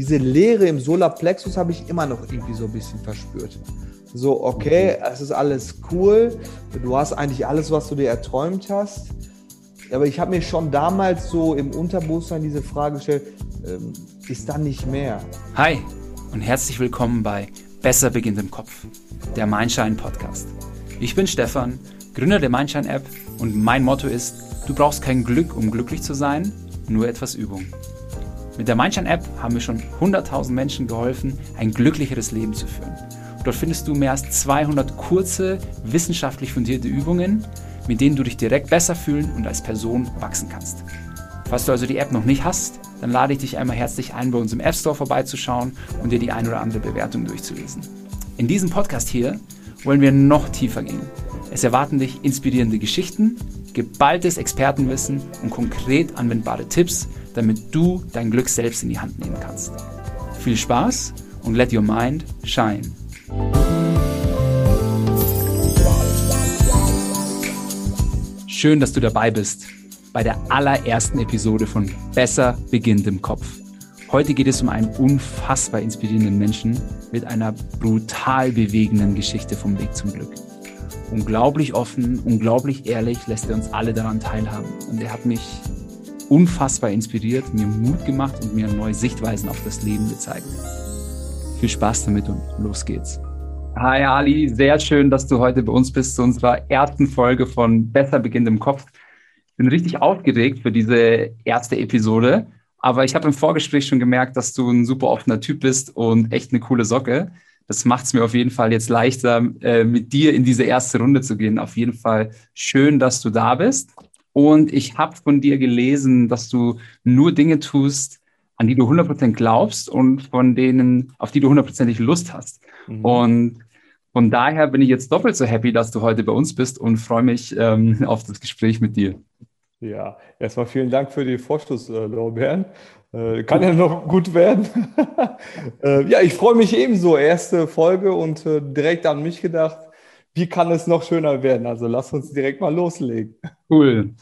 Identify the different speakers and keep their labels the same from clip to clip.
Speaker 1: diese Leere im Solarplexus habe ich immer noch irgendwie so ein bisschen verspürt. So, okay, es ist alles cool, du hast eigentlich alles, was du dir erträumt hast. Aber ich habe mir schon damals so im Unterbewusstsein diese Frage gestellt, ähm, ist da nicht mehr?
Speaker 2: Hi und herzlich willkommen bei Besser beginnt im Kopf, der Mindshine Podcast. Ich bin Stefan, Gründer der Mindshine App und mein Motto ist, du brauchst kein Glück, um glücklich zu sein, nur etwas Übung. Mit der Mindshine App haben wir schon 100.000 Menschen geholfen, ein glücklicheres Leben zu führen. Dort findest du mehr als 200 kurze, wissenschaftlich fundierte Übungen, mit denen du dich direkt besser fühlen und als Person wachsen kannst. Falls du also die App noch nicht hast, dann lade ich dich einmal herzlich ein, bei uns im App Store vorbeizuschauen und dir die ein oder andere Bewertung durchzulesen. In diesem Podcast hier wollen wir noch tiefer gehen. Es erwarten dich inspirierende Geschichten, geballtes Expertenwissen und konkret anwendbare Tipps, damit du dein Glück selbst in die Hand nehmen kannst. Viel Spaß und let your mind shine. Schön, dass du dabei bist bei der allerersten Episode von Besser beginnt im Kopf. Heute geht es um einen unfassbar inspirierenden Menschen mit einer brutal bewegenden Geschichte vom Weg zum Glück. Unglaublich offen, unglaublich ehrlich lässt er uns alle daran teilhaben. Und er hat mich unfassbar inspiriert, mir Mut gemacht und mir neue Sichtweisen auf das Leben gezeigt. Viel Spaß damit und los geht's. Hi Ali, sehr schön, dass du heute bei uns bist zu unserer ersten Folge von Besser beginnt im Kopf. Ich bin richtig aufgeregt für diese erste Episode, aber ich habe im Vorgespräch schon gemerkt, dass du ein super offener Typ bist und echt eine coole Socke. Das macht es mir auf jeden Fall jetzt leichter, äh, mit dir in diese erste Runde zu gehen. Auf jeden Fall schön, dass du da bist. Und ich habe von dir gelesen, dass du nur Dinge tust, an die du 100% glaubst und von denen, auf die du hundertprozentig Lust hast. Mhm. Und von daher bin ich jetzt doppelt so happy, dass du heute bei uns bist und freue mich ähm, auf das Gespräch mit dir.
Speaker 1: Ja, erstmal vielen Dank für die Vorschusslorbeeren. Äh, kann ja noch gut werden. äh, ja, ich freue mich ebenso. Erste Folge und äh, direkt an mich gedacht wie kann es noch schöner werden? Also lass uns direkt mal loslegen.
Speaker 2: Cool.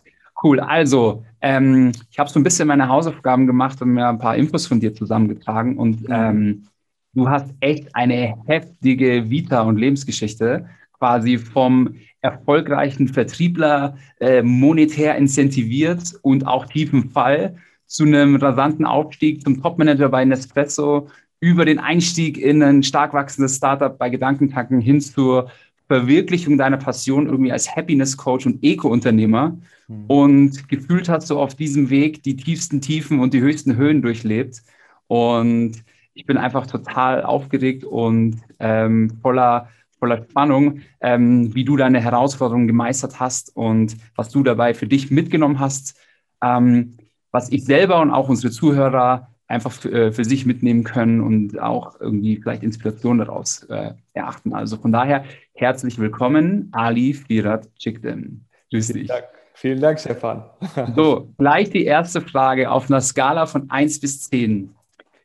Speaker 2: Cool. Also, ähm, ich habe so ein bisschen meine Hausaufgaben gemacht und mir ein paar Infos von dir zusammengetragen. Und ähm, du hast echt eine heftige Vita und Lebensgeschichte, quasi vom erfolgreichen Vertriebler äh, monetär incentiviert und auch tiefen Fall zu einem rasanten Aufstieg zum Topmanager bei Nespresso über den Einstieg in ein stark wachsendes Startup bei Gedankentanken hin zur Verwirklichung deiner Passion irgendwie als Happiness Coach und Eco-Unternehmer mhm. und gefühlt hast du auf diesem Weg die tiefsten Tiefen und die höchsten Höhen durchlebt. Und ich bin einfach total aufgeregt und ähm, voller, voller Spannung, ähm, wie du deine Herausforderungen gemeistert hast und was du dabei für dich mitgenommen hast, ähm, was ich selber und auch unsere Zuhörer einfach für, äh, für, sich mitnehmen können und auch irgendwie vielleicht Inspiration daraus äh, erachten. Also von daher herzlich willkommen, Ali Firat Chikden.
Speaker 1: Grüß dich. Dank. Vielen Dank, Stefan.
Speaker 2: so, gleich die erste Frage auf einer Skala von 1 bis 10.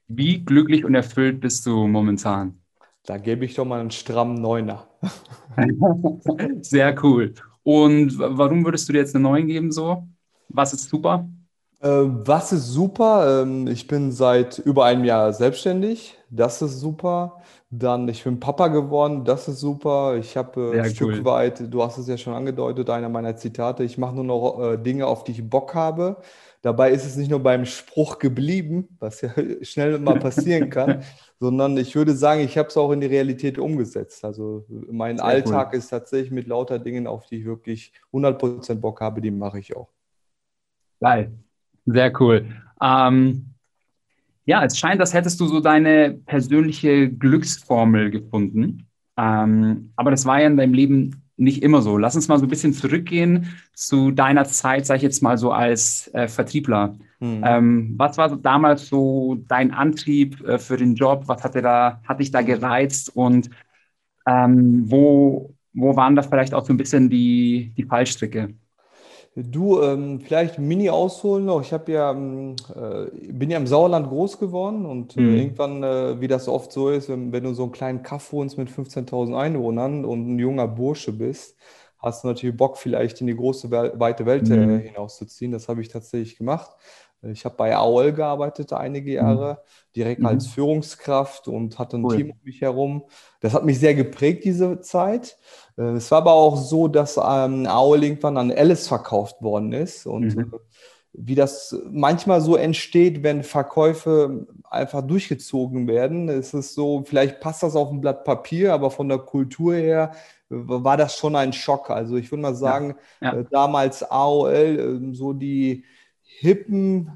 Speaker 2: Wie glücklich und erfüllt bist du momentan?
Speaker 1: Da gebe ich doch mal einen strammen Neuner.
Speaker 2: Sehr cool. Und warum würdest du dir jetzt eine 9 geben so? Was ist super?
Speaker 1: Äh, was ist super? Ähm, ich bin seit über einem Jahr selbstständig. Das ist super. Dann, ich bin Papa geworden. Das ist super. Ich habe äh, ein Stück cool. weit, du hast es ja schon angedeutet, einer meiner Zitate, ich mache nur noch äh, Dinge, auf die ich Bock habe. Dabei ist es nicht nur beim Spruch geblieben, was ja schnell mal passieren kann, sondern ich würde sagen, ich habe es auch in die Realität umgesetzt. Also mein Sehr Alltag cool. ist tatsächlich mit lauter Dingen, auf die ich wirklich 100% Bock habe, die mache ich auch.
Speaker 2: Geil. Sehr cool. Ähm, ja, es scheint, als hättest du so deine persönliche Glücksformel gefunden. Ähm, aber das war ja in deinem Leben nicht immer so. Lass uns mal so ein bisschen zurückgehen zu deiner Zeit, sag ich jetzt mal so als äh, Vertriebler. Hm. Ähm, was war damals so dein Antrieb äh, für den Job? Was hat, da, hat dich da gereizt und ähm, wo, wo waren da vielleicht auch so ein bisschen die, die Fallstricke?
Speaker 1: Du, ähm, vielleicht Mini ausholen noch. Ich habe ja, ähm, äh, bin ja im Sauerland groß geworden und äh, mhm. irgendwann, äh, wie das oft so ist, wenn, wenn, du so einen kleinen Kaff wohnst mit 15.000 Einwohnern und ein junger Bursche bist, hast du natürlich Bock, vielleicht in die große, weite Welt äh, mhm. hinauszuziehen. Das habe ich tatsächlich gemacht. Ich habe bei AOL gearbeitet einige mhm. Jahre, direkt mhm. als Führungskraft und hatte ein cool. Team um mich herum. Das hat mich sehr geprägt, diese Zeit. Äh, es war aber auch so, dass ähm, AOL irgendwann an Alice verkauft worden ist und mhm. Äh, wie das manchmal so entsteht, wenn Verkäufe einfach durchgezogen werden. Es ist so, vielleicht passt das auf ein Blatt Papier, aber von der Kultur her war das schon ein Schock. Also ich würde mal sagen, ja, ja. Äh, damals AOL, ähm, so die hippen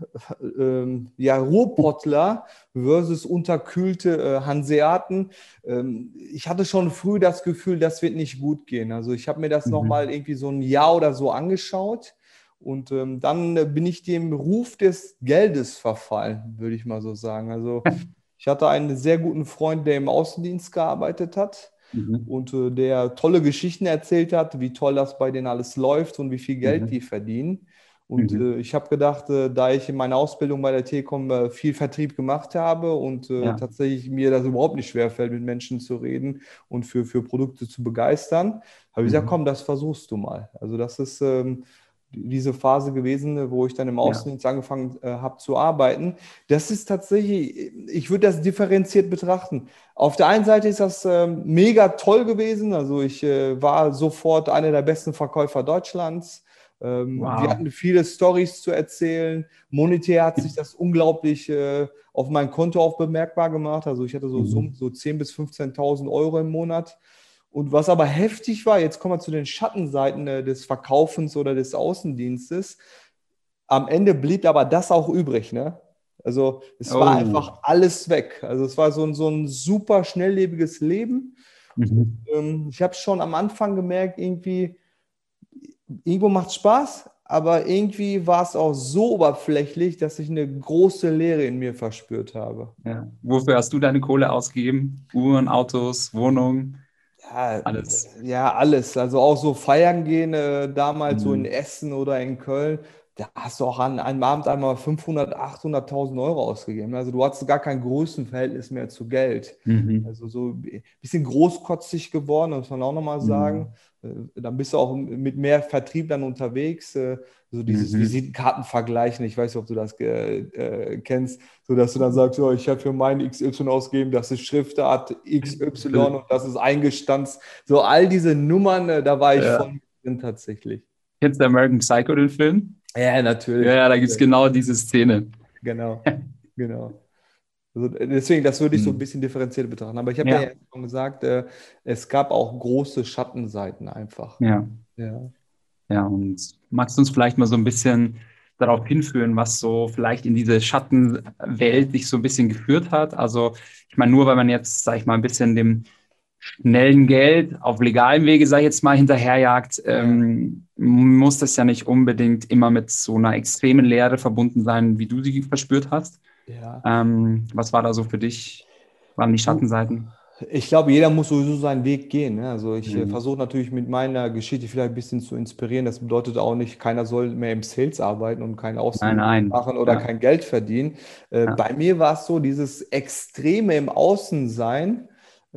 Speaker 1: ähm, ja, Ruhrpottler versus unterkühlte äh, Hanseaten. Ähm, ich hatte schon früh das Gefühl, das wird nicht gut gehen. Also ich habe mir das mhm. nochmal irgendwie so ein Jahr oder so angeschaut und ähm, dann bin ich dem Ruf des Geldes verfallen, würde ich mal so sagen. Also ich hatte einen sehr guten Freund, der im Außendienst gearbeitet hat. Mhm. Und äh, der tolle Geschichten erzählt hat, wie toll das bei denen alles läuft und wie viel Geld mhm. die verdienen. Und mhm. äh, ich habe gedacht, äh, da ich in meiner Ausbildung bei der Telekom äh, viel Vertrieb gemacht habe und äh, ja. tatsächlich mir das überhaupt nicht schwerfällt, mit Menschen zu reden und für, für Produkte zu begeistern, habe ich mhm. gesagt, komm, das versuchst du mal. Also das ist ähm, diese Phase gewesen, wo ich dann im Außendienst ja. angefangen äh, habe zu arbeiten. Das ist tatsächlich, ich würde das differenziert betrachten. Auf der einen Seite ist das äh, mega toll gewesen. Also ich äh, war sofort einer der besten Verkäufer Deutschlands. Ähm, wow. Wir hatten viele Stories zu erzählen. Monetär hat sich das unglaublich äh, auf mein Konto auch bemerkbar gemacht. Also ich hatte so mhm. So 10.000 bis 15.000 Euro im Monat. Und was aber heftig war, jetzt kommen wir zu den Schattenseiten äh, des Verkaufens oder des Außendienstes. Am Ende blieb aber das auch übrig. Ne? Also es oh. war einfach alles weg. Also es war so ein, so ein super schnelllebiges Leben. Mhm. Ähm, ich habe schon am Anfang gemerkt, irgendwie, irgendwo macht es Spaß, aber irgendwie war es auch so oberflächlich, dass ich eine große Leere in mir verspürt habe.
Speaker 2: Ja. Wofür hast du deine Kohle ausgegeben? Uhren, Autos, Wohnungen?
Speaker 1: Ja, alles. Ja, alles. Also auch so feiern gehen, äh, damals mhm. so in. Essen oder in Köln da hast du auch an einem Abend einmal 500, 800.000 Euro ausgegeben. Also du hattest gar kein Größenverhältnis mehr zu Geld. Mhm. Also so ein bisschen großkotzig geworden, muss man auch nochmal sagen. Mhm. Dann bist du auch mit mehr Vertrieb dann unterwegs. Äh, so dieses mhm. Visitenkarten vergleichen. Ich weiß nicht, ob du das äh, kennst, so dass du dann sagst, oh, ich habe für meinen XY ausgegeben, das ist Schriftart XY und das ist eingestanzt. So all diese Nummern, äh, da war ich ja. von drin tatsächlich.
Speaker 2: Kennst du American Psycho, den Film?
Speaker 1: Ja, natürlich.
Speaker 2: Ja, da gibt es genau diese Szene.
Speaker 1: Genau, genau. Also deswegen, das würde ich so ein hm. bisschen differenziert betrachten. Aber ich habe ja. ja schon gesagt, äh, es gab auch große Schattenseiten einfach.
Speaker 2: Ja. ja. Ja, und magst du uns vielleicht mal so ein bisschen darauf hinführen, was so vielleicht in diese Schattenwelt sich so ein bisschen geführt hat? Also, ich meine, nur weil man jetzt, sag ich mal, ein bisschen dem schnellen Geld auf legalem Wege, sage ich jetzt mal, hinterherjagt, ähm, muss das ja nicht unbedingt immer mit so einer extremen Lehre verbunden sein, wie du sie verspürt hast. Ja. Ähm, was war da so für dich? Waren die Schattenseiten?
Speaker 1: Ich glaube, jeder muss sowieso seinen Weg gehen. Ne? Also ich äh, mhm. versuche natürlich mit meiner Geschichte vielleicht ein bisschen zu inspirieren. Das bedeutet auch nicht, keiner soll mehr im Sales arbeiten und kein Außen machen oder ja. kein Geld verdienen. Äh, ja. Bei mir war es so, dieses Extreme im Außensein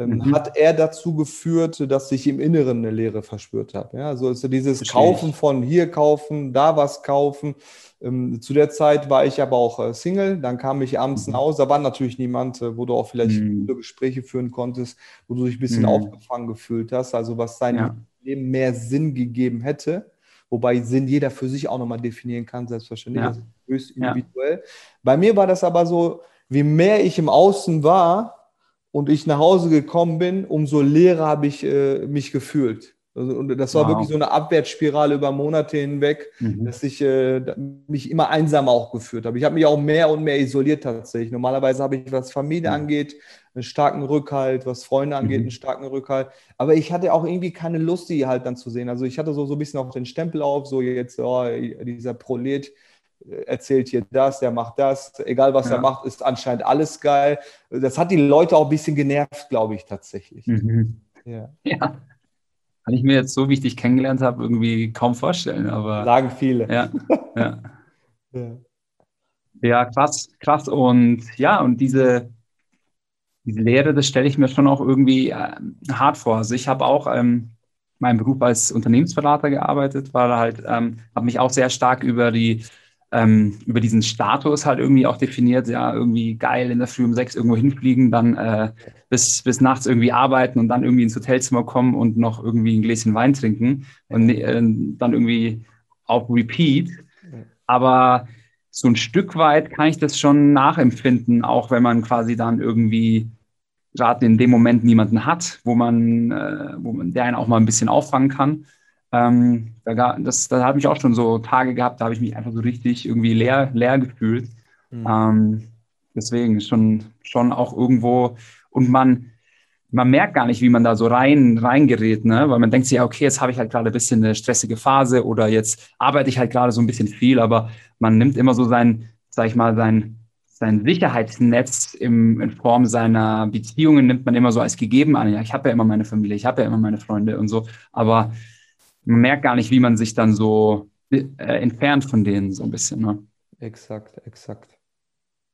Speaker 1: mhm. hat er dazu geführt, dass ich im Inneren eine Leere verspürt habe. Ja, also, also dieses Verstehe Kaufen von hier kaufen, da was kaufen. Ähm, zu der Zeit war ich aber auch äh, Single, dann kam ich abends mhm. nach Hause, da war natürlich niemand, äh, wo du auch vielleicht mhm. Gespräche führen konntest, wo du dich ein bisschen mhm. aufgefangen gefühlt hast, also was dein ja. Leben mehr Sinn gegeben hätte. Wobei Sinn jeder für sich auch nochmal definieren kann, selbstverständlich, ja. das ist höchst individuell. Ja. Bei mir war das aber so, wie mehr ich im Außen war, und ich nach Hause gekommen bin, umso leerer habe ich äh, mich gefühlt. Also, und das war wow. wirklich so eine Abwärtsspirale über Monate hinweg, mhm. dass ich äh, mich immer einsamer auch geführt habe. Ich habe mich auch mehr und mehr isoliert tatsächlich. Normalerweise habe ich, was Familie mhm. angeht, einen starken Rückhalt, was Freunde angeht, mhm. einen starken Rückhalt. Aber ich hatte auch irgendwie keine Lust, die halt dann zu sehen. Also ich hatte so, so ein bisschen auch den Stempel auf, so jetzt, oh, dieser Prolet, erzählt hier das, der macht das, egal was ja. er macht, ist anscheinend alles geil. Das hat die Leute auch ein bisschen genervt, glaube ich, tatsächlich.
Speaker 2: Mhm. Ja. ja. Kann ich mir jetzt so, wie ich dich kennengelernt habe, irgendwie kaum vorstellen. Aber,
Speaker 1: Sagen viele.
Speaker 2: Ja, ja. ja. ja krass, krass. Und ja, und diese, diese Lehre, das stelle ich mir schon auch irgendwie äh, hart vor. Also ich habe auch ähm, meinen Beruf als Unternehmensberater gearbeitet, war halt, ähm, habe mich auch sehr stark über die ähm, über diesen Status halt irgendwie auch definiert, ja, irgendwie geil in der Früh um sechs irgendwo hinfliegen, dann äh, bis, bis nachts irgendwie arbeiten und dann irgendwie ins Hotelzimmer kommen und noch irgendwie ein Gläschen Wein trinken und äh, dann irgendwie auf Repeat. Aber so ein Stück weit kann ich das schon nachempfinden, auch wenn man quasi dann irgendwie gerade in dem Moment niemanden hat, wo man, äh, wo man, der einen auch mal ein bisschen auffangen kann. Ähm, da, das, da habe ich auch schon so Tage gehabt, da habe ich mich einfach so richtig irgendwie leer, leer gefühlt. Mhm. Ähm, deswegen schon, schon auch irgendwo, und man, man merkt gar nicht, wie man da so rein reingerät, ne? weil man denkt sich, ja, okay, jetzt habe ich halt gerade ein bisschen eine stressige Phase oder jetzt arbeite ich halt gerade so ein bisschen viel, aber man nimmt immer so sein, sag ich mal, sein, sein Sicherheitsnetz im, in Form seiner Beziehungen nimmt man immer so als gegeben an. Ja, ich habe ja immer meine Familie, ich habe ja immer meine Freunde und so, aber man merkt gar nicht, wie man sich dann so äh, entfernt von denen so ein bisschen. Ne?
Speaker 1: Exakt, exakt.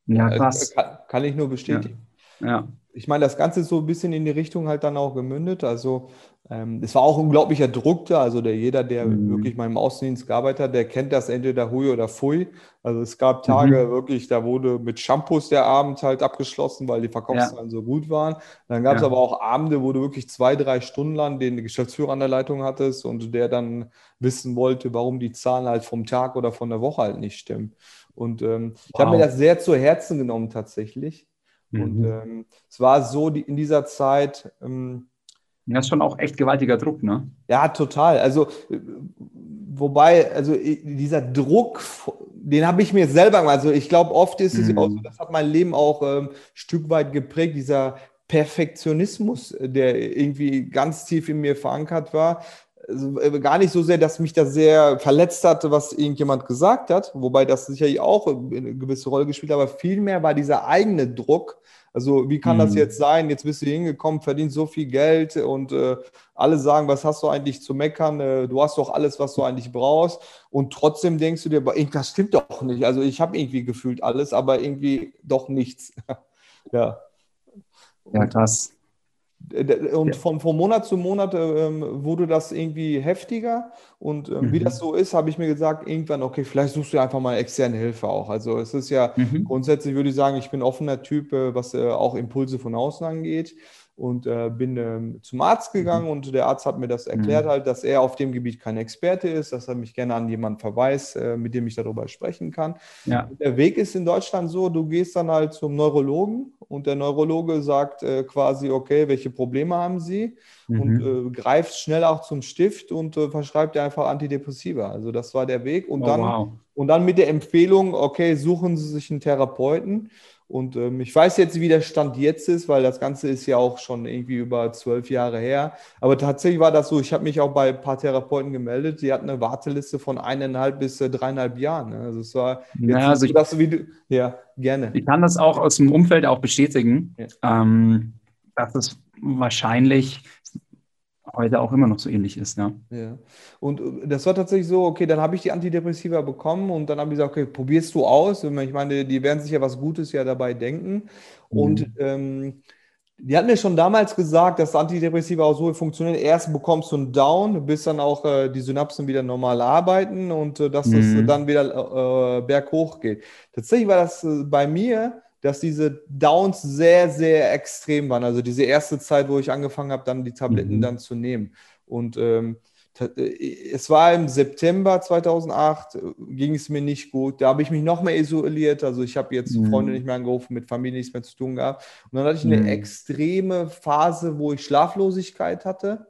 Speaker 2: Ja, krass.
Speaker 1: Kann, kann ich nur bestätigen.
Speaker 2: Ja. ja
Speaker 1: ich meine, das Ganze ist so ein bisschen in die Richtung halt dann auch gemündet. Also ähm, es war auch unglaublicher Druck da. Also der, jeder, der mhm. wirklich mal im Außendienst gearbeitet hat, der kennt das entweder Hui oder Fui. Also es gab Tage mhm. wirklich, da wurde mit Shampoos der Abend halt abgeschlossen, weil die Verkaufszahlen ja. so gut waren. Dann gab es ja. aber auch Abende, wo du wirklich zwei, drei Stunden lang den Geschäftsführer an der Leitung hattest und der dann wissen wollte, warum die Zahlen halt vom Tag oder von der Woche halt nicht stimmen. Und ähm, wow. ich habe mir das sehr zu Herzen genommen tatsächlich. Mhm. Und ähm, es war so die, in dieser Zeit. Ähm,
Speaker 2: das ist schon auch echt gewaltiger Druck, ne?
Speaker 1: Ja, total. Also, wobei, also dieser Druck, den habe ich mir selber, also ich glaube, oft ist es mhm. auch so, das hat mein Leben auch ähm, ein Stück weit geprägt, dieser Perfektionismus, der irgendwie ganz tief in mir verankert war, äh, gar nicht so sehr, dass mich das sehr verletzt hatte, was irgendjemand gesagt hat, wobei das sicherlich auch eine gewisse Rolle gespielt hat, aber vielmehr war dieser eigene Druck. Also, wie kann mhm. das jetzt sein? Jetzt bist du hingekommen, verdienst so viel Geld und äh, alle sagen, was hast du eigentlich zu meckern? Äh, du hast doch alles, was du eigentlich brauchst. Und trotzdem denkst du dir, das stimmt doch nicht. Also, ich habe irgendwie gefühlt alles, aber irgendwie doch nichts. ja.
Speaker 2: Ja, krass.
Speaker 1: Und von, von Monat zu Monat ähm, wurde das irgendwie heftiger. Und ähm, mhm. wie das so ist, habe ich mir gesagt, irgendwann, okay, vielleicht suchst du einfach mal externe Hilfe auch. Also es ist ja mhm. grundsätzlich, würde ich sagen, ich bin offener Typ, äh, was äh, auch Impulse von außen angeht und äh, bin ähm, zum Arzt gegangen mhm. und der Arzt hat mir das erklärt, mhm. halt, dass er auf dem Gebiet kein Experte ist, dass er mich gerne an jemanden verweist, äh, mit dem ich darüber sprechen kann. Ja. Der Weg ist in Deutschland so, du gehst dann halt zum Neurologen und der Neurologe sagt äh, quasi, okay, welche Probleme haben Sie? Mhm. Und äh, greift schnell auch zum Stift und äh, verschreibt dir einfach Antidepressiva. Also das war der Weg. Und, oh, dann, wow. und dann mit der Empfehlung, okay, suchen Sie sich einen Therapeuten. Und ähm, ich weiß jetzt, wie der Stand jetzt ist, weil das Ganze ist ja auch schon irgendwie über zwölf Jahre her. Aber tatsächlich war das so, ich habe mich auch bei ein paar Therapeuten gemeldet, die hatten eine Warteliste von eineinhalb bis äh, dreieinhalb Jahren. Ne? Also es war
Speaker 2: jetzt ja, also so, du, wie du, ja, gerne. Ich kann das auch aus dem Umfeld auch bestätigen, ja. ähm, dass es wahrscheinlich heute auch immer noch so ähnlich ist. Ja.
Speaker 1: ja. Und äh, das war tatsächlich so, okay, dann habe ich die Antidepressiva bekommen und dann habe ich gesagt, okay, probierst du aus. Ich meine, die werden sich ja was Gutes ja dabei denken. Mhm. Und ähm, die hat mir schon damals gesagt, dass Antidepressiva auch so funktionieren. Erst bekommst du einen Down, bis dann auch äh, die Synapsen wieder normal arbeiten und äh, dass mhm. das dann wieder äh, berghoch geht. Tatsächlich war das äh, bei mir dass diese Downs sehr, sehr extrem waren. Also diese erste Zeit, wo ich angefangen habe, dann die Tabletten mhm. dann zu nehmen. Und ähm, äh, es war im September 2008, äh, ging es mir nicht gut. Da habe ich mich noch mehr isoliert. Also ich habe jetzt mhm. Freunde nicht mehr angerufen, mit Familie nichts mehr zu tun gehabt. Und dann hatte ich eine mhm. extreme Phase, wo ich Schlaflosigkeit hatte.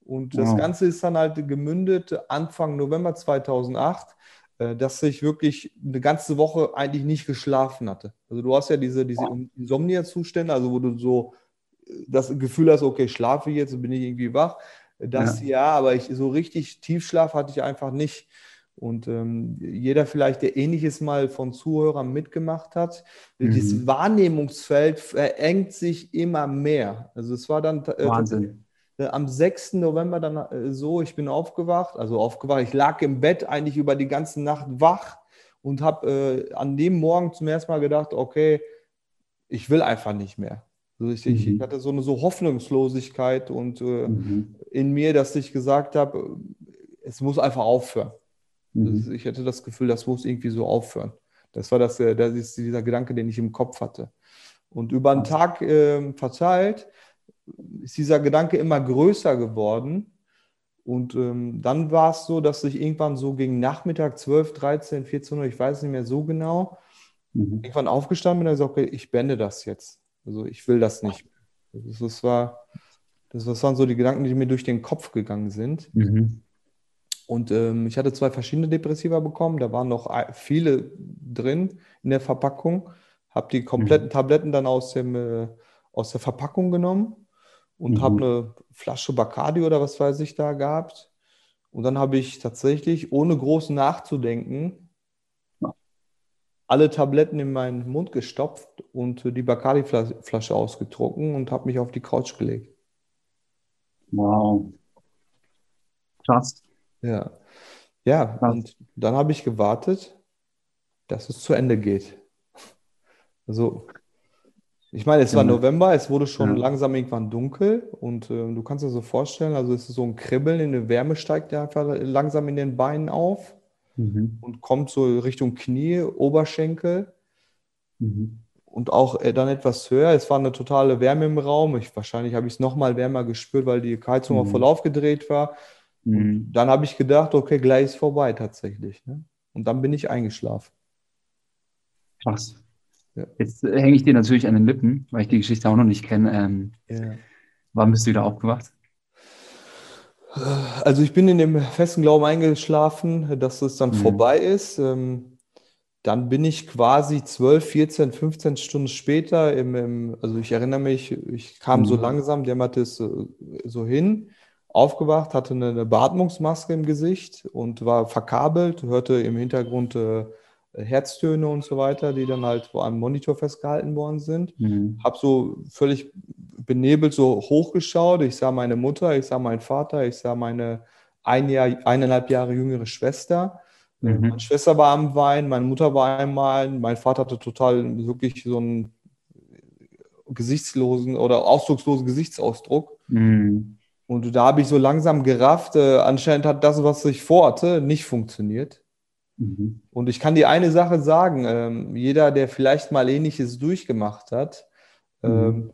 Speaker 1: Und das wow. Ganze ist dann halt gemündet Anfang November 2008 äh, dass ich wirklich eine ganze Woche eigentlich nicht geschlafen hatte. Also du hast ja diese, diese Insomnia-Zustände, also wo du so äh, das Gefühl hast, okay, schlafe jetzt, bin ich irgendwie wach. Das ja, ja aber ich, so richtig Tiefschlaf hatte ich einfach nicht. Und ähm, jeder vielleicht, der ähnliches mal von Zuhörern mitgemacht hat, mhm. dieses Wahrnehmungsfeld verengt sich immer mehr. Also es war dann
Speaker 2: äh, Wahnsinn
Speaker 1: äh, am 6. November dann äh, so, ich bin aufgewacht, also aufgewacht, ich lag im Bett eigentlich über die ganze Nacht wach und habe äh, an dem Morgen zum ersten Mal gedacht, okay, ich will einfach nicht mehr. Also ich, mhm. ich, hatte so eine so Hoffnungslosigkeit und äh, mhm. in mir, dass ich gesagt habe, es muss einfach aufhören. Mhm. Ich hatte das Gefühl, das muss irgendwie so aufhören. Das war das, äh, das ist dieser Gedanke, den ich im Kopf hatte. Und über einen Tag äh, verteilt ist dieser Gedanke immer größer geworden. Und ähm, dann war es so, dass ich irgendwann so gegen Nachmittag 12, 13, 14 Uhr, ich weiß nicht mehr so genau, mhm. irgendwann aufgestanden bin und gesagt, okay, ich beende das jetzt. Also ich will das nicht. Das, das, war, das, das waren so die Gedanken, die mir durch den Kopf gegangen sind. Mhm. Und ähm, ich hatte zwei verschiedene Depressiva bekommen. Da waren noch viele drin in der Verpackung. Habe die kompletten mhm. Tabletten dann aus, dem, äh, aus der Verpackung genommen und mhm. habe eine Flasche Bacardi oder was weiß ich da gehabt. Und dann habe ich tatsächlich, ohne groß nachzudenken, ja. alle Tabletten in meinen Mund gestopft und die Bacardi-Flasche ausgetrunken und habe mich auf die Couch gelegt.
Speaker 2: Wow. Krass.
Speaker 1: Ja. Ja, Krass. und dann habe ich gewartet, dass es zu Ende geht. Also, ich meine, es war November, es wurde schon ja. langsam irgendwann dunkel und äh, du kannst dir so vorstellen, also es ist so ein Kribbeln, in der Wärme steigt ja einfach langsam in den Beinen auf mhm. und kommt so Richtung Knie, Oberschenkel mhm. und auch äh, dann etwas höher. Es war eine totale Wärme im Raum. Ich, wahrscheinlich habe ich es nochmal wärmer gespürt, weil die Heizung mhm. auch voll aufgedreht war. Und mhm. dann habe ich gedacht, okay, gleich ist vorbei tatsächlich. Ne? Und dann bin ich eingeschlafen.
Speaker 2: Krass. Ja. Jetzt hänge ich dir natürlich an den Lippen, weil ich die Geschichte auch noch nicht kenne. Ähm, ja. Wann bist du wieder aufgewacht?
Speaker 1: Also ich bin in dem festen Glauben eingeschlafen, dass es dann mhm. vorbei ist. Ähm, dann bin ich quasi 12, 14, 15 Stunden später, im, im also ich erinnere mich, ich kam mhm. so langsam, der dämmerte es so, so hin, aufgewacht, hatte eine, eine Beatmungsmaske im Gesicht und war verkabelt, hörte im Hintergrund äh, Herztöne und so weiter, die dann halt vor einem Monitor festgehalten worden sind. Mhm. Habe so völlig benebelt so hochgeschaut. Ich sah meine Mutter, ich sah meinen Vater, ich sah meine ein Jahr, eineinhalb Jahre jüngere Schwester. Mhm. Meine Schwester war am Weinen, meine Mutter war einmal, mein Vater hatte total wirklich so einen gesichtslosen oder ausdruckslosen Gesichtsausdruck. Mhm. Und da habe ich so langsam gerafft, äh, anscheinend hat das, was ich vorhatte, nicht funktioniert. Mhm. Und ich kann dir eine Sache sagen, ähm, jeder, der vielleicht mal ähnliches durchgemacht hat, mhm. ähm,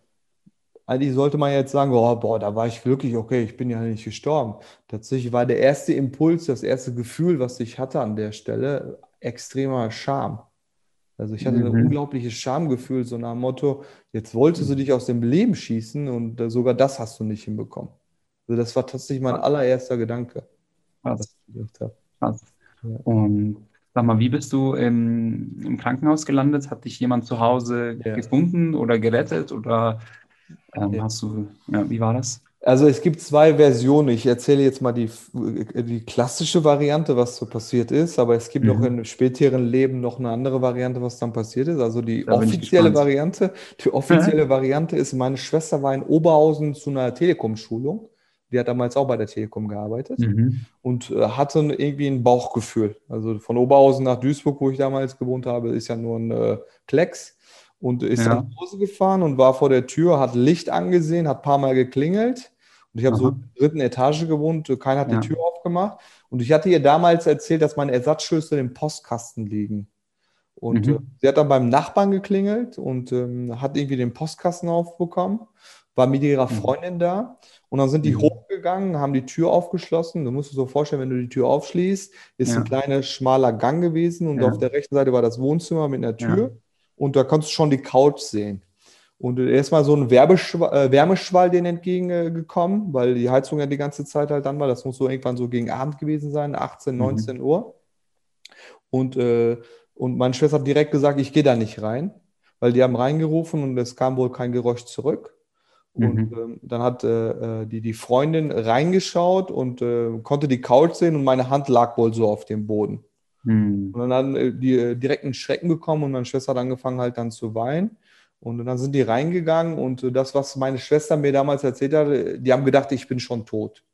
Speaker 1: eigentlich sollte man jetzt sagen, oh, boah, da war ich glücklich, okay, ich bin ja nicht gestorben. Tatsächlich war der erste Impuls, das erste Gefühl, was ich hatte an der Stelle, extremer Scham. Also ich hatte mhm. ein unglaubliches Schamgefühl, so nach dem Motto, jetzt wolltest du dich aus dem Leben schießen und äh, sogar das hast du nicht hinbekommen. Also das war tatsächlich mein allererster Gedanke,
Speaker 2: was ich gedacht habe. Krass. Und sag mal, wie bist du im, im Krankenhaus gelandet? Hat dich jemand zu Hause ja. gefunden oder gerettet? Oder ähm, hast du, ja, wie war das?
Speaker 1: Also es gibt zwei Versionen. Ich erzähle jetzt mal die, die klassische Variante, was so passiert ist, aber es gibt mhm. noch im späteren Leben noch eine andere Variante, was dann passiert ist. Also die da offizielle Variante. Die offizielle Variante ist, meine Schwester war in Oberhausen zu einer Telekom-Schulung die hat damals auch bei der Telekom gearbeitet mhm. und äh, hatte irgendwie ein Bauchgefühl. Also von Oberhausen nach Duisburg, wo ich damals gewohnt habe, ist ja nur ein äh, Klecks und ist ja. nach Hause gefahren und war vor der Tür, hat Licht angesehen, hat ein paar Mal geklingelt. Und ich habe so in der dritten Etage gewohnt, keiner hat ja. die Tür aufgemacht. Und ich hatte ihr damals erzählt, dass meine Ersatzschlüssel im Postkasten liegen. Und mhm. äh, sie hat dann beim Nachbarn geklingelt und ähm, hat irgendwie den Postkasten aufbekommen, war mit ihrer mhm. Freundin da. Und dann sind die mhm. hochgegangen, haben die Tür aufgeschlossen. Du musst dir so vorstellen, wenn du die Tür aufschließt, ist ja. ein kleiner, schmaler Gang gewesen und ja. auf der rechten Seite war das Wohnzimmer mit einer Tür ja. und da kannst du schon die Couch sehen. Und erstmal so ein äh, Wärmeschwall denen entgegengekommen, weil die Heizung ja die ganze Zeit halt dann war. Das muss so irgendwann so gegen Abend gewesen sein, 18, 19 mhm. Uhr. Und, äh, und meine Schwester hat direkt gesagt, ich gehe da nicht rein, weil die haben reingerufen und es kam wohl kein Geräusch zurück. Und mhm. ähm, dann hat äh, äh, die, die Freundin reingeschaut und äh, konnte die Couch sehen und meine Hand lag wohl so auf dem Boden. Mhm. Und dann haben äh, die äh, direkt einen Schrecken bekommen und meine Schwester hat angefangen halt dann zu weinen. Und dann sind die reingegangen und äh, das, was meine Schwester mir damals erzählt hat, die haben gedacht, ich bin schon tot.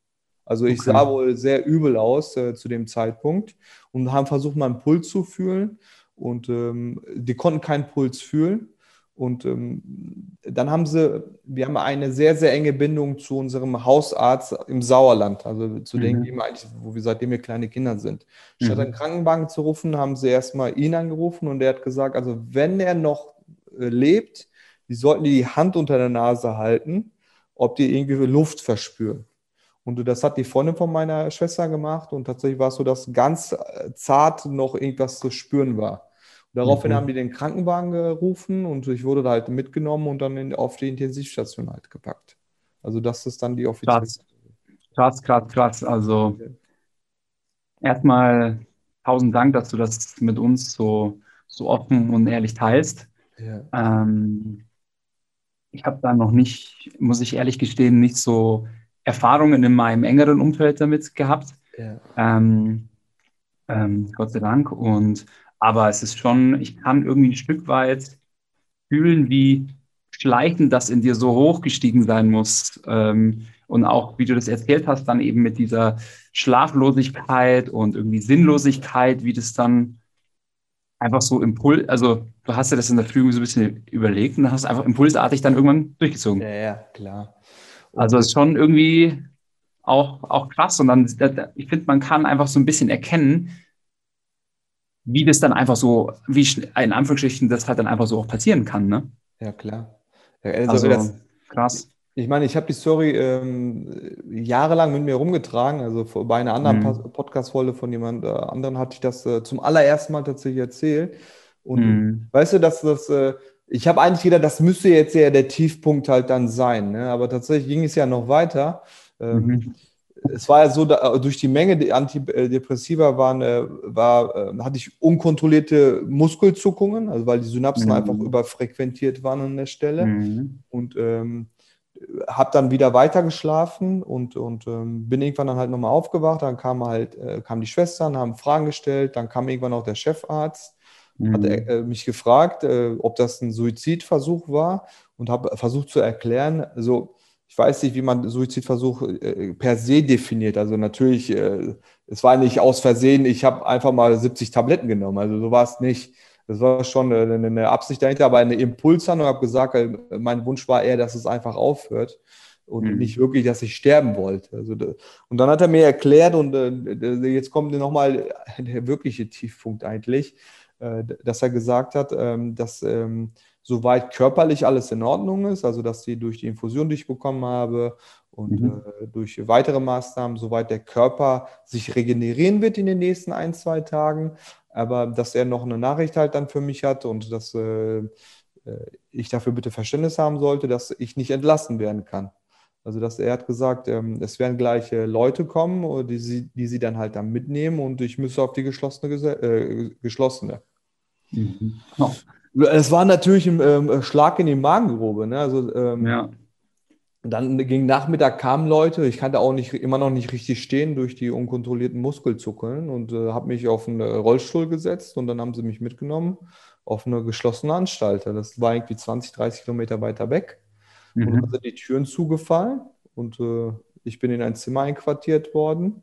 Speaker 1: Also ich okay. sah wohl sehr übel aus äh, zu dem Zeitpunkt und haben versucht, meinen Puls zu fühlen. Und ähm, die konnten keinen Puls fühlen. Und ähm, dann haben sie wir haben eine sehr, sehr enge Bindung zu unserem Hausarzt im Sauerland, also zu mhm. denen, wir eigentlich, wo wir seitdem wir kleine Kinder sind. Statt mhm. einen Krankenwagen zu rufen, haben sie erstmal ihn angerufen und er hat gesagt, also wenn er noch äh, lebt, die sollten die Hand unter der Nase halten, ob die irgendwie Luft verspüren. Und das hat die Freundin von meiner Schwester gemacht und tatsächlich war es so, dass ganz äh, zart noch irgendwas zu spüren war. Daraufhin mhm. haben die den Krankenwagen gerufen und ich wurde da halt mitgenommen und dann in, auf die Intensivstation halt gepackt. Also das ist dann die offizielle.
Speaker 2: Krass, krass, krass. krass. Also erstmal tausend Dank, dass du das mit uns so, so offen und ehrlich teilst. Ja. Ähm, ich habe da noch nicht, muss ich ehrlich gestehen, nicht so Erfahrungen in meinem engeren Umfeld damit gehabt. Ja. Ähm, ähm, Gott sei Dank. Und aber es ist schon, ich kann irgendwie ein Stück weit fühlen, wie schleichend das in dir so hochgestiegen sein muss. Ähm, und auch, wie du das erzählt hast, dann eben mit dieser Schlaflosigkeit und irgendwie Sinnlosigkeit, wie das dann einfach so Impuls, also du hast ja das in der Flügung so ein bisschen überlegt und hast einfach impulsartig dann irgendwann durchgezogen.
Speaker 1: Ja, ja, klar.
Speaker 2: Und also es ist schon irgendwie auch, auch krass. Und dann, ich finde, man kann einfach so ein bisschen erkennen, wie das dann einfach so, wie in Anführungsstrichen das halt dann einfach so auch passieren kann, ne?
Speaker 1: Ja, klar. Ja, also, also das, krass. Ich meine, ich habe die Story ähm, jahrelang mit mir rumgetragen. Also bei einer anderen mhm. Podcast-Folge von jemand äh, anderen hatte ich das äh, zum allerersten Mal tatsächlich erzählt. Und mhm. weißt du, dass das, äh, ich habe eigentlich gedacht, das müsste jetzt ja der Tiefpunkt halt dann sein. Ne? Aber tatsächlich ging es ja noch weiter. Ähm, mhm es war ja so, da, durch die Menge der Antidepressiva waren, äh, war, äh, hatte ich unkontrollierte Muskelzuckungen, also weil die Synapsen mhm. einfach überfrequentiert waren an der Stelle. Mhm. Und ähm, habe dann wieder weiter geschlafen und, und ähm, bin irgendwann dann halt nochmal aufgewacht. Dann kam halt, äh, kamen die Schwestern, haben Fragen gestellt, dann kam irgendwann auch der Chefarzt, mhm. hat äh, mich gefragt, äh, ob das ein Suizidversuch war und habe versucht zu erklären, also ich weiß nicht, wie man Suizidversuch äh, per se definiert. Also natürlich, äh, es war nicht aus Versehen, ich habe einfach mal 70 Tabletten genommen. Also so war es nicht. Das war schon eine, eine Absicht dahinter, aber eine Impulshandlung. Ich habe gesagt, äh, mein Wunsch war eher, dass es einfach aufhört und mhm. nicht wirklich, dass ich sterben wollte. Also, und dann hat er mir erklärt, und äh, jetzt kommt nochmal der wirkliche Tiefpunkt eigentlich, äh, dass er gesagt hat, ähm, dass ähm, soweit körperlich alles in Ordnung ist, also dass sie durch die Infusion, die ich bekommen habe und mhm. äh, durch weitere Maßnahmen, soweit der Körper sich regenerieren wird in den nächsten ein, zwei Tagen, aber dass er noch eine Nachricht halt dann für mich hat und dass äh, äh ich dafür bitte Verständnis haben sollte, dass ich nicht entlassen werden kann. Also dass er hat gesagt, ähm, es werden gleich äh, Leute kommen, die sie, die sie dann halt dann mitnehmen und ich müsse auf die geschlossene, äh, geschlossene. Mhm. Oh. Es war natürlich ein ähm, Schlag in die Magengrube. Ne? Also, ähm, ja. Dann gegen Nachmittag kamen Leute, ich kannte auch nicht, immer noch nicht richtig stehen durch die unkontrollierten Muskelzuckeln und äh, habe mich auf einen Rollstuhl gesetzt und dann haben sie mich mitgenommen auf eine geschlossene Anstalt. Das war irgendwie 20, 30 Kilometer weiter weg. Mhm. Und dann sind die Türen zugefallen und äh, ich bin in ein Zimmer einquartiert worden.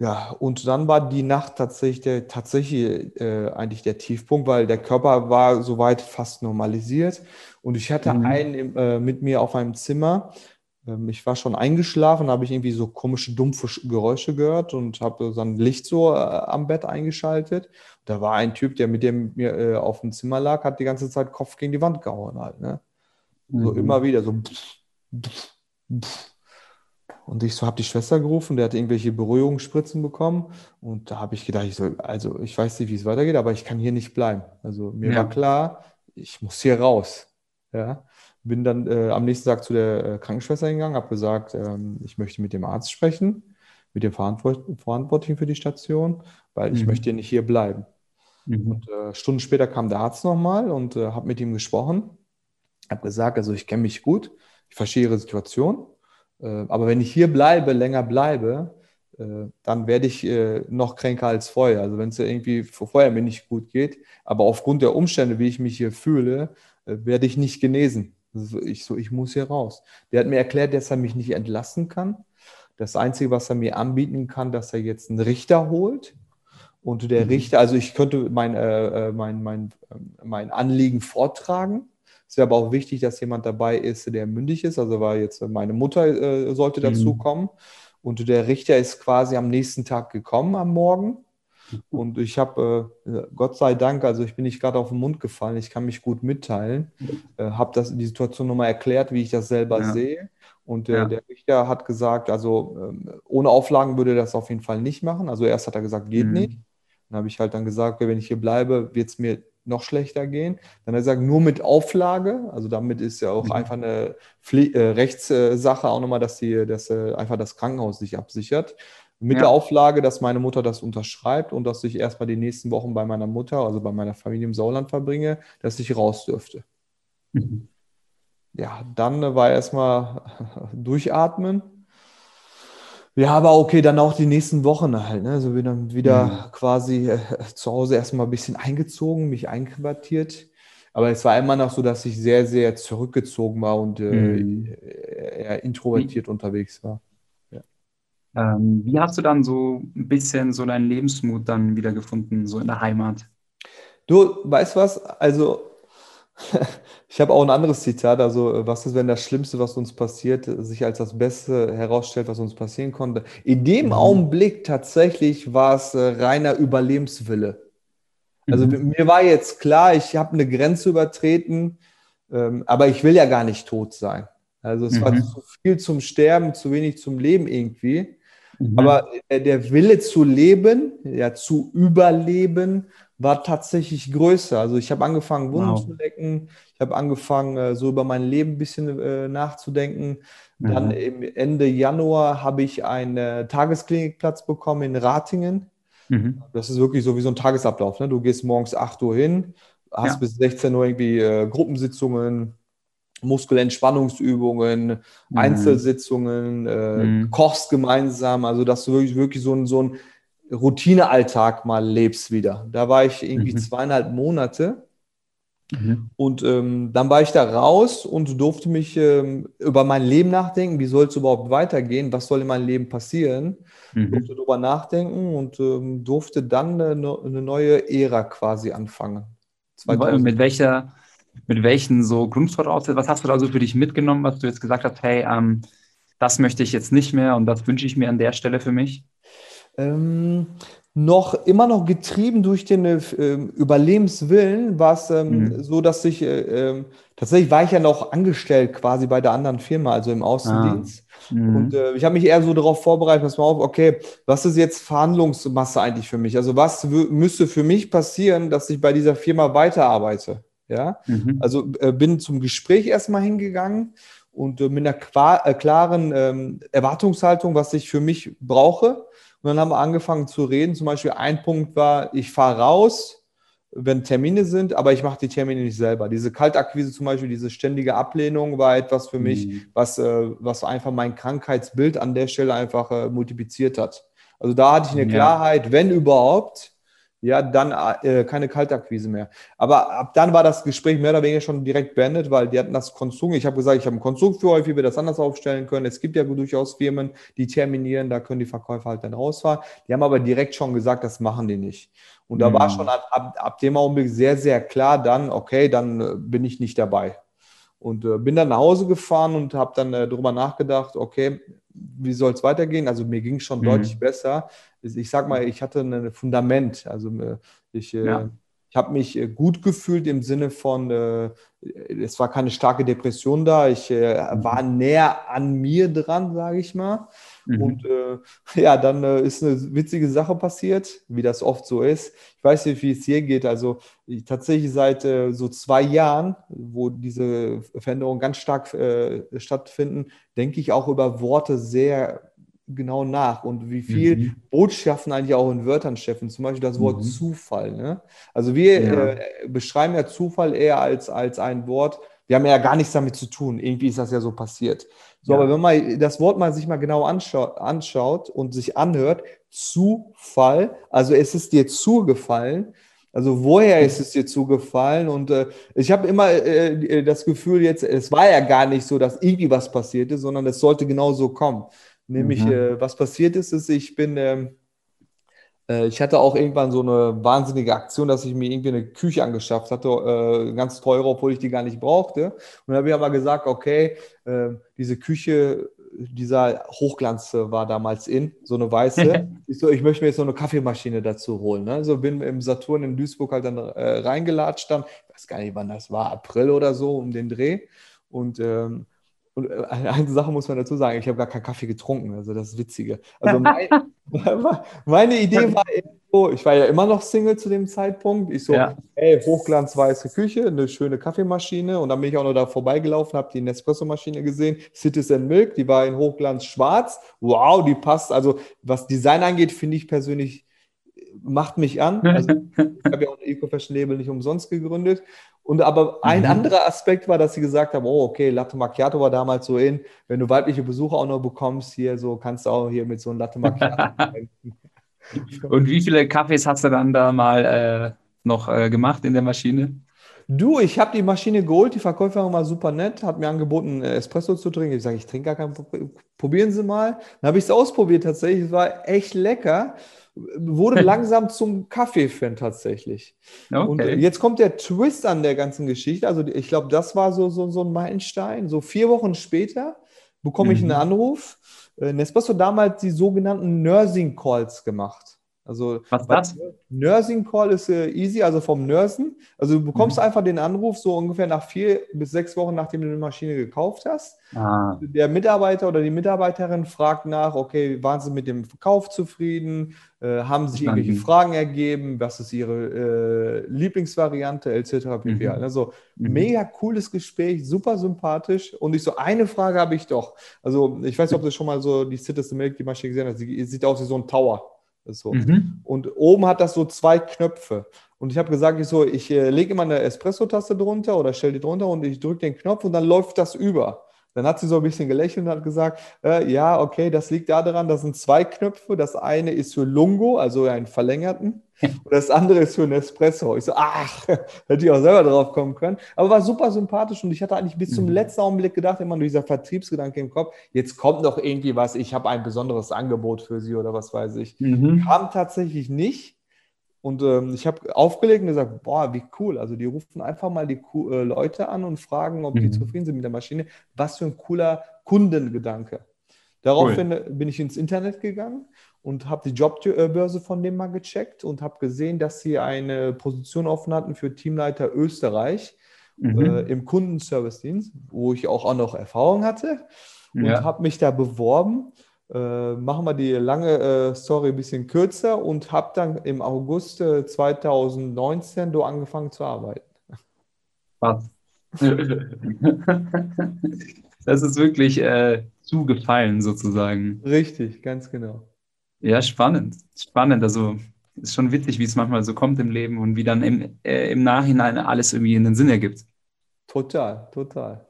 Speaker 1: Ja, und dann war die Nacht tatsächlich, der, tatsächlich äh, eigentlich der Tiefpunkt, weil der Körper war soweit fast normalisiert. Und ich hatte mhm. einen äh, mit mir auf einem Zimmer. Ähm, ich war schon eingeschlafen, habe ich irgendwie so komische, dumpfe Geräusche gehört und habe so ein Licht so äh, am Bett eingeschaltet. Und da war ein Typ, der mit dem mir äh, auf dem Zimmer lag, hat die ganze Zeit Kopf gegen die Wand gehauen halt. Ne? Mhm. So immer wieder so. Pff, pff, pff. Und ich so habe die Schwester gerufen, der hat irgendwelche Beruhigungsspritzen bekommen. Und da habe ich gedacht, ich so, also ich weiß nicht, wie es weitergeht, aber ich kann hier nicht bleiben. Also mir ja. war klar, ich muss hier raus. Ja. Bin dann äh, am nächsten Tag zu der äh, Krankenschwester hingegangen, habe gesagt, ähm, ich möchte mit dem Arzt sprechen, mit dem Verantwort Verantwortlichen für die Station, weil ich mhm. möchte nicht hier bleiben. Mhm. Und äh, Stunden später kam der Arzt nochmal und äh, habe mit ihm gesprochen. Habe gesagt, also ich kenne mich gut, ich verstehe Ihre Situation aber wenn ich hier bleibe, länger bleibe, äh, dann werde ich äh, noch kränker als vorher. Also wenn es ja irgendwie vorher mir nicht gut geht, aber aufgrund der Umstände, wie ich mich hier fühle, werde ich nicht genesen. Also ich so, ich muss hier raus. Der hat mir erklärt, dass er mich nicht entlassen kann. Das Einzige, was er mir anbieten kann, dass er jetzt einen Richter holt. Und der mhm. Richter, also ich könnte mein, äh, mein, mein, mein Anliegen vortragen Es wäre aber auch wichtig, dass jemand dabei ist, der mündig ist. Also war jetzt meine Mutter äh, sollte dazu mhm. Und der Richter ist quasi am nächsten Tag gekommen, am Morgen. Und ich habe, äh, Gott sei Dank, also ich bin nicht gerade auf den Mund gefallen, ich kann mich gut mitteilen, äh, habe die Situation nochmal erklärt, wie ich das selber ja. sehe. Und äh, ja. der Richter hat gesagt, also ähm, ohne Auflagen würde er das auf jeden Fall nicht machen. Also erst hat er gesagt, geht mhm. nicht. Dann habe ich halt dann gesagt, okay, wenn ich hier bleibe, wird es mir noch schlechter gehen. Dann hat er gesagt, nur mit Auflage, also damit ist ja auch mhm. einfach eine Pfle äh, Rechtssache auch nochmal, dass, die, dass äh, einfach das Krankenhaus sich absichert. Mit ja. der Auflage, dass meine Mutter das unterschreibt und dass ich erstmal die nächsten Wochen bei meiner Mutter, also bei meiner Familie im Sauerland verbringe, dass ich raus dürfte. Mhm. Ja, dann war erstmal durchatmen ja, aber okay, dann auch die nächsten Wochen halt. Ne? Also bin dann wieder mhm. quasi äh, zu Hause erstmal ein bisschen eingezogen, mich einquartiert. Aber es war immer noch so, dass ich sehr, sehr zurückgezogen war und äh, mhm. eher introvertiert wie, unterwegs war.
Speaker 2: Ja. Ähm, wie hast du dann so ein bisschen so deinen Lebensmut dann wiedergefunden, so in der Heimat?
Speaker 1: Du, weißt was? Also ich habe auch ein anderes Zitat. Also, äh, was ist, wenn das Schlimmste, was uns passiert, sich als das Beste herausstellt, was uns passieren konnte? In dem mhm. Augenblick tatsächlich war es äh, reiner Überlebenswille. Also, mhm. mir war jetzt klar, ich habe eine Grenze übertreten, ähm, aber ich will ja gar nicht tot sein. Also, es mhm. war zu viel zum Sterben, zu wenig zum Leben irgendwie. Mhm. Aber äh, der Wille zu leben, ja, zu überleben, war tatsächlich größer. Also ich habe angefangen, Wunden wow. zu lecken. Ich habe angefangen, äh, so über mein Leben ein bisschen äh, nachzudenken. Mhm. Dann im Ende Januar habe ich einen Tagesklinikplatz bekommen in Ratingen. Mhm. Das ist wirklich so wie so ein Tagesablauf. Ne? Du gehst morgens 8 Uhr hin, hast ja. bis 16 Uhr irgendwie äh, Gruppensitzungen, Muskelentspannungsübungen, mhm. Einzelsitzungen, äh, mhm. kochst gemeinsam. Also dass du wirklich, wirklich so ein, so ein Routinealltag mal lebst wieder. Da war ich irgendwie mhm. zweieinhalb Monate. Mhm. Und ähm, dann war ich da raus und durfte mich ähm, über mein Leben nachdenken. Wie soll es überhaupt weitergehen? Was soll in meinem Leben passieren? Mhm. Durfte darüber nachdenken und ähm, durfte dann eine, eine, neue Ära quasi anfangen.
Speaker 2: 2000. Mit welcher, mit welchen so Grundvoraussetzungen, was hast du da so für dich mitgenommen, was du jetzt gesagt hast, hey, ähm, das möchte ich jetzt nicht mehr und das wünsche ich mir an der Stelle für mich?
Speaker 1: Ähm, noch immer noch getrieben durch den äh, Überlebenswillen, war es ähm, mhm. so, dass ich äh, äh, tatsächlich war ich ja noch angestellt quasi bei der anderen Firma, also im Außendienst. Ah. Mhm. Und äh, ich habe mich eher so darauf vorbereitet, pass mal auf, okay, was ist jetzt Verhandlungsmasse eigentlich für mich? Also was müsste für mich passieren, dass ich bei dieser Firma weiterarbeite? Ja, mhm. also äh, bin zum Gespräch erstmal hingegangen und äh, mit einer klaren ähm, Erwartungshaltung, was ich für mich brauche und dann haben wir angefangen zu reden. Zum Beispiel ein Punkt war, ich fahre raus, wenn Termine sind, aber ich mache die Termine nicht selber. Diese Kaltakquise zum Beispiel, diese ständige Ablehnung war etwas für mich, mhm. was, äh, was einfach mein Krankheitsbild an der Stelle einfach äh, multipliziert hat. Also da hatte ich eine ja. Klarheit, wenn überhaupt, ja, dann äh, keine Kaltakquise mehr. Aber ab dann war das Gespräch mehr oder weniger schon direkt beendet, weil die hatten das Konstrukt. Ich habe gesagt, ich habe ein Konstrukt für euch, wie wir das anders aufstellen können. Es gibt ja durchaus Firmen, die terminieren, da können die Verkäufer halt dann rausfahren. Die haben aber direkt schon gesagt, das machen die nicht. Und da mhm. war schon ab, ab, ab, dem Augenblick sehr, sehr klar dann, okay, dann äh, bin ich nicht dabei. Und äh, bin dann nach Hause gefahren und habe dann äh, darüber nachgedacht, okay, wie soll es weitergehen? Also mir ging es schon mhm. deutlich besser ich sag mal, ich hatte ein Fundament. Also äh, ich, äh, ja. ich habe mich äh, gut gefühlt im Sinne von, es war keine starke Depression da. Ich mhm. war näher an mir dran, sage ich mal. Mhm. Und äh, ja, dann äh, ist eine witzige Sache passiert, wie das oft so ist. Ich weiß nicht, wie es hier geht. Also ich, tatsächlich seit äh, so zwei Jahren, wo diese Veränderungen ganz stark stattfinden, denke ich auch über Worte sehr genau nach und wie viel mhm. Botschaften eigentlich auch in Wörtern stecken. Zum Beispiel das Wort mhm. Zufall. Ne? Also wir ja. äh, beschreiben ja Zufall eher als, als ein Wort. Wir haben ja gar nichts damit zu tun. Irgendwie ist das ja so passiert. So, ja. aber wenn man das Wort mal sich mal genau anschaut, anschaut und sich anhört, Zufall, also es ist dir zugefallen, also woher ist es dir zugefallen? Und äh, ich habe immer äh, das Gefühl jetzt, es war ja gar nicht so, dass irgendwie was passierte, sondern es sollte genau so kommen. Nämlich, mhm. äh, was passiert ist, ist, ich bin ähm, Äh, ich hatte auch irgendwann so eine wahnsinnige Aktion, dass ich mir irgendwie eine Küche angeschafft hatte, äh, ganz teure, obwohl ich die gar nicht brauchte. Und dann habe ich aber gesagt, okay, äh, diese Küche, dieser Hochglanz war damals in, so eine weiße. ich, so, ich möchte mir jetzt so eine Kaffeemaschine dazu holen. Ne? So bin im Saturn in Duisburg halt dann äh, reingelatscht dann, ich weiß gar nicht, wann das war, April oder so, um den Dreh. Und ähm, und äh, eine Sache muss man dazu sagen, ich habe gar keinen Kaffee getrunken, also das ist Witzige. Also mein, meine Idee war so, ich war ja immer noch Single zu dem Zeitpunkt. Ich so, ja. hey, hochglanzweiße Küche, eine schöne Kaffeemaschine und dann bin ich auch noch da vorbeigelaufen, habe die Nespresso-Maschine gesehen, Citizen Milk, die war in Hochglanz schwarz. Wow, die passt. Also was Design angeht, finde ich persönlich macht mich an. Also, ich habe ja auch ein Eco-Fashion-Label nicht umsonst gegründet. Und aber ein mhm. anderer Aspekt war, dass sie gesagt haben, oh, okay, Latte Macchiato war damals so in, wenn du weibliche Besucher auch noch bekommst, hier so kannst du auch hier mit so einem Latte Macchiato.
Speaker 2: Und wie viele Kaffees hast du dann da mal äh, noch äh, gemacht in der Maschine?
Speaker 1: Du, ich habe die Maschine geholt, die Verkäuferin war super nett, hat mir angeboten, äh, Espresso zu trinken. Ich sage, ich trinke gar keinen, probieren Sie mal. Dann habe ich es ausprobiert tatsächlich, es war echt lecker wurde langsam zum Kaffee-Fan tatsächlich. Okay. Und jetzt kommt der Twist an der ganzen Geschichte. Also ich glaube, das war so, so, so ein Meilenstein. So vier Wochen später bekomme ich einen mhm. Anruf. Äh, Nespresso damals die sogenannten Nursing Calls gemacht. Also
Speaker 2: was das?
Speaker 1: Nursing Call ist äh, easy, also vom Nursen. Also du bekommst mhm. einfach den Anruf so ungefähr nach vier bis sechs Wochen, nachdem du die Maschine gekauft hast. Ah. Der Mitarbeiter oder die Mitarbeiterin fragt nach, okay, waren sie mit dem Verkauf zufrieden? Äh, haben sich irgendwelche Fragen ergeben? Was ist ihre äh, Lieblingsvariante etc. pp. Mhm. Also mhm. mega cooles Gespräch, super sympathisch. Und ich so, eine Frage habe ich doch. Also ich weiß nicht, ob du schon mal so die Citizen Milk, die Maschine gesehen hast. Sie sieht aus wie so ein Tower. So. Mhm. Und oben hat das so zwei Knöpfe. Und ich habe gesagt, ich so, ich äh, lege immer eine Espresso-Taste drunter oder stelle die drunter und ich drücke den Knopf und dann läuft das über. Dann hat sie so ein bisschen gelächelt und hat gesagt, äh, ja, okay, das liegt daran, das sind zwei Knöpfe. Das eine ist für Lungo, also einen verlängerten, und das andere ist für Nespresso. Ich so, ach, hätte ich auch selber drauf kommen können. Aber war super sympathisch und ich hatte eigentlich bis zum mhm. letzten Augenblick gedacht, immer nur dieser Vertriebsgedanke im Kopf, jetzt kommt noch irgendwie was, ich habe ein besonderes Angebot für Sie oder was weiß ich. Mhm. Kam tatsächlich nicht. Und ähm, ich habe aufgelegt und gesagt, boah, wie cool. Also die rufen einfach mal die äh, Leute an und fragen, ob mhm. die zufrieden sind mit der Maschine. Was für ein cooler Kundengedanke. Daraufhin cool. bin ich ins Internet gegangen und habe die Jobbörse von dem mal gecheckt und habe gesehen, dass sie eine Position offen hatten für Teamleiter Österreich mhm. äh, im Kundenservice-Dienst, wo ich auch, auch noch Erfahrung hatte und ja. habe mich da beworben äh, machen wir die lange äh, Story ein bisschen kürzer und habe dann im August äh, 2019 da angefangen zu arbeiten.
Speaker 2: Was? das ist wirklich äh, zugefallen sozusagen.
Speaker 1: Richtig, ganz genau.
Speaker 2: Ja, spannend. Spannend. Also ist schon witzig, wie es manchmal so kommt im Leben und wie dann im, äh, im Nachhinein alles irgendwie in den Sinn ergibt.
Speaker 1: Total, total.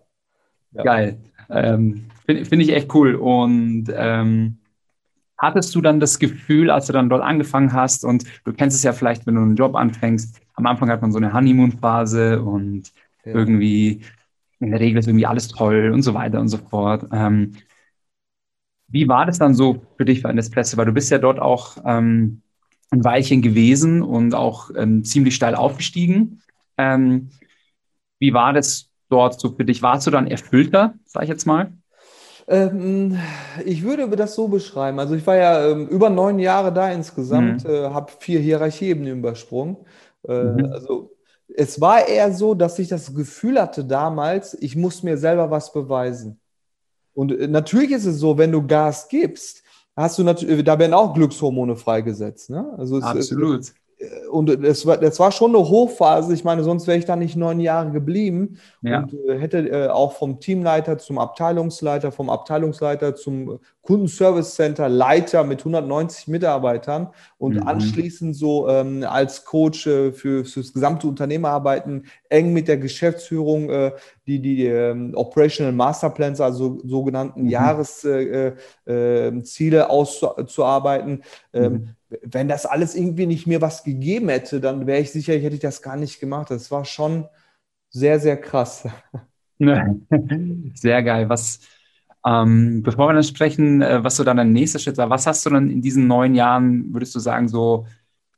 Speaker 2: Ja. Geil. Ähm, Finde find ich echt cool. Und ähm, hattest du dann das Gefühl, als du dann dort angefangen hast, und du kennst es ja vielleicht, wenn du einen Job anfängst, am Anfang hat man so eine Honeymoon-Phase und ja. irgendwie, in der Regel ist irgendwie alles toll und so weiter und so fort. Ähm, wie war das dann so für dich bei Nespresso? Weil du bist ja dort auch ähm, ein Weilchen gewesen und auch ähm, ziemlich steil aufgestiegen. Ähm, wie war das dort so für dich? Warst du dann erfüllter, sag ich jetzt mal?
Speaker 1: Ähm, ich würde das so beschreiben. Also ich war ja ähm, über neun Jahre da insgesamt, mhm. äh, habe vier Hierarchieebenen übersprungen. Äh, mhm. Also es war eher so, dass ich das Gefühl hatte damals, ich muss mir selber was beweisen. Und äh, natürlich ist es so, wenn du Gas gibst, hast du natürlich, da werden auch Glückshormone freigesetzt. Ne?
Speaker 2: Also Absolut. Es,
Speaker 1: und das war, das war schon eine Hochphase. Ich meine, sonst wäre ich da nicht neun Jahre geblieben ja. und äh, hätte äh, auch vom Teamleiter zum Abteilungsleiter, vom Abteilungsleiter zum Kundenservice Center Leiter mit 190 Mitarbeitern und mhm. anschließend so ähm, als Coach äh, für, für das gesamte Unternehmen arbeiten, eng mit der Geschäftsführung äh, die, die ähm, Operational Masterplans, also sogenannten mhm. Jahresziele äh, äh, auszuarbeiten. Ähm, mhm wenn das alles irgendwie nicht mir was gegeben hätte, dann wäre ich sicher, ich hätte das gar nicht gemacht. Das war schon sehr, sehr krass.
Speaker 2: Sehr geil. Was, ähm, bevor wir dann sprechen, äh, was so dann der nächste Schritt war, was hast du dann in diesen neun Jahren, würdest du sagen, so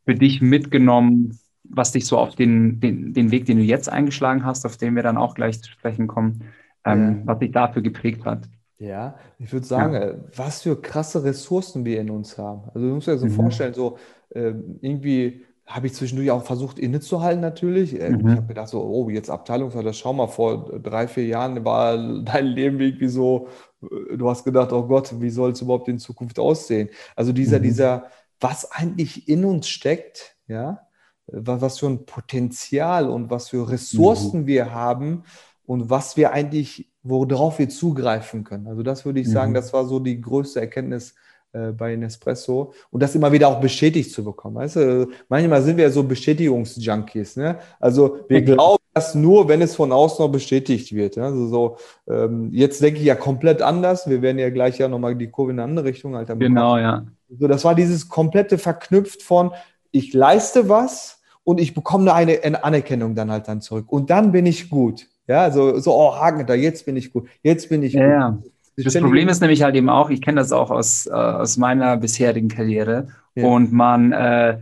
Speaker 2: für dich mitgenommen, was dich so auf den, den, den Weg, den du jetzt eingeschlagen hast, auf den wir dann auch gleich zu sprechen kommen, ähm, ja. was dich dafür geprägt hat?
Speaker 1: Ja, ich würde sagen, ja. was für krasse Ressourcen wir in uns haben. Also du musst dir so mhm. vorstellen, so äh, irgendwie habe ich zwischendurch auch versucht, innezuhalten natürlich. Äh, mhm. Ich habe gedacht, so, oh, jetzt Abteilungsleiter, schau mal, vor drei, vier Jahren war dein Leben irgendwie so, äh, du hast gedacht, oh Gott, wie soll es überhaupt in Zukunft aussehen? Also dieser, mhm. dieser, was eigentlich in uns steckt, ja, was für ein Potenzial und was für Ressourcen mhm. wir haben und was wir eigentlich, worauf wir zugreifen können. Also das würde ich sagen, mhm. das war so die größte Erkenntnis äh, bei Nespresso und das immer wieder auch bestätigt zu bekommen. Weißt du? Manchmal sind wir so Bestätigungsjunkies. Ne? Also wir mhm. glauben das nur, wenn es von außen noch bestätigt wird. Ja? Also so, ähm, jetzt denke ich ja komplett anders. Wir werden ja gleich ja nochmal die Kurve in eine andere Richtung halt
Speaker 2: Genau, ja.
Speaker 1: So, das war dieses komplette verknüpft von, ich leiste was und ich bekomme eine, eine Anerkennung dann halt dann zurück. Und dann bin ich gut. Ja, so, so oh, Haken da, jetzt bin ich gut, jetzt bin ich
Speaker 2: ja, gut. Ja. Das Problem ist nämlich halt eben auch, ich kenne das auch aus, äh, aus meiner bisherigen Karriere ja. und man äh,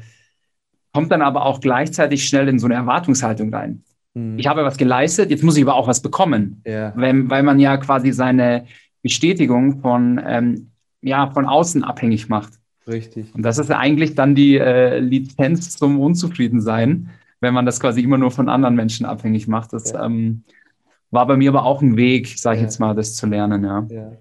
Speaker 2: kommt dann aber auch gleichzeitig schnell in so eine Erwartungshaltung rein. Mhm. Ich habe was geleistet, jetzt muss ich aber auch was bekommen, ja. Wenn, weil man ja quasi seine Bestätigung von, ähm, ja, von außen abhängig macht.
Speaker 1: Richtig.
Speaker 2: Und das ist eigentlich dann die äh, Lizenz zum Unzufriedensein, wenn man das quasi immer nur von anderen Menschen abhängig macht. Das ja. ähm, war bei mir aber auch ein Weg, sage ich ja. jetzt mal, das zu lernen, ja. ja.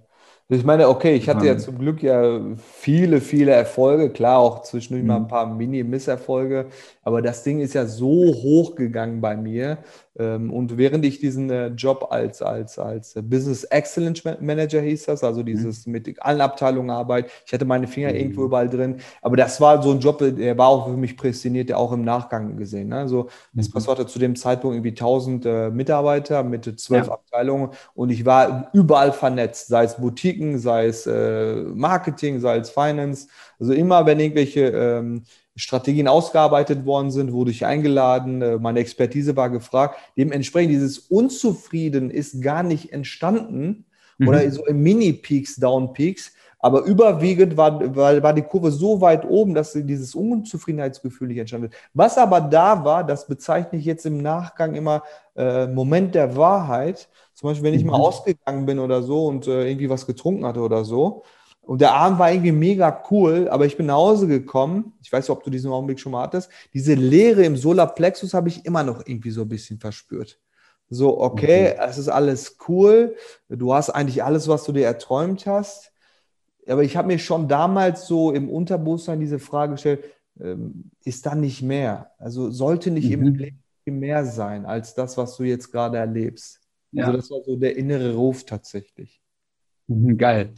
Speaker 1: Ich meine, okay, ich hatte ja zum Glück ja viele, viele Erfolge, klar auch zwischendurch mhm. mal ein paar Mini-Misserfolge, aber das Ding ist ja so hoch gegangen bei mir. Ähm, und während ich diesen äh, Job als, als, als Business Excellence Manager hieß das, also dieses mhm. mit allen Abteilungen Arbeit, ich hatte meine Finger mhm. irgendwo überall drin, aber das war so ein Job, der war auch für mich prädestiniert, der auch im Nachgang gesehen. Ne? Also Nespresso mhm. hatte zu dem Zeitpunkt irgendwie 1000 äh, Mitarbeiter mit zwölf ja. Abteilungen und ich war überall vernetzt, sei es Boutiquen, sei es äh, Marketing, sei es Finance. Also immer, wenn irgendwelche ähm, Strategien ausgearbeitet worden sind, wurde ich eingeladen, äh, meine Expertise war gefragt. Dementsprechend dieses Unzufrieden ist gar nicht entstanden mhm. oder so im Mini-Peaks, Down-Peaks, aber überwiegend war, war, war die Kurve so weit oben, dass dieses Unzufriedenheitsgefühl nicht entstanden ist. Was aber da war, das bezeichne ich jetzt im Nachgang immer äh, Moment der Wahrheit. Zum Beispiel, wenn ich mal mhm. ausgegangen bin oder so und äh, irgendwie was getrunken hatte oder so, und der Abend war irgendwie mega cool, aber ich bin nach Hause gekommen. Ich weiß nicht, ob du diesen Augenblick schon mal hattest. Diese Leere im Solarplexus habe ich immer noch irgendwie so ein bisschen verspürt. So, okay, okay, es ist alles cool. Du hast eigentlich alles, was du dir erträumt hast. Aber ich habe mir schon damals so im Unterbewusstsein diese Frage gestellt, ähm, ist da nicht mehr? Also sollte nicht mhm. im Leben mehr sein als das, was du jetzt gerade erlebst. Ja. Also das war so der innere Ruf tatsächlich.
Speaker 2: Mhm, geil.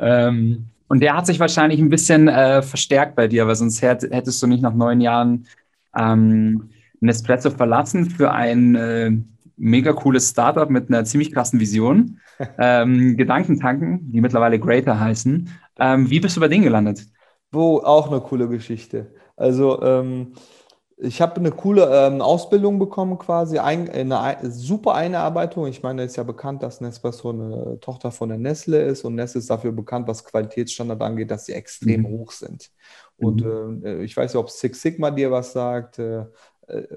Speaker 2: Ähm, und der hat sich wahrscheinlich ein bisschen äh, verstärkt bei dir, weil sonst hättest du nicht nach neun Jahren ähm, Nespresso verlassen für ein äh, mega cooles Startup mit einer ziemlich krassen Vision. ähm, Gedankentanken, die mittlerweile Greater heißen. Ähm, wie bist du bei denen gelandet?
Speaker 1: Wo auch eine coole Geschichte. Also ähm, ich habe eine coole ähm, Ausbildung bekommen, quasi ein, eine super Einarbeitung. Ich meine, es ist ja bekannt, dass Nespresso eine Tochter von der Nestle ist und Nestle ist dafür bekannt, was Qualitätsstandard angeht, dass sie extrem mhm. hoch sind. Und mhm. äh, ich weiß nicht, ob Six Sigma dir was sagt. Äh,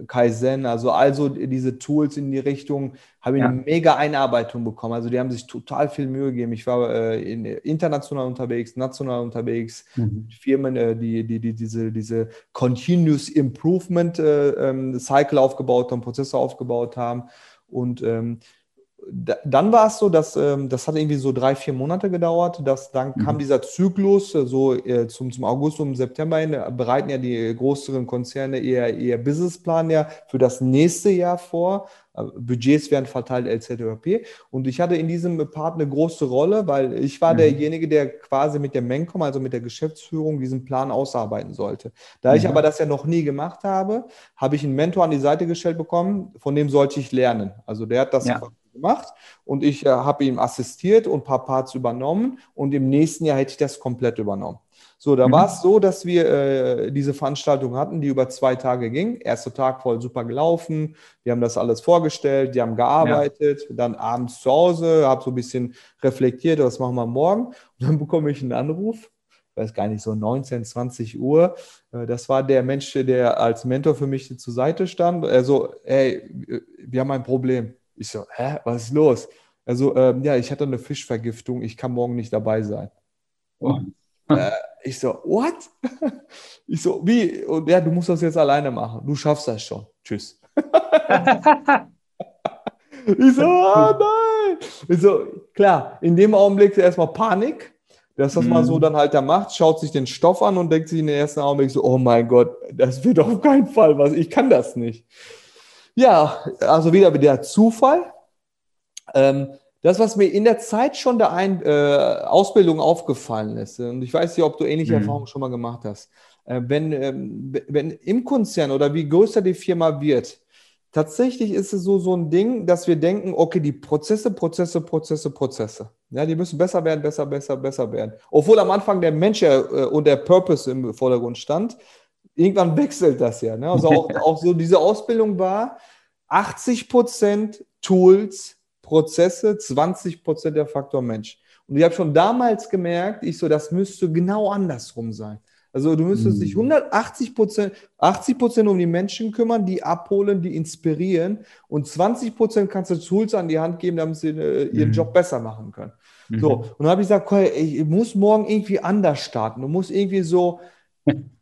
Speaker 1: Kaizen, also also diese Tools in die Richtung, habe ich ja. eine mega Einarbeitung bekommen. Also die haben sich total viel Mühe gegeben. Ich war äh, in, international unterwegs, national unterwegs, mhm. Firmen, äh, die, die, die diese, diese Continuous Improvement äh, ähm, Cycle aufgebaut haben, Prozesse aufgebaut haben. Und ähm, dann war es so, dass ähm, das hat irgendwie so drei, vier Monate gedauert, dass dann mhm. kam dieser Zyklus, äh, so äh, zum, zum August und September hin, äh, bereiten ja die größeren Konzerne eher, eher Businessplan ja für das nächste Jahr vor. Budgets werden verteilt, etc. Und ich hatte in diesem Part eine große Rolle, weil ich war mhm. derjenige, der quasi mit der Mencom, also mit der Geschäftsführung, diesen Plan ausarbeiten sollte. Da mhm. ich aber das ja noch nie gemacht habe, habe ich einen Mentor an die Seite gestellt bekommen, von dem sollte ich lernen. Also der hat das ja gemacht und ich äh, habe ihm assistiert und ein paar Parts übernommen und im nächsten Jahr hätte ich das komplett übernommen. So, da mhm. war es so, dass wir äh, diese Veranstaltung hatten, die über zwei Tage ging. Erster Tag voll super gelaufen. Die haben das alles vorgestellt, die haben gearbeitet. Ja. Dann abends zu Hause, habe so ein bisschen reflektiert, was machen wir morgen. Und dann bekomme ich einen Anruf. weiß gar nicht, so 19, 20 Uhr. Äh, das war der Mensch, der als Mentor für mich zur Seite stand. Er so, hey, wir haben ein Problem. Ich so, hä, was ist los? Also, ähm, ja, ich hatte eine Fischvergiftung, ich kann morgen nicht dabei sein. Oh. Äh, ich so, what? Ich so, wie? Und ja, du musst das jetzt alleine machen. Du schaffst das schon. Tschüss. ich so, oh nein. Ich so, klar, in dem Augenblick erstmal Panik, dass das mhm. mal so dann halt da macht, schaut sich den Stoff an und denkt sich in den ersten Augenblick so, oh mein Gott, das wird auf keinen Fall was, ich kann das nicht. Ja, also wieder der Zufall. Ähm, das, was mir in der Zeit schon der Ein äh, Ausbildung aufgefallen ist, und ich weiß nicht, ob du ähnliche mhm. Erfahrungen schon mal gemacht hast, äh, wenn, ähm, wenn im Konzern oder wie größer die Firma wird, tatsächlich ist es so, so ein Ding, dass wir denken, okay, die Prozesse, Prozesse, Prozesse, Prozesse. Ja, die müssen besser werden, besser, besser, besser werden. Obwohl am Anfang der Mensch äh, und der Purpose im Vordergrund stand, irgendwann wechselt das ja. Ne? Also auch, auch so diese Ausbildung war 80 Prozent Tools, Prozesse, 20 Prozent der Faktor Mensch. Und ich habe schon damals gemerkt, ich so, das müsste genau andersrum sein. Also du müsstest dich 180 hm. Prozent, 80 Prozent um die Menschen kümmern, die abholen, die inspirieren und 20 Prozent kannst du Tools an die Hand geben, damit sie äh, ihren mhm. Job besser machen können. Mhm. So, und dann habe ich gesagt, okay, ich muss morgen irgendwie anders starten. Du musst irgendwie so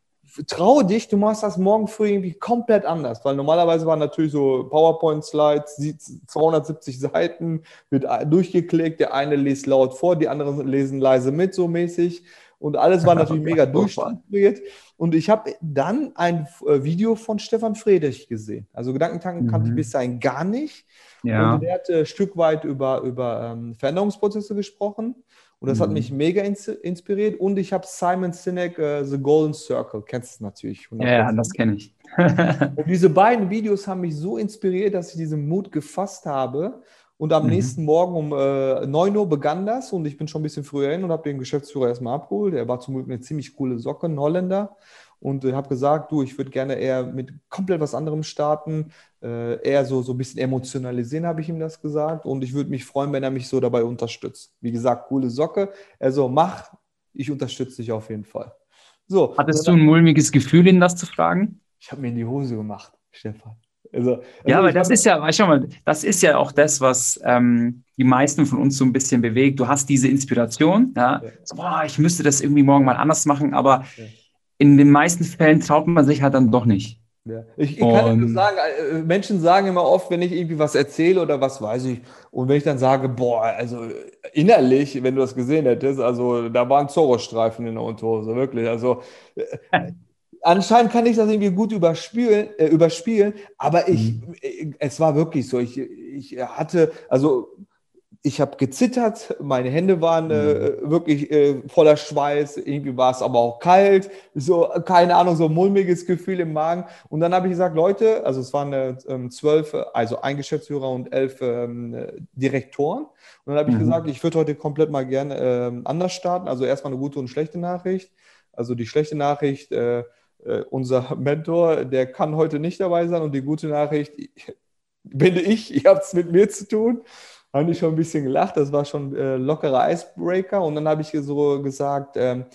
Speaker 1: trau dich, du machst das morgen früh irgendwie komplett anders, weil normalerweise waren natürlich so PowerPoint-Slides, 270 Seiten, wird durchgeklickt, der eine liest laut vor, die anderen lesen leise mit, so mäßig. Und alles war natürlich mega durchstrukturiert. Und ich habe dann ein äh, Video von Stefan Friedrich gesehen. Also Gedankentanken mhm. kannte ich mhm. bis dahin gar nicht. Ja. Und der hat ein Stück weit über, über ähm, Veränderungsprozesse gesprochen. Und das mhm. hat mich mega ins inspiriert. Und ich habe Simon Sinek, uh, The Golden Circle, kennst du natürlich.
Speaker 2: 100%. Ja, das kenne ich.
Speaker 1: und diese beiden Videos haben mich so inspiriert, dass ich diesen Mut gefasst habe. Und am mhm. nächsten Morgen um äh, 9 Uhr begann das und ich bin schon ein bisschen früher hin und habe den Geschäftsführer erstmal abgeholt. Er war zum Glück eine ziemlich coole Socke, ein Holländer. Und äh, habe gesagt, du, ich würde gerne eher mit komplett was anderem starten, äh, eher so, so ein bisschen emotionalisieren, habe ich ihm das gesagt. Und ich würde mich freuen, wenn er mich so dabei unterstützt. Wie gesagt, coole Socke. Er so, mach, ich unterstütze dich auf jeden Fall.
Speaker 2: So. Hattest du ein mulmiges Gefühl, ihn das zu fragen?
Speaker 1: Ich habe mir in die Hose gemacht, Stefan.
Speaker 2: Also, also ja, aber das ist ja, schau mal, das ist ja auch das, was ähm, die meisten von uns so ein bisschen bewegt. Du hast diese Inspiration, ja, ja. So, boah, ich müsste das irgendwie morgen mal anders machen, aber ja. In den meisten Fällen traut man sich halt dann doch nicht.
Speaker 1: Ja. Ich, ich kann nur sagen, äh, Menschen sagen immer oft, wenn ich irgendwie was erzähle oder was weiß ich, und wenn ich dann sage, boah, also innerlich, wenn du das gesehen hättest, also da waren Zorro-Streifen in der Unterhose, wirklich. Also äh, anscheinend kann ich das irgendwie gut überspielen, äh, überspielen aber ich, mhm. Äh, es war wirklich so. Ich, ich hatte, also ich habe gezittert, meine Hände waren äh, mhm. wirklich äh, voller Schweiß, irgendwie war es aber auch kalt, so, keine Ahnung, so ein mulmiges Gefühl im Magen. Und dann habe ich gesagt, Leute, also es waren äh, ähm, zwölf, also ein Geschäftsführer und elf ähm, Direktoren. Und dann habe ich mhm. gesagt, ich würde heute komplett mal gerne ähm, anders starten. Also erstmal eine gute und schlechte Nachricht. Also die schlechte Nachricht, äh, äh, unser Mentor, der kann heute nicht dabei sein. Und die gute Nachricht, bin ich, ihr habt es mit mir zu tun habe ich schon ein bisschen gelacht. Das war schon äh, lockerer Icebreaker. Und dann habe ich so gesagt, ähm,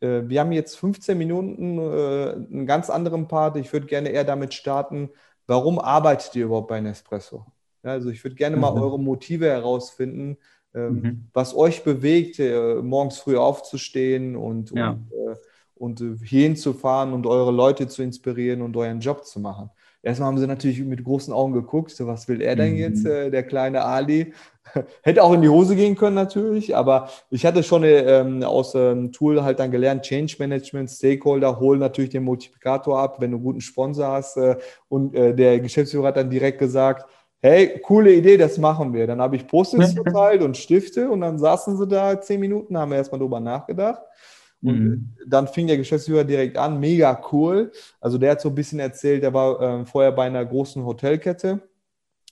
Speaker 1: äh, wir haben jetzt 15 Minuten, äh, einen ganz anderen Part. Ich würde gerne eher damit starten, warum arbeitet ihr überhaupt bei Nespresso? Ja, also ich würde gerne mhm. mal eure Motive herausfinden, ähm, mhm. was euch bewegt, äh, morgens früh aufzustehen und, ja. und, äh, und hierhin zu fahren und eure Leute zu inspirieren und euren Job zu machen. Erstmal haben sie natürlich mit großen Augen geguckt, so was will er denn mhm. jetzt, äh, der kleine Ali? Hätte auch in die Hose gehen können natürlich, aber ich hatte schon ähm, aus dem Tool halt dann gelernt, Change Management, Stakeholder holen natürlich den Multiplikator ab, wenn du einen guten Sponsor hast. Äh, und äh, der Geschäftsführer hat dann direkt gesagt, hey, coole Idee, das machen wir. Dann habe ich Post-its verteilt und Stifte und dann saßen sie da zehn Minuten, haben wir erstmal drüber nachgedacht. Und mhm. dann fing der Geschäftsführer direkt an, mega cool. Also der hat so ein bisschen erzählt, der war äh, vorher bei einer großen Hotelkette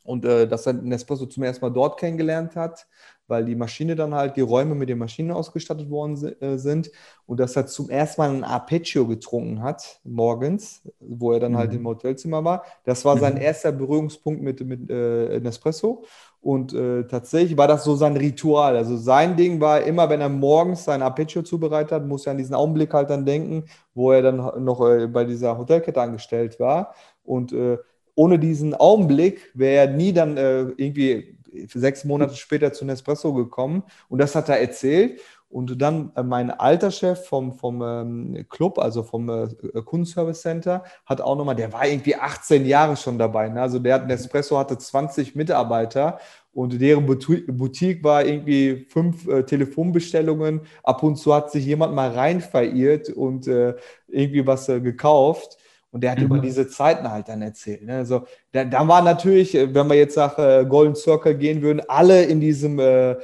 Speaker 1: und äh, dass er Nespresso zum ersten Mal dort kennengelernt hat, weil die Maschine dann halt, die Räume mit den Maschinen ausgestattet worden äh, sind und dass er zum ersten Mal ein Arpeggio getrunken hat, morgens, wo er dann halt mhm. halt im Hotelzimmer war. Das war sein mhm. erster Berührungspunkt mit, mit äh, Nespresso Und äh, tatsächlich war das so sein Ritual. Also sein Ding war immer, wenn er morgens sein Aperitivo zubereitet hat, muss er an diesen Augenblick halt dann denken, wo er dann noch äh, bei dieser Hotelkette angestellt war. Und äh, ohne diesen Augenblick wäre er nie dann äh, irgendwie sechs Monate später zu Nespresso gekommen. Und das hat er erzählt. Und dann äh, mein alter Chef vom, vom ähm, Club, also vom äh, Kundenservice Center, hat auch nochmal, der war irgendwie 18 Jahre schon dabei. Ne? Also der hat Nespresso hatte 20 Mitarbeiter und deren Boutique war irgendwie fünf äh, Telefonbestellungen. Ab und zu hat sich jemand mal rein verirrt und äh, irgendwie was äh, gekauft. Und der hat mhm. über diese Zeiten halt dann erzählt. Ne? Also da, da, war natürlich, äh, wenn wir jetzt nach äh, Golden Circle gehen würden, alle in diesem, äh, äh,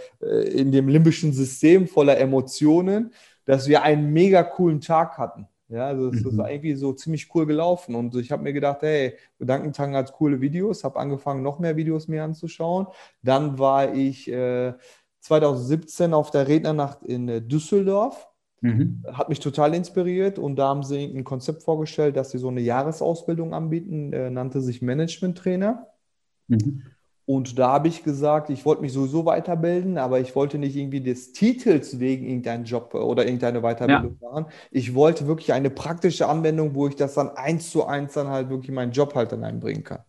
Speaker 1: in dem limbischen System voller Emotionen, dass wir einen mega coolen Tag hatten. Ja, also es mhm. ist irgendwie so ziemlich cool gelaufen. Und ich habe mir gedacht, hey, Gedankentang hat coole Videos, habe angefangen, noch mehr Videos mir anzuschauen. Dann war ich äh, 2017 auf der Rednernacht in äh, Düsseldorf Mhm. Hat mich total inspiriert und da haben sie ein Konzept vorgestellt, dass sie so eine Jahresausbildung anbieten, äh, nannte sich Management Trainer. Mhm. Und da habe ich gesagt, ich wollte mich sowieso weiterbilden, aber ich wollte nicht irgendwie des Titels wegen irgendeinen Job oder irgendeine Weiterbildung ja. machen. Ich wollte wirklich eine praktische Anwendung, wo ich das dann eins zu eins dann halt wirklich meinen Job halt dann einbringen kann.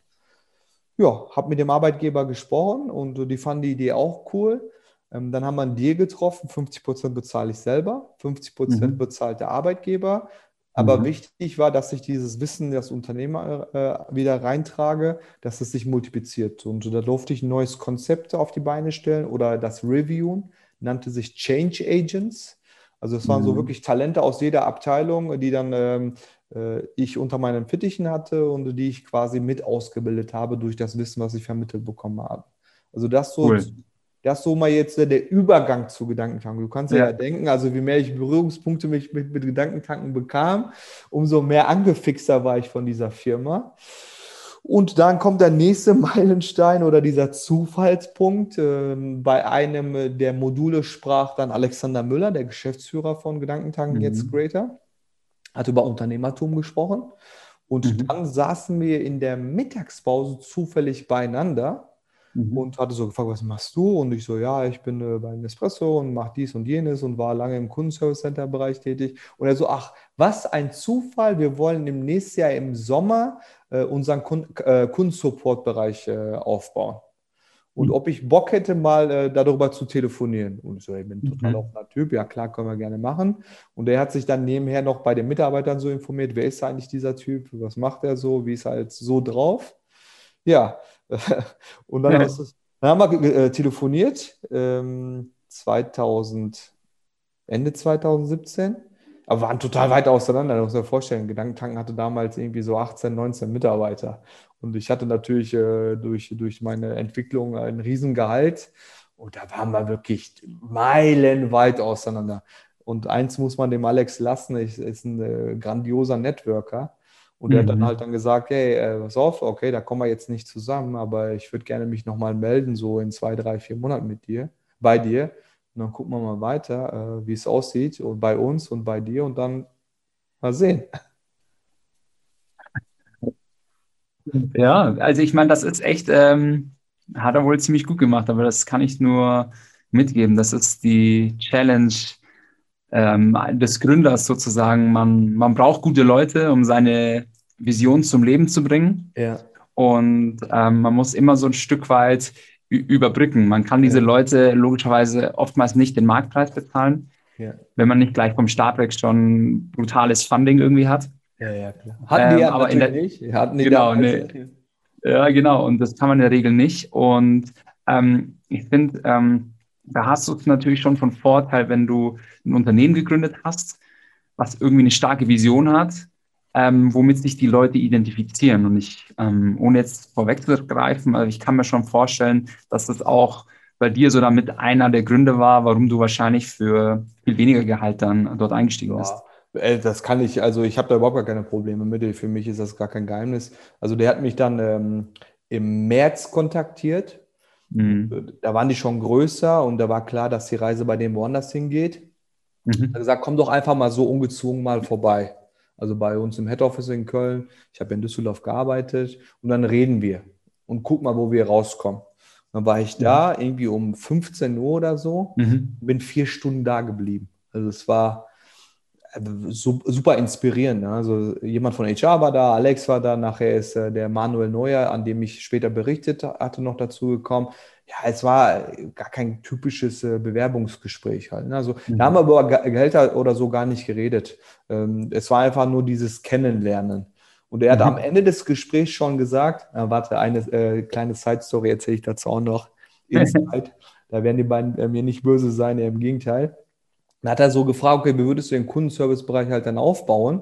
Speaker 1: Ja, habe mit dem Arbeitgeber gesprochen und die fanden die Idee auch cool. Ähm, dann haben wir einen Deal getroffen, 50 Prozent bezahle ich selber, 50 Prozent mhm. bezahlt der Arbeitgeber. Aber mhm. wichtig war, dass ich dieses Wissen das Unternehmer äh, wieder reintrage, dass es sich multipliziert. Und da durfte ich ein neues Konzept auf die Beine stellen oder das Reviewen, nannte sich Change Agents. Also es waren mhm. so wirklich Talente aus jeder Abteilung, die dann ähm, äh, ich unter meinen Fittichen hatte und die ich quasi mit ausgebildet habe durch das Wissen, was ich vermittelt bekommen habe. Also das so cool. Das ist so mal jetzt der Übergang zu Gedankentanken. Du kannst ja, ja denken, also je mehr ich Berührungspunkte mich mit, mit Gedankentanken bekam, umso mehr angefixter war ich von dieser Firma. Und dann kommt der nächste Meilenstein oder dieser Zufallspunkt. Ähm, bei einem der Module sprach dann Alexander Müller, der Geschäftsführer von Gedankentanken, mhm. jetzt Greater, hat über Unternehmertum gesprochen. Und mhm. dann saßen wir in der Mittagspause zufällig beieinander mhm. und hatte so gefragt, was machst du? Und ich so, ja, ich bin äh, bei Nespresso und mache dies und jenes und war lange im Kundenservice Center Bereich tätig. Und er so, ach, was ein Zufall, wir wollen im nächsten Jahr im Sommer äh, unseren Kun äh, Kundensupport-Bereich äh, aufbauen. Und mhm. ob ich Bock hätte, mal äh, darüber zu telefonieren. Und ich so, ich bin total mhm. offener Typ, ja klar, können wir gerne machen. Und er hat sich dann nebenher noch bei den Mitarbeitern so informiert, wer ist eigentlich dieser Typ, was macht er so, wie ist er halt so drauf. Ja, und dann, es, dann haben wir äh, telefoniert, ähm, 2000, Ende 2017, aber waren total weit auseinander. Du musst dir vorstellen, Gedankentanken hatte damals irgendwie so 18, 19 Mitarbeiter. Und ich hatte natürlich äh, durch, durch meine Entwicklung ein Riesengehalt. Und da waren wir wirklich meilenweit auseinander. Und eins muss man dem Alex lassen, ist, ist ein äh, grandioser Networker. Und mhm. er hat dann mhm. halt dann gesagt, hey, äh, pass auf, okay, da kommen wir jetzt nicht zusammen, aber ich würde gerne mich nochmal melden, so in zwei, drei, vier Monaten mit dir, bei dir. Und dann gucken wir mal weiter, äh, wie es aussieht und bei uns und bei dir und dann mal sehen.
Speaker 2: Ja, also ich meine, das ist echt, ähm, hat er wohl ziemlich gut gemacht, aber das kann ich nur mitgeben. Das ist die Challenge ähm, des Gründers sozusagen. Man, man braucht gute Leute, um seine Vision zum Leben zu bringen. Ja. Und ähm, man muss immer so ein Stück weit überbrücken. Man kann diese ja. Leute logischerweise oftmals nicht den Marktpreis bezahlen, ja. wenn man nicht gleich vom Start weg schon brutales Funding irgendwie hat.
Speaker 1: Ja, ja, klar. Hatten die ähm, aber in der, nicht.
Speaker 2: Hatten die genau, nee. Ja, genau. Und das kann man in der Regel nicht. Und ähm, ich finde, ähm, da hast du es natürlich schon von Vorteil, wenn du ein Unternehmen gegründet hast, was irgendwie eine starke Vision hat, ähm, womit sich die Leute identifizieren. Und ich, ähm, ohne jetzt vorwegzugreifen, also ich kann mir schon vorstellen, dass das auch bei dir so damit einer der Gründe war, warum du wahrscheinlich für viel weniger Gehalt dann dort eingestiegen bist.
Speaker 1: Ja. Das kann ich, also ich habe da überhaupt gar keine Probleme mit. Für mich ist das gar kein Geheimnis. Also der hat mich dann ähm, im März kontaktiert Mhm. Da waren die schon größer und da war klar, dass die Reise bei denen woanders hingeht. Mhm. Er hat gesagt, komm doch einfach mal so ungezwungen mal vorbei. Also bei uns im Head Office in Köln. Ich habe in Düsseldorf gearbeitet und dann reden wir und guck mal, wo wir rauskommen. Dann war ich da irgendwie um 15 Uhr oder so, mhm. bin vier Stunden da geblieben. Also es war äh, super inspirierend. Ne? Also jemand von HR war da, Alex war da, nachher ist äh, der Manuel Neuer, an dem ich später berichtet hatte, noch dazu gekommen. Ja, es war gar kein typisches äh, Bewerbungsgespräch halt. Ne? Also mhm. da haben wir über Gehälter oder so gar nicht geredet. Ähm, es war einfach nur dieses Kennenlernen. Und er hat mhm. am Ende des Gesprächs schon gesagt, na, warte, eine äh, kleine Side-Story erzähle ich dazu auch noch. Inside. da werden die beiden äh, mir nicht böse sein, eher im Gegenteil. Dann hat er so gefragt, okay, wie würdest du den Kundenservice-Bereich halt dann aufbauen?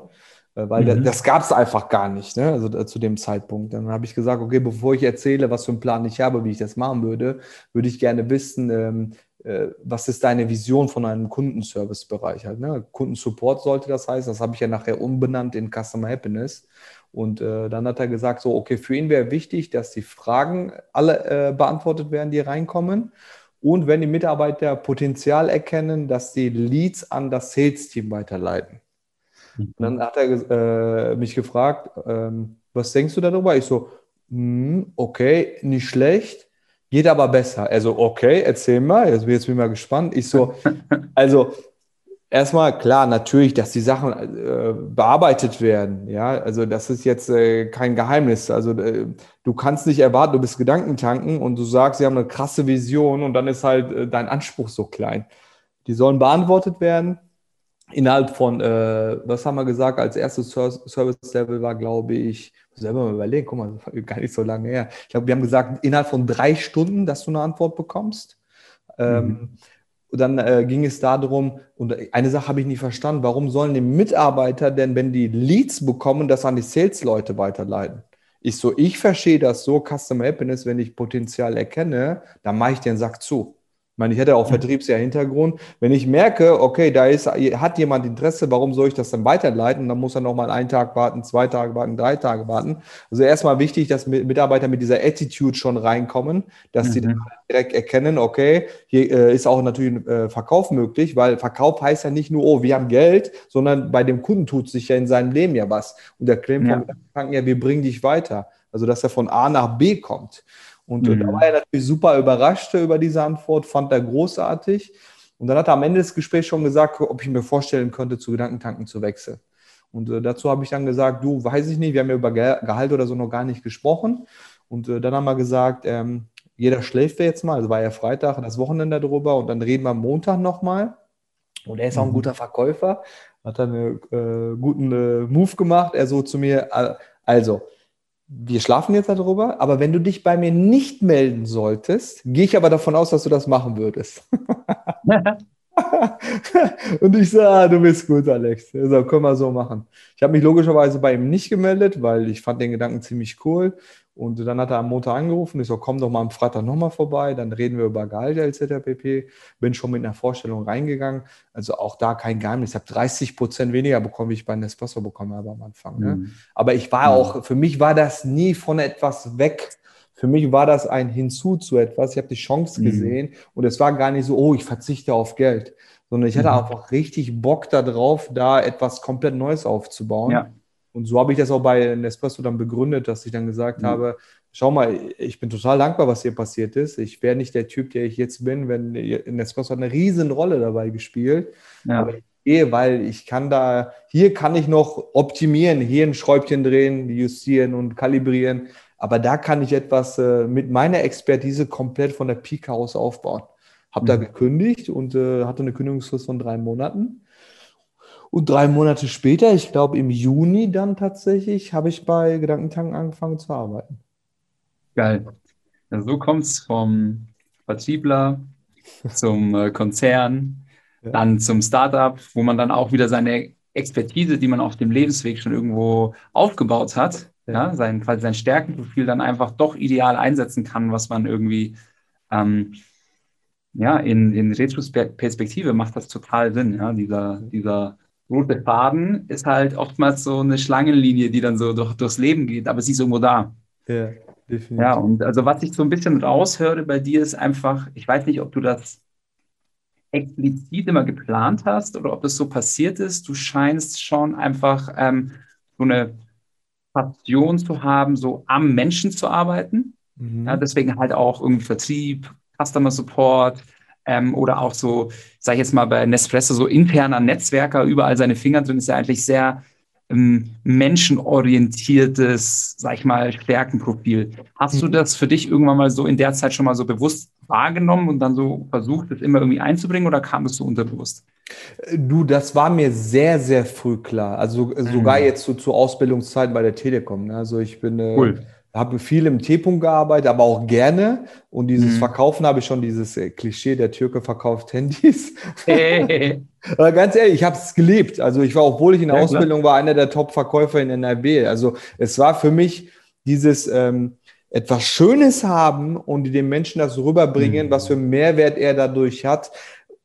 Speaker 1: Äh, weil mhm. das, gab es einfach gar nicht, ne? also äh, zu dem Zeitpunkt. Dann habe ich gesagt, okay, bevor ich erzähle, was für einen Plan ich habe, wie ich das machen würde, würde ich gerne wissen, ähm, äh, was ist deine Vision von einem Kundenservice-Bereich halt. Ne? Kundensupport sollte das heißen. Das habe ich ja nachher umbenannt in Customer Happiness. Und äh, dann hat er gesagt, so, okay, für ihn wäre wichtig, dass die Fragen alle äh, beantwortet werden, die reinkommen. Und wenn die Mitarbeiter Potenzial erkennen, dass die Leads an das Sales-Team weiterleiten. Mhm. dann hat er äh, mich gefragt, ähm, was denkst du darüber? Ich so, hm, okay, nicht schlecht, geht aber besser. Also, okay, erzähl mal, jetzt bin ich mal gespannt. Ich so, also erstmal klar, natürlich, dass die Sachen äh, bearbeitet werden. Ja, also das ist jetzt äh, kein Geheimnis. Also äh, du kannst nicht erwarten, du bist Gedankentanken und du sagst, sie haben eine krasse Vision und dann ist halt äh, dein Anspruch so klein. Die sollen beantwortet werden. Innerhalb von, äh, was haben wir gesagt, als erstes Service-Level war, glaube ich, selber mal überlegen, guck mal, gar nicht so lange her. Ich glaube, wir haben gesagt, innerhalb von drei Stunden, dass du eine Antwort bekommst. Ähm, mhm. Und dann äh, ging es darum, und eine Sache habe ich nicht verstanden, warum sollen die Mitarbeiter denn, wenn die Leads bekommen, das an die Sales-Leute weiterleiten? Ich so, ich verstehe das so, Customer Happiness, wenn ich Potenzial erkenne, dann mache ich den Sack zu meine, ich hätte auch Vertriebsjahr Hintergrund. Wenn ich merke, okay, da ist, hat jemand Interesse, warum soll ich das dann weiterleiten? Dann muss er nochmal einen Tag warten, zwei Tage warten, drei Tage warten. Also erstmal wichtig, dass Mitarbeiter mit dieser Attitude schon reinkommen, dass mhm. sie dann direkt erkennen, okay, hier äh, ist auch natürlich ein äh, Verkauf möglich, weil Verkauf heißt ja nicht nur, oh, wir haben Geld, sondern bei dem Kunden tut sich ja in seinem Leben ja was. Und der Claim ja. ja, wir bringen dich weiter. Also, dass er von A nach B kommt. Und mhm. da war er natürlich super überrascht über diese Antwort, fand er großartig. Und dann hat er am Ende des Gesprächs schon gesagt, ob ich mir vorstellen könnte, zu Gedankentanken zu wechseln. Und äh, dazu habe ich dann gesagt, du, weiß ich nicht, wir haben ja über Gehalt oder so noch gar nicht gesprochen. Und äh, dann haben wir gesagt, ähm, jeder schläft jetzt mal, also war ja Freitag, das Wochenende darüber und dann reden wir am Montag nochmal. Und er ist auch ein mhm. guter Verkäufer, hat dann einen äh, guten äh, Move gemacht. Er so zu mir, äh, also, wir schlafen jetzt darüber, aber wenn du dich bei mir nicht melden solltest, gehe ich aber davon aus, dass du das machen würdest. und ich sage, ah, du bist gut, Alex. Also können wir so machen. Ich habe mich logischerweise bei ihm nicht gemeldet, weil ich fand den Gedanken ziemlich cool. Und dann hat er am Montag angerufen. Ich so, komm doch mal am Freitag nochmal vorbei. Dann reden wir über Gehalt etc. pp. Bin schon mit einer Vorstellung reingegangen. Also auch da kein Geheimnis. Ich habe 30 Prozent weniger bekommen, wie ich bei Nespresso bekommen habe am Anfang. Ne? Mhm. Aber ich war mhm. auch, für mich war das nie von etwas weg. Für mich war das ein Hinzu zu etwas. Ich habe die Chance mhm. gesehen mhm. und es war gar nicht so, oh, ich verzichte auf Geld, sondern ich hatte mhm. einfach richtig Bock darauf, da etwas komplett Neues aufzubauen. Ja. Und so habe ich das auch bei Nespresso dann begründet, dass ich dann gesagt mhm. habe, schau mal, ich bin total dankbar, was hier passiert ist. Ich wäre nicht der Typ, der ich jetzt bin, wenn Nespresso hat eine riesen Rolle dabei gespielt. Ja. Aber ich gehe, weil ich kann da, hier kann ich noch optimieren, hier ein Schräubchen drehen, justieren und kalibrieren. Aber da kann ich etwas äh, mit meiner Expertise komplett von der Pike aus aufbauen. Habe mhm. da gekündigt und äh, hatte eine Kündigungsfrist von drei Monaten. Und drei Monate später, ich glaube im Juni dann tatsächlich, habe ich bei Gedankentanken angefangen zu arbeiten.
Speaker 2: Geil. Also so kommt es vom Vertriebler zum äh, Konzern, ja. dann zum Startup, wo man dann auch wieder seine Expertise, die man auf dem Lebensweg schon irgendwo aufgebaut hat, ja. ja sein, quasi sein Stärkenprofil dann einfach doch ideal einsetzen kann, was man irgendwie ähm, ja, in, in Retrospektive macht das total Sinn, ja, dieser, dieser rote Faden ist halt oftmals so eine Schlangenlinie, die dann so durch, durchs Leben geht, aber sie ist irgendwo da. Ja, definitiv. Ja, und also was ich so ein bisschen raushöre bei dir ist einfach, ich weiß nicht, ob du das explizit immer geplant hast oder ob das so passiert ist. Du scheinst schon einfach ähm, so eine Passion zu haben, so am Menschen zu arbeiten. Mhm. Ja, deswegen halt auch irgendwie Vertrieb, Customer Support ähm, oder auch so, sag ich jetzt mal bei Nespresso, so interner Netzwerker, überall seine Finger drin, ist ja eigentlich sehr ähm, menschenorientiertes, sag ich mal, Stärkenprofil. Hast mhm. du das für dich irgendwann mal so in der Zeit schon mal so bewusst wahrgenommen und dann so versucht, das immer irgendwie einzubringen oder kam es so unterbewusst?
Speaker 1: Du, das war mir sehr, sehr früh klar. Also äh, sogar mhm. jetzt so zur Ausbildungszeit bei der Telekom. Ne? Also ich bin äh, cool habe viel im T-Punkt gearbeitet, aber auch gerne. Und dieses mhm. Verkaufen habe ich schon, dieses äh, Klischee, der Türke verkauft Handys. Hey. aber ganz ehrlich, ich habe es geliebt. Also ich war, obwohl ich in der ja, Ausbildung klar. war, einer der Top-Verkäufer in NRW. Also es war für mich dieses ähm, etwas Schönes haben und dem Menschen das rüberbringen, mhm. was für Mehrwert er dadurch hat.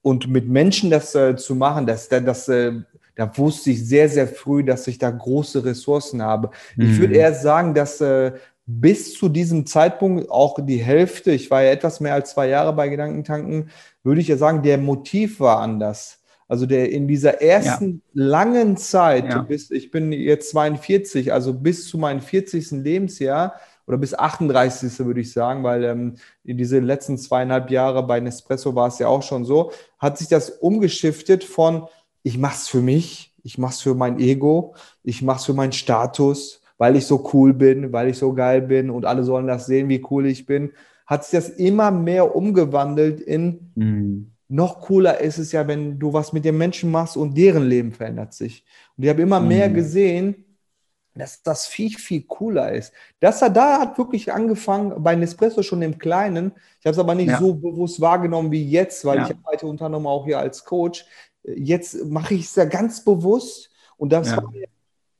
Speaker 1: Und mit Menschen das äh, zu machen, das, das äh, da wusste ich sehr, sehr früh, dass ich da große Ressourcen habe. Mhm. Ich würde eher sagen, dass äh, bis zu diesem Zeitpunkt auch die Hälfte, ich war ja etwas mehr als zwei Jahre bei Gedankentanken, würde ich ja sagen, der Motiv war anders. Also der in dieser ersten ja. langen Zeit, ja. bis ich bin jetzt 42, also bis zu meinem 40. Lebensjahr oder bis 38. würde ich sagen, weil ähm, in diese letzten zweieinhalb Jahre bei Nespresso war es ja auch schon so, hat sich das umgeschiftet von ich mache es für mich, ich mache es für mein Ego, ich mache es für meinen Status, weil ich so cool bin, weil ich so geil bin und alle sollen das sehen, wie cool ich bin, hat sich das immer mehr umgewandelt in mhm. noch cooler ist es ja, wenn du was mit den Menschen machst und deren Leben verändert sich. Und ich habe immer mhm. mehr gesehen, dass das viel, viel cooler ist. Das da hat wirklich angefangen bei Nespresso schon im Kleinen. Ich habe es aber nicht ja. so bewusst wahrgenommen wie jetzt, weil ja. ich arbeite unter anderem auch hier als Coach. Jetzt mache ich es ja ganz bewusst und das ja. war mir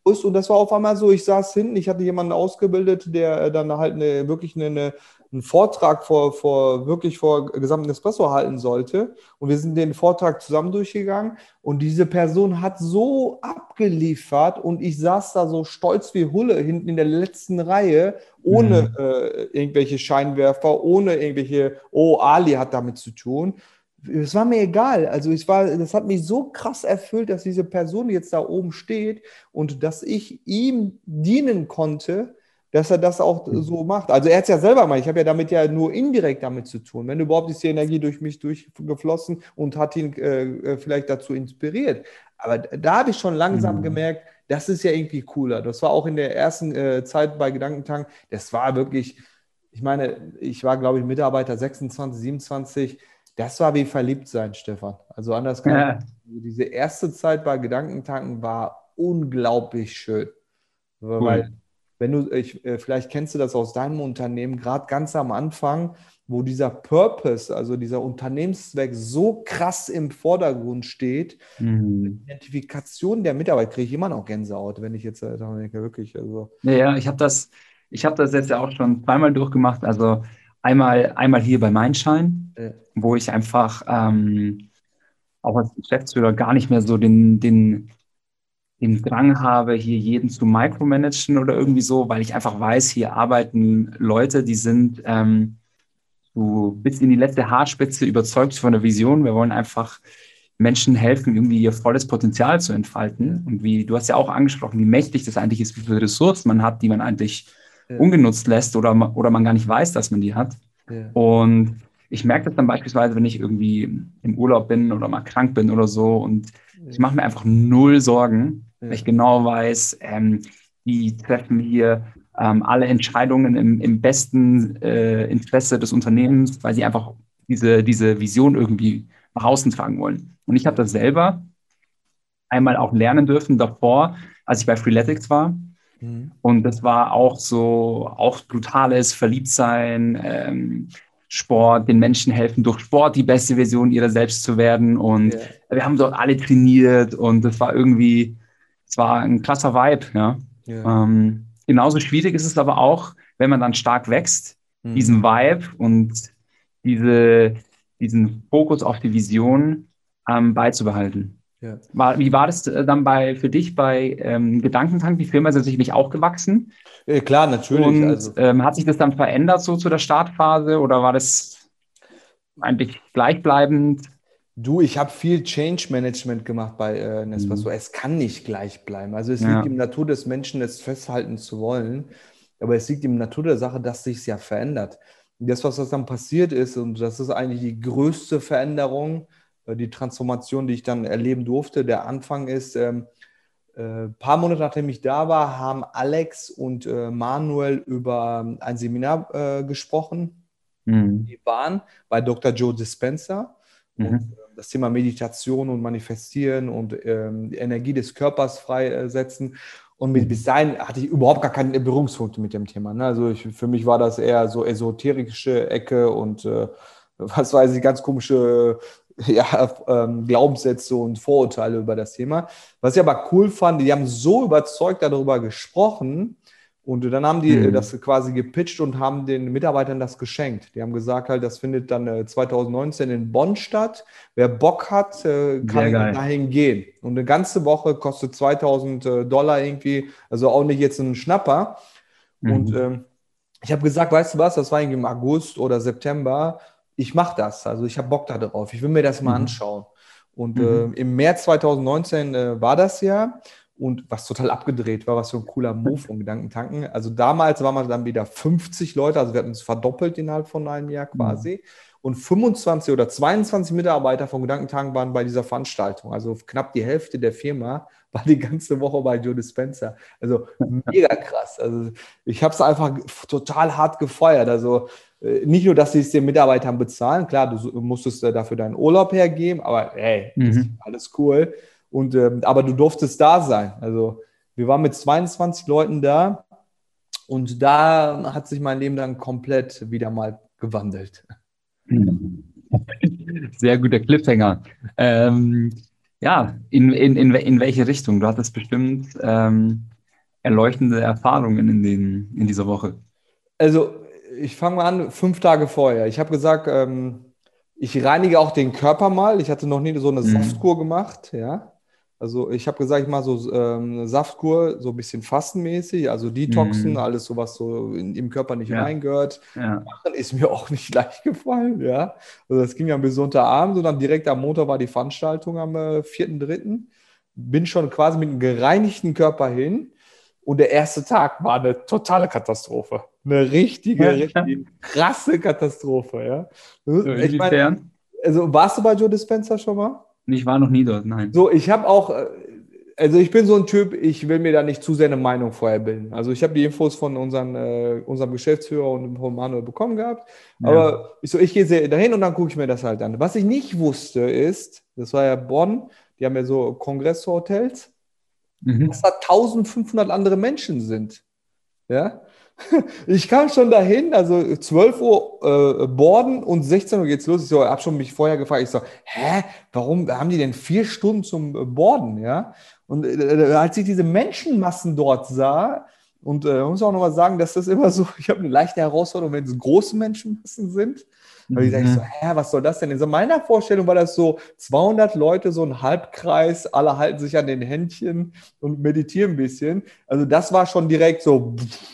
Speaker 1: und das war auf einmal so, ich saß hinten, ich hatte jemanden ausgebildet, der dann halt eine, wirklich eine, eine, einen Vortrag vor, vor, wirklich vor gesamten Espresso halten sollte. Und wir sind den Vortrag zusammen durchgegangen und diese Person hat so abgeliefert und ich saß da so stolz wie Hulle hinten in der letzten Reihe, ohne mhm. äh, irgendwelche Scheinwerfer, ohne irgendwelche, oh, Ali hat damit zu tun es war mir egal. Also es war, das hat mich so krass erfüllt, dass diese Person jetzt da oben steht und dass ich ihm dienen konnte, dass er das auch mhm. so macht. Also er hat es ja selber gemacht. Ich habe ja damit ja nur indirekt damit zu tun. Wenn überhaupt ist die Energie durch mich durchgeflossen und hat ihn äh, äh vielleicht dazu inspiriert. Aber da habe ich schon langsam mhm. gemerkt, das ist ja irgendwie cooler. Das war auch in der ersten äh, Zeit bei Gedankentank. Das war wirklich, ich meine, ich war, glaube ich, Mitarbeiter 26, 27 das war wie verliebt sein, Stefan. Also anders kann ja. diese erste Zeit bei Gedankentanken war unglaublich schön. Cool. Weil, wenn du, ich, äh, vielleicht kennst du das aus deinem Unternehmen, gerade ganz am Anfang, wo dieser Purpose, also dieser Unternehmenszweck so krass im Vordergrund steht, mhm. Identifikation der Mitarbeiter kriege ich immer noch Gänsehaut, wenn ich jetzt äh, denke, wirklich. Also.
Speaker 2: Ja, ich habe das, ich habe das jetzt ja auch schon zweimal durchgemacht. Also Einmal, einmal hier bei Mindshine, ja. wo ich einfach ähm, auch als Geschäftsführer gar nicht mehr so den, den, den Drang habe, hier jeden zu micromanagen oder irgendwie so, weil ich einfach weiß, hier arbeiten Leute, die sind ähm, so bis in die letzte Haarspitze überzeugt von der Vision. Wir wollen einfach Menschen helfen, irgendwie ihr volles Potenzial zu entfalten. Und wie du hast ja auch angesprochen, wie mächtig das eigentlich ist, wie viele Ressourcen man hat, die man eigentlich ja. ungenutzt lässt oder, oder man gar nicht weiß, dass man die hat. Ja. Und ich merke das dann beispielsweise, wenn ich irgendwie im Urlaub bin oder mal krank bin oder so und ich mache mir einfach null Sorgen, weil ich genau weiß, ähm, die treffen hier ähm, alle Entscheidungen im, im besten äh, Interesse des Unternehmens, weil sie einfach diese, diese Vision irgendwie nach außen tragen wollen. Und ich habe das selber einmal auch lernen dürfen davor, als ich bei Freeletics war. Mhm. Und das war auch so, auch brutales Verliebtsein, ähm, Sport, den Menschen helfen, durch Sport die beste Version ihrer selbst zu werden. Und ja. wir haben dort alle trainiert und das war irgendwie, es war ein krasser Vibe, ja. ja. Ähm, genauso schwierig ist es aber auch, wenn man dann stark wächst, mhm. diesen Vibe und diese, diesen Fokus auf die Vision ähm, beizubehalten. Ja. War, wie war das äh, dann bei, für dich bei ähm, Gedankentank? Die Firma ist ja sicherlich auch gewachsen.
Speaker 1: Ja, klar, natürlich.
Speaker 2: Und also. ähm, hat sich das dann verändert so zu der Startphase oder war das eigentlich gleichbleibend?
Speaker 1: Du, ich habe viel Change Management gemacht bei äh, Nespresso. Mhm. Es kann nicht gleich bleiben. Also es ja. liegt im Natur des Menschen, es festhalten zu wollen. Aber es liegt im Natur der Sache, dass sich es ja verändert. Und das, was dann passiert ist, und das ist eigentlich die größte Veränderung, äh, die Transformation, die ich dann erleben durfte. Der Anfang ist, ähm, ein äh, paar Monate nachdem ich da war, haben Alex und äh, Manuel über ein Seminar äh, gesprochen. Mhm. Die waren bei Dr. Joe Dispenza. Mhm. Und, äh, das Thema Meditation und Manifestieren und ähm, die Energie des Körpers freisetzen. Und mit, bis dahin hatte ich überhaupt gar keine Berührungspunkte mit dem Thema. Ne? Also ich, für mich war das eher so esoterische Ecke und äh, was weiß ich, ganz komische ja, ähm, Glaubenssätze und Vorurteile über das Thema. Was ich aber cool fand, die haben so überzeugt darüber gesprochen, und dann haben die mhm. das quasi gepitcht und haben den Mitarbeitern das geschenkt. Die haben gesagt, halt, das findet dann 2019 äh, in Bonn statt. Wer Bock hat, äh, kann dahin gehen. Und eine ganze Woche kostet 2000 äh, Dollar irgendwie, also auch nicht jetzt ein Schnapper. Mhm. Und ähm, ich habe gesagt, weißt du was, das war irgendwie im August oder September. Ich mache das, also ich habe Bock da drauf. Ich will mir das mal mhm. anschauen. Und mhm. äh, im März 2019 äh, war das ja und was total abgedreht war, was so ein cooler Move von Gedankentanken. Also damals waren wir dann wieder 50 Leute, also wir hatten uns verdoppelt innerhalb von einem Jahr quasi. Mhm. Und 25 oder 22 Mitarbeiter von Gedankentanken waren bei dieser Veranstaltung. Also knapp die Hälfte der Firma war die ganze Woche bei Joe Dispenza. Also mega krass. Also ich habe es einfach total hart gefeuert. Also äh, nicht nur, dass sie es den Mitarbeitern bezahlen, klar, du musstest dafür deinen Urlaub hergeben, aber hey, mhm. alles cool. Und, ähm, aber du durftest da sein. Also wir waren mit 22 Leuten da und da hat sich mein Leben dann komplett wieder mal gewandelt.
Speaker 2: Sehr guter Cliffhanger. Ähm, ja, in, in, in, in welche Richtung? Du hattest bestimmt ähm, erleuchtende Erfahrungen in, den, in dieser Woche.
Speaker 1: Also, ich fange mal an, fünf Tage vorher. Ich habe gesagt, ähm, ich reinige auch den Körper mal. Ich hatte noch nie so eine mhm. Saftkur gemacht, ja. Also ich habe gesagt, ich mache so ähm, Saftkur, so ein bisschen fastenmäßig, also Detoxen, mm. alles so, was so in, im Körper nicht ja. reingehört. Ja. Machen ist mir auch nicht leicht gefallen, ja. Also das ging ja bis Sonntagabend und dann direkt am Montag war die Veranstaltung am äh, 4.3. Bin schon quasi mit einem gereinigten Körper hin und der erste Tag war eine totale Katastrophe. Eine richtige, ja. richtig krasse Katastrophe, ja. So, ich mein, also warst du bei Joe Dispenza schon mal?
Speaker 2: Ich war noch nie dort, nein.
Speaker 1: So, ich habe auch, äh, also ich bin so ein Typ, ich will mir da nicht zu sehr eine Meinung vorher bilden. Also ich habe die Infos von unseren, äh, unserem Geschäftsführer und von Manuel bekommen gehabt. Ja. Aber ich so, ich gehe dahin und dann gucke ich mir das halt an. Was ich nicht wusste ist, das war ja Bonn, die haben ja so Kongresshotels, mhm. dass da 1500 andere Menschen sind. Ja, ich kam schon dahin, also 12 Uhr äh, Borden und 16 Uhr geht's los. Ich so, habe schon mich vorher gefragt, ich so, hä, warum haben die denn vier Stunden zum äh, Borden, ja? Und äh, äh, als ich diese Menschenmassen dort sah, und äh, muss auch noch mal sagen, dass das immer so, ich habe eine leichte Herausforderung, wenn es große Menschenmassen sind. Weil ich sage so, mhm. hä, was soll das denn? In so meiner Vorstellung war das so 200 Leute, so ein Halbkreis, alle halten sich an den Händchen und meditieren ein bisschen. Also das war schon direkt so, pff,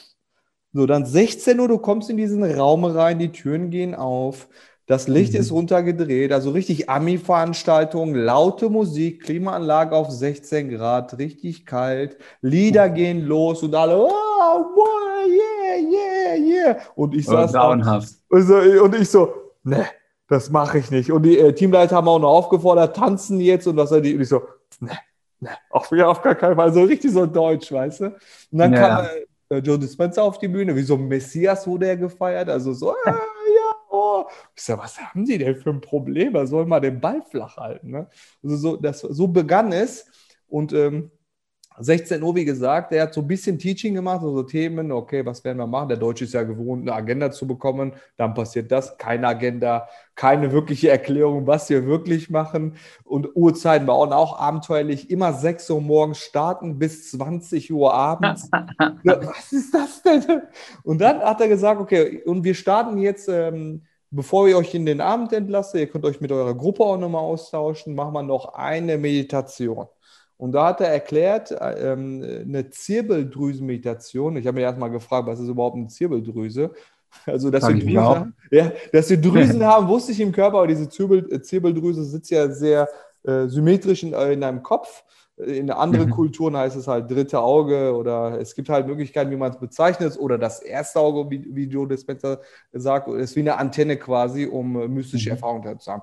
Speaker 1: so, dann 16 Uhr, du kommst in diesen Raum rein, die Türen gehen auf, das Licht mhm. ist runtergedreht, also richtig Ami-Veranstaltung, laute Musik, Klimaanlage auf 16 Grad, richtig kalt, Lieder mhm. gehen los und alle, oh, wow, yeah, yeah, yeah. Und ich saß da, und ich so, ne, das mache ich nicht. Und die äh, Teamleiter haben auch noch aufgefordert, tanzen jetzt und was und ich so, ne, ne, auf, auf gar keinen Fall, so richtig so deutsch, weißt du? Und dann ja. kam, Joe Dispenza auf die Bühne, wie so ein Messias wurde er gefeiert, also so, ah, ja, oh. Ich sag, was haben die denn für ein Problem? Er soll mal den Ball flach halten. Ne? Also so, das, so begann es und ähm, 16 Uhr, wie gesagt, er hat so ein bisschen Teaching gemacht, also Themen, okay, was werden wir machen? Der Deutsche ist ja gewohnt, eine Agenda zu bekommen, dann passiert das, keine Agenda, keine wirkliche Erklärung, was wir wirklich machen. Und Uhrzeiten waren auch abenteuerlich, immer 6 Uhr morgens starten bis 20 Uhr abends. was ist das denn? Und dann hat er gesagt, okay, und wir starten jetzt. Ähm, Bevor ihr euch in den Abend entlasse, ihr könnt euch mit eurer Gruppe auch nochmal austauschen, machen wir noch eine Meditation. Und da hat er erklärt, äh, ähm, eine Zirbeldrüsenmeditation. Ich habe mir erstmal gefragt, was ist überhaupt eine Zirbeldrüse? Also, dass wir, Drüsen haben, ja, dass wir Drüsen haben, wusste ich im Körper, aber diese Zirbel, Zirbeldrüse sitzt ja sehr äh, symmetrisch in, äh, in deinem Kopf. In anderen mhm. Kulturen heißt es halt dritte Auge oder es gibt halt Möglichkeiten, wie man es bezeichnet, oder das erste Auge, wie, wie Joe Dispenza sagt, ist wie eine Antenne quasi, um äh, mystische mhm. Erfahrungen zu haben.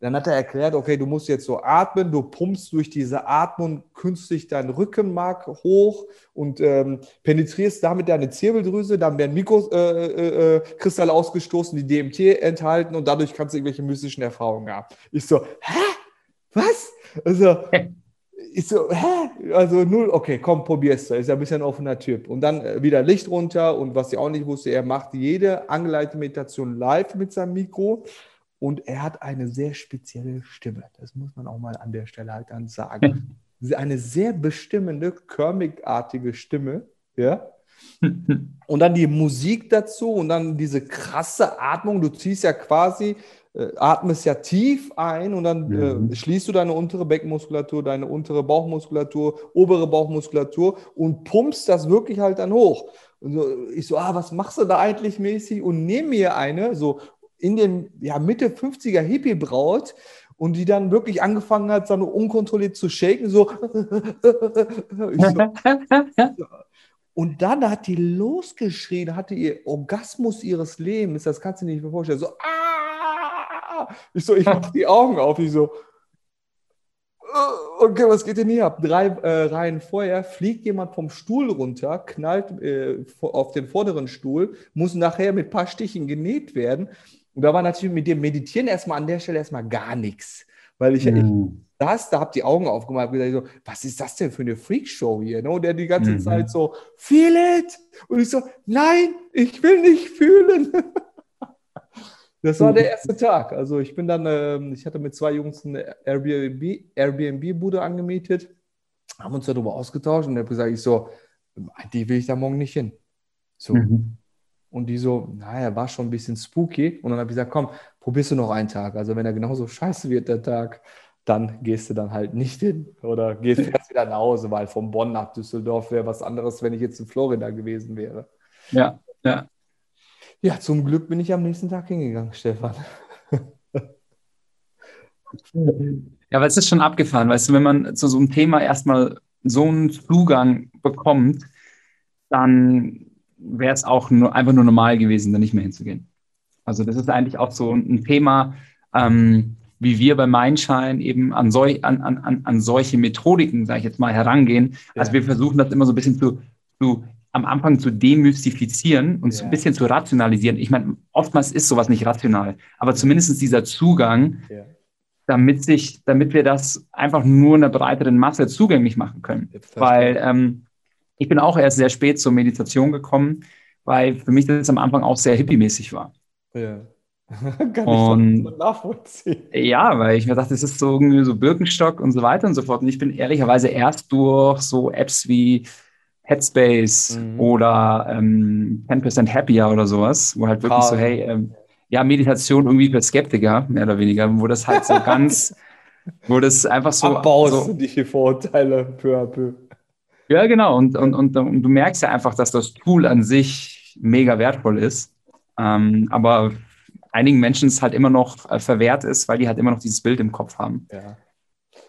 Speaker 1: Dann hat er erklärt, okay, du musst jetzt so atmen, du pumpst durch diese Atmung künstlich dein Rückenmark hoch und ähm, penetrierst damit deine Zirbeldrüse, dann werden Mikrokristalle äh, äh, äh ausgestoßen, die DMT enthalten und dadurch kannst du irgendwelche mystischen Erfahrungen haben. Ich so, hä? Was? Also, ich so, hä? Also null, okay, komm, probier's. Ist ja ein bisschen ein offener Typ. Und dann äh, wieder Licht runter und was ich auch nicht wusste, er macht jede angeleitete Meditation live mit seinem Mikro und er hat eine sehr spezielle Stimme. Das muss man auch mal an der Stelle halt dann sagen. eine sehr bestimmende, körmigartige Stimme, ja. Und dann die Musik dazu und dann diese krasse Atmung. Du ziehst ja quasi atmest ja tief ein und dann äh, mhm. äh, schließt du deine untere Beckenmuskulatur, deine untere Bauchmuskulatur, obere Bauchmuskulatur und pumpst das wirklich halt dann hoch. Und so, ich so, ah, was machst du da eigentlich mäßig? Und nehme mir eine, so in den ja, Mitte 50er Hippie-Braut und die dann wirklich angefangen hat, so unkontrolliert zu shaken, so. so und dann hat die losgeschrien, hatte ihr Orgasmus ihres Lebens, das kannst du dir nicht mehr vorstellen, so, ah! Ich so, ich mach die Augen auf. Ich so, äh, okay, was geht denn hier ab? Drei äh, Reihen vorher fliegt jemand vom Stuhl runter, knallt äh, auf den vorderen Stuhl, muss nachher mit ein paar Stichen genäht werden. Und da war natürlich mit dem Meditieren erstmal an der Stelle erstmal gar nichts. Weil ich, mhm. ich saß, da hab die Augen aufgemacht und gesagt, so, was ist das denn für eine Freakshow hier? Ne? Und der die ganze mhm. Zeit so, feel it! Und ich so, nein, ich will nicht fühlen. Das war der erste Tag. Also ich bin dann, äh, ich hatte mit zwei Jungs eine Airbnb, Airbnb-Bude angemietet, haben uns darüber ausgetauscht und habe gesagt, ich so, die will ich da morgen nicht hin. So. Mhm. Und die so, naja, war schon ein bisschen spooky. Und dann habe ich gesagt, komm, probierst du noch einen Tag. Also wenn er genauso scheiße wird, der Tag, dann gehst du dann halt nicht hin. Oder gehst fährst wieder nach Hause, weil von Bonn nach Düsseldorf wäre was anderes, wenn ich jetzt in Florida gewesen wäre.
Speaker 2: Ja, ja.
Speaker 1: Ja, zum Glück bin ich am nächsten Tag hingegangen, Stefan.
Speaker 2: Ja, aber es ist schon abgefahren, weißt du, wenn man zu so einem Thema erstmal so einen Zugang bekommt, dann wäre es auch nur, einfach nur normal gewesen, da nicht mehr hinzugehen. Also das ist eigentlich auch so ein Thema, ähm, wie wir bei Mindshine eben an, sol an, an, an solche Methodiken, sage ich jetzt mal, herangehen. Also wir versuchen das immer so ein bisschen zu, zu am Anfang zu demystifizieren und ja. so ein bisschen zu rationalisieren. Ich meine, oftmals ist sowas nicht rational, aber zumindest dieser Zugang, ja. damit, sich, damit wir das einfach nur einer breiteren Masse zugänglich machen können. Weil ähm, ich bin auch erst sehr spät zur Meditation gekommen, weil für mich das am Anfang auch sehr hippie-mäßig war. Ja. Kann und, ich nachvollziehen. Ja, weil ich mir dachte, das ist so irgendwie so Birkenstock und so weiter und so fort. Und ich bin ehrlicherweise erst durch so Apps wie Headspace mhm. oder ähm, 10% Happier oder sowas, wo halt wirklich ah. so, hey, ähm, ja, Meditation irgendwie für Skeptiker, mehr oder weniger, wo das halt so ganz, wo das einfach so.
Speaker 1: Abbaust so, die Vorurteile peu à peu.
Speaker 2: Ja, genau. Und, und, und, und, du merkst ja einfach, dass das Tool an sich mega wertvoll ist. Ähm, aber einigen Menschen es halt immer noch äh, verwehrt ist, weil die halt immer noch dieses Bild im Kopf haben.
Speaker 1: Ja.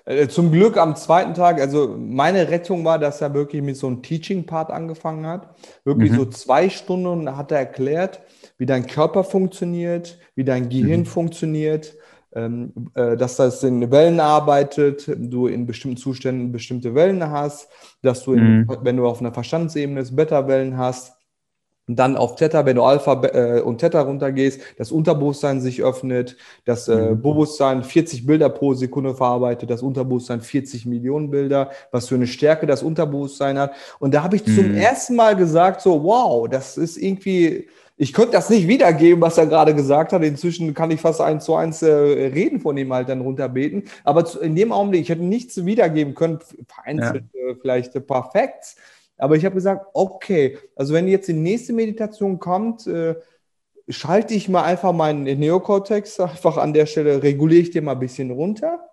Speaker 1: Äh, zum Glück am zweiten Tag, also meine Rettung war, dass er wirklich mit so einem Teaching-Part angefangen hat. Wirklich mhm. so zwei Stunden hat er erklärt, wie dein Körper funktioniert, wie dein Gehirn mhm. funktioniert, ähm, äh, dass das in Wellen arbeitet, du in bestimmten Zuständen bestimmte Wellen hast, dass du, in, mhm. wenn du auf einer Verstandsebene Beta-Wellen hast, und dann auf Theta, wenn du Alpha äh, und Theta runtergehst, das Unterbewusstsein sich öffnet, das äh, mhm. Bewusstsein 40 Bilder pro Sekunde verarbeitet, das Unterbewusstsein 40 Millionen Bilder, was für eine Stärke das Unterbewusstsein hat. Und da habe ich mhm. zum ersten Mal gesagt, so, wow, das ist irgendwie, ich könnte das nicht wiedergeben, was er gerade gesagt hat. Inzwischen kann ich fast eins zu eins äh, reden von ihm halt dann runterbeten. Aber zu, in dem Augenblick, ich hätte nichts wiedergeben können, vereinzelt ja. äh, vielleicht ein paar Facts. Aber ich habe gesagt, okay, also wenn jetzt die nächste Meditation kommt, äh, schalte ich mal einfach meinen Neokortex einfach an der Stelle, reguliere ich den mal ein bisschen runter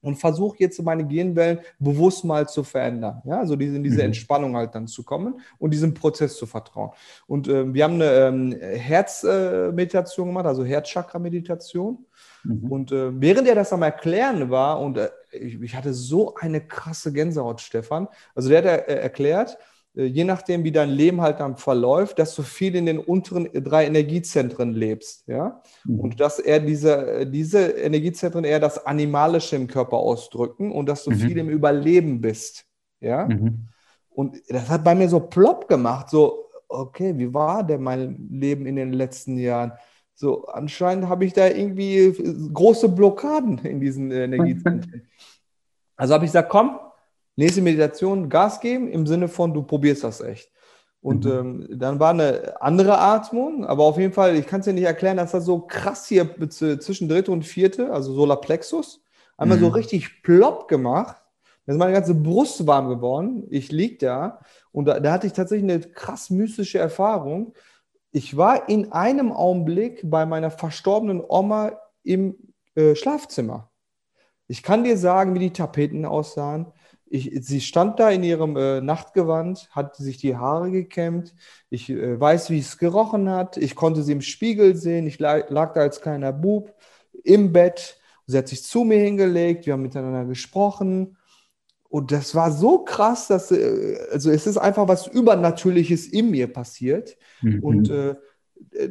Speaker 1: und versuche jetzt meine Gehirnwellen bewusst mal zu verändern. Ja, also diese, in diese mhm. Entspannung halt dann zu kommen und diesem Prozess zu vertrauen. Und äh, wir haben eine ähm, Herzmeditation äh, gemacht, also Herzchakra-Meditation. Mhm. Und äh, während er das am Erklären war und äh, ich, ich hatte so eine krasse Gänsehaut, Stefan. Also der hat er, erklärt, äh, je nachdem, wie dein Leben halt dann verläuft, dass du viel in den unteren drei Energiezentren lebst, ja. Mhm. Und dass er diese, diese Energiezentren eher das Animalische im Körper ausdrücken und dass du mhm. viel im Überleben bist, ja. Mhm. Und das hat bei mir so plopp gemacht, so, okay, wie war denn mein Leben in den letzten Jahren? So, anscheinend habe ich da irgendwie große Blockaden in diesen Energiezentren. Also habe ich gesagt, komm, nächste Meditation, Gas geben, im Sinne von, du probierst das echt. Und mhm. ähm, dann war eine andere Atmung, aber auf jeden Fall, ich kann es dir nicht erklären, dass das so krass hier zwischen dritte und vierte, also Solarplexus, einmal mhm. so richtig plopp gemacht. Da ist meine ganze Brust warm geworden. Ich lieg da und da, da hatte ich tatsächlich eine krass mystische Erfahrung. Ich war in einem Augenblick bei meiner verstorbenen Oma im äh, Schlafzimmer. Ich kann dir sagen, wie die Tapeten aussahen. Ich, sie stand da in ihrem äh, Nachtgewand, hat sich die Haare gekämmt. Ich äh, weiß, wie es gerochen hat. Ich konnte sie im Spiegel sehen. Ich lag, lag da als kleiner Bub im Bett. Sie hat sich zu mir hingelegt. Wir haben miteinander gesprochen. Und das war so krass, dass, äh, also es ist einfach was Übernatürliches in mir passiert. Mhm. Und äh,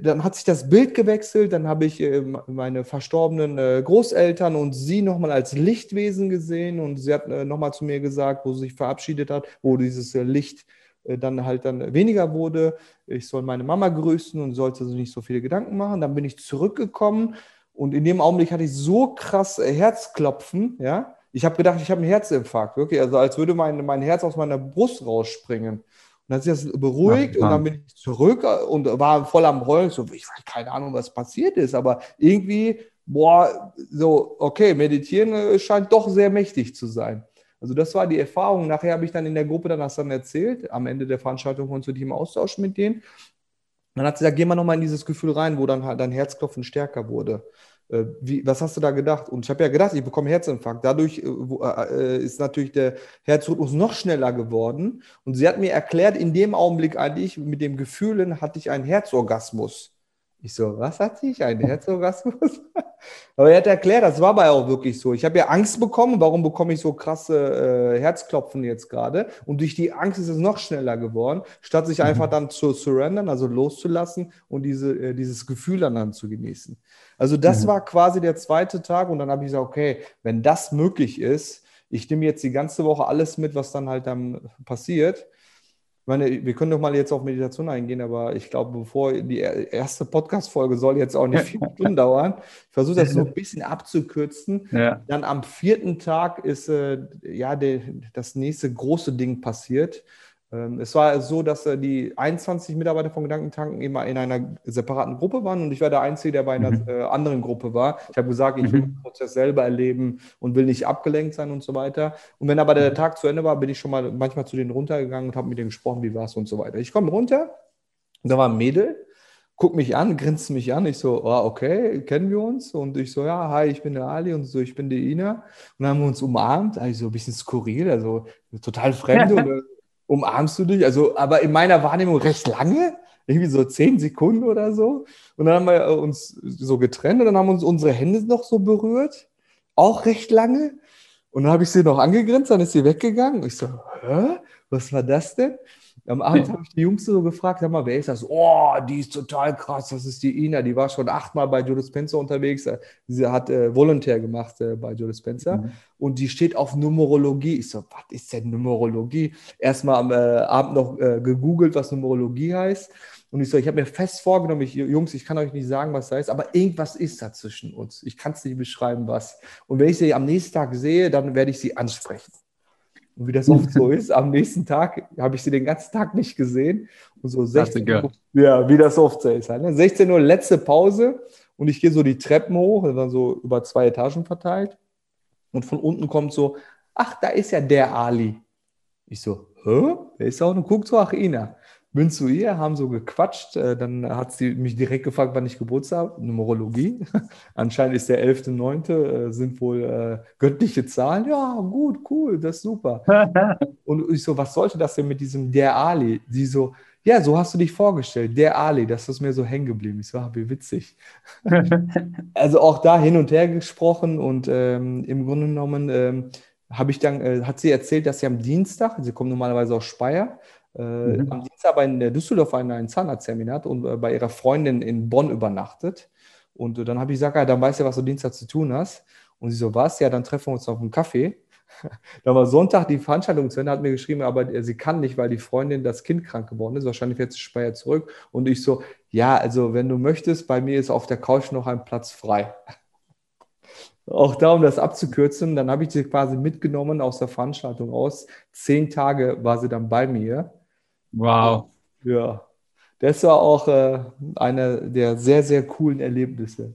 Speaker 1: dann hat sich das Bild gewechselt, dann habe ich äh, meine verstorbenen äh, Großeltern und sie nochmal als Lichtwesen gesehen und sie hat äh, nochmal zu mir gesagt, wo sie sich verabschiedet hat, wo dieses äh, Licht äh, dann halt dann weniger wurde. Ich soll meine Mama grüßen und sollte sich nicht so viele Gedanken machen. Dann bin ich zurückgekommen und in dem Augenblick hatte ich so krass Herzklopfen, ja, ich habe gedacht, ich habe einen Herzinfarkt, wirklich. Also als würde mein, mein Herz aus meiner Brust rausspringen. Und dann hat sich das beruhigt ja, und dann bin ich zurück und war voll am Heulen. So, ich weiß keine Ahnung, was passiert ist, aber irgendwie, boah, so, okay, meditieren äh, scheint doch sehr mächtig zu sein. Also das war die Erfahrung. Nachher habe ich dann in der Gruppe dann das dann erzählt. Am Ende der Veranstaltung du dich im Austausch mit denen. dann hat sie gesagt, geh mal nochmal in dieses Gefühl rein, wo dann halt dein Herzklopfen stärker wurde. Äh, wie, was hast du da gedacht? Und ich habe ja gedacht, ich bekomme Herzinfarkt. Dadurch äh, äh, ist natürlich der Herzrhythmus noch schneller geworden. Und sie hat mir erklärt, in dem Augenblick eigentlich, mit dem Gefühlen hatte ich einen Herzorgasmus. Ich so, was hat ich? Ein Herzorgasmus? Aber er hat erklärt, das war aber auch wirklich so. Ich habe ja Angst bekommen. Warum bekomme ich so krasse äh, Herzklopfen jetzt gerade? Und durch die Angst ist es noch schneller geworden, statt sich mhm. einfach dann zu surrendern, also loszulassen und diese, äh, dieses Gefühl dann, zu genießen. Also das mhm. war quasi der zweite Tag und dann habe ich gesagt, okay, wenn das möglich ist, ich nehme jetzt die ganze Woche alles mit, was dann halt dann passiert meine, wir können doch mal jetzt auf Meditation eingehen, aber ich glaube, bevor die erste Podcast-Folge soll jetzt auch nicht vier Stunden dauern. Ich versuche das so ein bisschen abzukürzen. Ja. Dann am vierten Tag ist äh, ja der, das nächste große Ding passiert. Ähm, es war so, dass äh, die 21 Mitarbeiter von Gedankentanken immer in einer separaten Gruppe waren und ich war der Einzige, der bei einer mhm. äh, anderen Gruppe war. Ich habe gesagt, ich will mhm. den Prozess selber erleben und will nicht abgelenkt sein und so weiter. Und wenn aber der mhm. Tag zu Ende war, bin ich schon mal manchmal zu denen runtergegangen und habe mit denen gesprochen, wie war es und so weiter. Ich komme runter und da war ein Mädel, guckt mich an, grinst mich an. Ich so, oh, okay, kennen wir uns? Und ich so, ja, hi, ich bin der Ali und so, ich bin die Ina. Und dann haben wir uns umarmt, also ein bisschen skurril, also total fremd. und, umarmst du dich? Also, aber in meiner Wahrnehmung recht lange, irgendwie so zehn Sekunden oder so. Und dann haben wir uns so getrennt und dann haben uns unsere Hände noch so berührt, auch recht lange. Und dann habe ich sie noch angegrinst, dann ist sie weggegangen. Ich so, hä? Was war das denn? Am Abend habe ich die Jungs so gefragt, sag mal, wer ist das? Oh, die ist total krass, das ist die Ina, die war schon achtmal bei Joe Spencer unterwegs. Sie hat äh, Volontär gemacht äh, bei Joe Spencer mhm. und die steht auf Numerologie. Ich so, was ist denn Numerologie? Erstmal am äh, Abend noch äh, gegoogelt, was Numerologie heißt. Und ich so, ich habe mir fest vorgenommen, ich, Jungs, ich kann euch nicht sagen, was da ist, aber irgendwas ist da zwischen uns. Ich kann es nicht beschreiben, was. Und wenn ich sie am nächsten Tag sehe, dann werde ich sie ansprechen. Und wie das oft so ist, am nächsten Tag habe ich sie den ganzen Tag nicht gesehen. Und so 16 Uhr, ja, wie das oft so ist. Halt, ne? 16 Uhr letzte Pause und ich gehe so die Treppen hoch, dann so über zwei Etagen verteilt. Und von unten kommt so, ach, da ist ja der Ali. Ich so, hä? Wer ist auch? Und guckt so, ach, Ina bin zu ihr, haben so gequatscht. Äh, dann hat sie mich direkt gefragt, wann ich Geburtstag habe. Numerologie. Anscheinend ist der 11.9. Äh, sind wohl äh, göttliche Zahlen. Ja, gut, cool, das ist super. Und ich so, was sollte das denn mit diesem der Ali? Sie so, ja, so hast du dich vorgestellt, der Ali, das ist mir so hängen geblieben. Ich so, ah, wie witzig. also auch da hin und her gesprochen und ähm, im Grunde genommen ähm, habe ich dann, äh, hat sie erzählt, dass sie am Dienstag, sie kommt normalerweise aus Speyer, mhm. am Dienstag bei in Düsseldorf einen, einen Zahnarzttermin hat und äh, bei ihrer Freundin in Bonn übernachtet. Und äh, dann habe ich gesagt, ja, dann weißt du, was du Dienstag zu tun hast. Und sie so, was? Ja, dann treffen wir uns auf einen Kaffee. Dann war Sonntag die Veranstaltung zu Ende, hat mir geschrieben, aber sie kann nicht, weil die Freundin das Kind krank geworden ist. Wahrscheinlich wird sie Speyer zurück. Und ich so, ja, also wenn du möchtest, bei mir ist auf der Couch noch ein Platz frei. Auch da, um das abzukürzen, dann habe ich sie quasi mitgenommen aus der Veranstaltung aus. Zehn Tage war sie dann bei mir.
Speaker 2: Wow.
Speaker 1: Ja, das war auch äh, einer der sehr, sehr coolen Erlebnisse.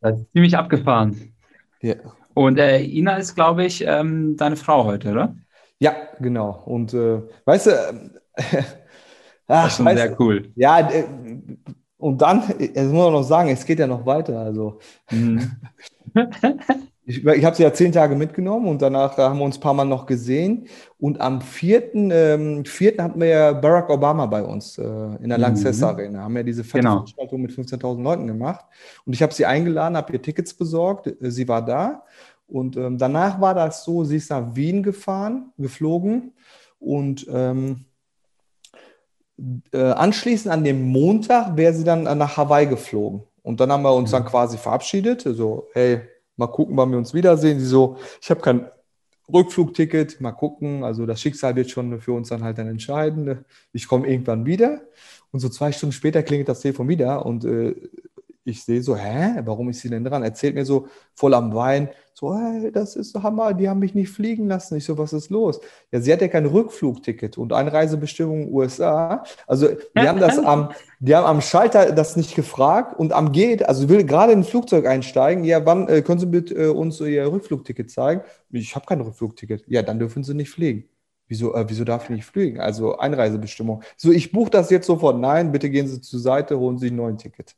Speaker 2: Das ist ziemlich abgefahren.
Speaker 1: Ja.
Speaker 2: Und äh, Ina ist, glaube ich, ähm, deine Frau heute, oder?
Speaker 1: Ja, genau. Und äh, weißt du,
Speaker 2: äh, das ist schon weißt, sehr cool.
Speaker 1: Ja, äh, und dann, jetzt muss man noch sagen, es geht ja noch weiter. Also. Mhm. ich, ich habe sie ja zehn Tage mitgenommen und danach haben wir uns ein paar Mal noch gesehen. Und am vierten, ähm, vierten hatten wir ja Barack Obama bei uns äh, in der Lanxess mhm. Arena. Haben ja diese fette genau. Veranstaltung mit 15.000 Leuten gemacht. Und ich habe sie eingeladen, habe ihr Tickets besorgt. Sie war da. Und ähm, danach war das so, sie ist nach Wien gefahren, geflogen und ähm, äh, anschließend an dem Montag wäre sie dann nach Hawaii geflogen. Und dann haben wir uns mhm. dann quasi verabschiedet. So, also, hey, mal gucken, wann wir uns wiedersehen. Sie so, ich habe kein Rückflugticket, mal gucken. Also das Schicksal wird schon für uns dann halt dann entscheiden. Ich komme irgendwann wieder. Und so zwei Stunden später klingelt das Telefon wieder und äh, ich sehe so, hä, warum ist sie denn dran? Erzählt mir so voll am Wein, so, hey, das ist Hammer, die haben mich nicht fliegen lassen. Ich so, was ist los? Ja, sie hat ja kein Rückflugticket und Einreisebestimmung USA. Also, die haben das am, die haben am Schalter das nicht gefragt und am Gate, also will gerade in ein Flugzeug einsteigen. Ja, wann äh, können Sie bitte äh, uns Ihr Rückflugticket zeigen? Ich habe kein Rückflugticket. Ja, dann dürfen Sie nicht fliegen. Wieso, äh, wieso darf ich nicht fliegen? Also Einreisebestimmung. So, ich buche das jetzt sofort. Nein, bitte gehen Sie zur Seite, holen Sie ein neues Ticket.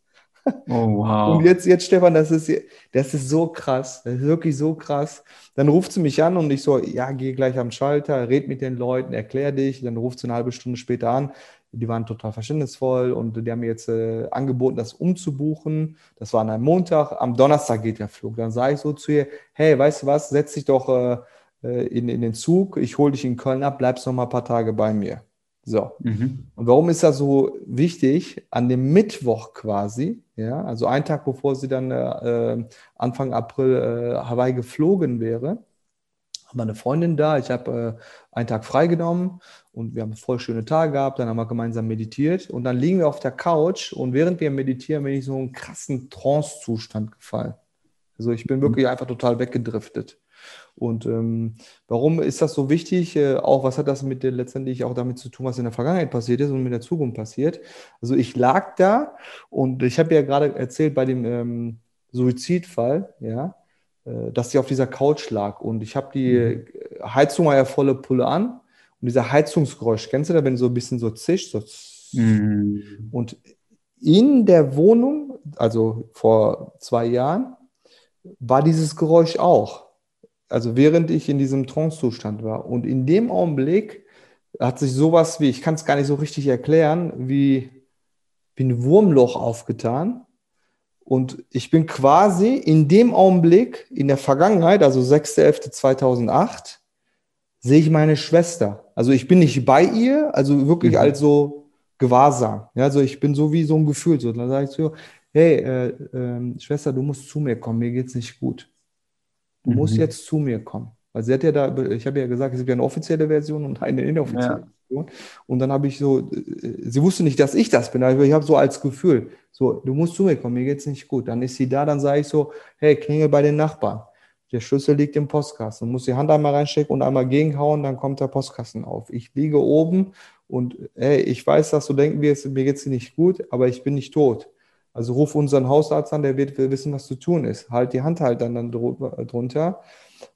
Speaker 2: Oh, wow.
Speaker 1: Und jetzt, jetzt, Stefan, das ist, das ist so krass. Das ist wirklich so krass. Dann ruft sie mich an und ich so, ja, geh gleich am Schalter, red mit den Leuten, erklär dich. Dann ruft sie eine halbe Stunde später an. Die waren total verständnisvoll und die haben mir jetzt äh, angeboten, das umzubuchen. Das war an einem Montag. Am Donnerstag geht der Flug. Dann sage ich so zu ihr, hey, weißt du was, setz dich doch äh, äh in, in den Zug. Ich hole dich in Köln ab, bleibst noch mal ein paar Tage bei mir. So. Mhm. Und warum ist das so wichtig? An dem Mittwoch quasi, ja, also einen Tag bevor sie dann äh, Anfang April äh, Hawaii geflogen wäre, haben wir eine Freundin da. Ich habe äh, einen Tag freigenommen und wir haben voll schöne Tage gehabt. Dann haben wir gemeinsam meditiert und dann liegen wir auf der Couch und während wir meditieren bin ich so einen krassen Trance-Zustand gefallen. Also ich bin wirklich einfach total weggedriftet. Und ähm, warum ist das so wichtig? Äh, auch was hat das mit der, letztendlich auch damit zu tun, was in der Vergangenheit passiert ist und mit der Zukunft passiert? Also ich lag da und ich habe ja gerade erzählt bei dem ähm, Suizidfall, ja, äh, dass sie auf dieser Couch lag und ich habe die mhm. Heizung war ja volle Pulle an und dieser Heizungsgeräusch, kennst du da, wenn so ein bisschen so zischt, so mhm. und in der Wohnung, also vor zwei Jahren, war dieses Geräusch auch also während ich in diesem Trance-Zustand war. Und in dem Augenblick hat sich sowas wie, ich kann es gar nicht so richtig erklären, wie, wie ein Wurmloch aufgetan. Und ich bin quasi in dem Augenblick, in der Vergangenheit, also 6.11.2008, sehe ich meine Schwester. Also ich bin nicht bei ihr, also wirklich mhm. als so Gewahrsam. Ja, also ich bin so wie so ein Gefühl. So, dann sage ich so, hey, äh, äh, Schwester, du musst zu mir kommen, mir geht's nicht gut du mhm. musst jetzt zu mir kommen. Weil sie hat ja da, ich habe ja gesagt, es gibt ja eine offizielle Version und eine inoffizielle ja. Version. Und dann habe ich so, äh, sie wusste nicht, dass ich das bin, aber ich habe so als Gefühl, so, du musst zu mir kommen, mir geht es nicht gut. Dann ist sie da, dann sage ich so, hey, klingel bei den Nachbarn. Der Schlüssel liegt im Postkasten. Du musst die Hand einmal reinstecken und einmal gegenhauen, dann kommt der Postkasten auf. Ich liege oben und hey, ich weiß, dass du denken wirst, mir geht es nicht gut, aber ich bin nicht tot. Also ruf unseren Hausarzt an, der wird wissen, was zu tun ist. Halt die Hand halt dann, dann drunter.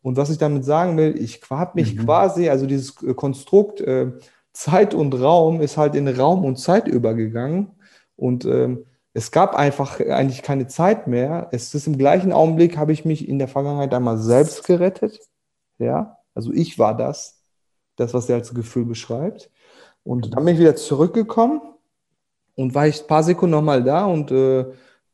Speaker 1: Und was ich damit sagen will, ich habe mich mhm. quasi, also dieses äh, Konstrukt äh, Zeit und Raum ist halt in Raum und Zeit übergegangen. Und ähm, es gab einfach eigentlich keine Zeit mehr. Es ist im gleichen Augenblick, habe ich mich in der Vergangenheit einmal selbst gerettet. Ja, also ich war das, das, was er als Gefühl beschreibt. Und dann bin ich wieder zurückgekommen und war ich ein paar Sekunden nochmal da und, äh,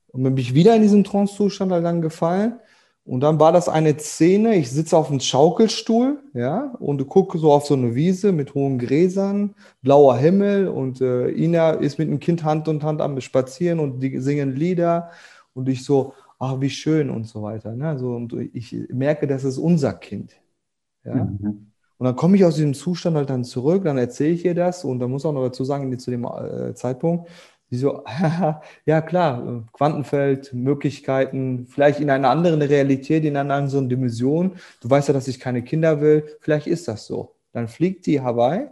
Speaker 1: und bin ich wieder in diesen Trance-Zustand halt dann gefallen. Und dann war das eine Szene, ich sitze auf einem Schaukelstuhl, ja, und gucke so auf so eine Wiese mit hohen Gräsern, blauer Himmel und äh, Ina ist mit dem Kind Hand und Hand am Spazieren und die singen Lieder und ich so, ach, wie schön und so weiter. Ne? So, und ich merke, das ist unser Kind. Ja? Mhm. Und dann komme ich aus diesem Zustand halt dann zurück, dann erzähle ich ihr das und dann muss auch noch dazu sagen, zu dem äh, Zeitpunkt, die so, ja klar, Quantenfeld, Möglichkeiten, vielleicht in einer anderen Realität, in einer anderen Dimension. Du weißt ja, dass ich keine Kinder will. Vielleicht ist das so. Dann fliegt die Hawaii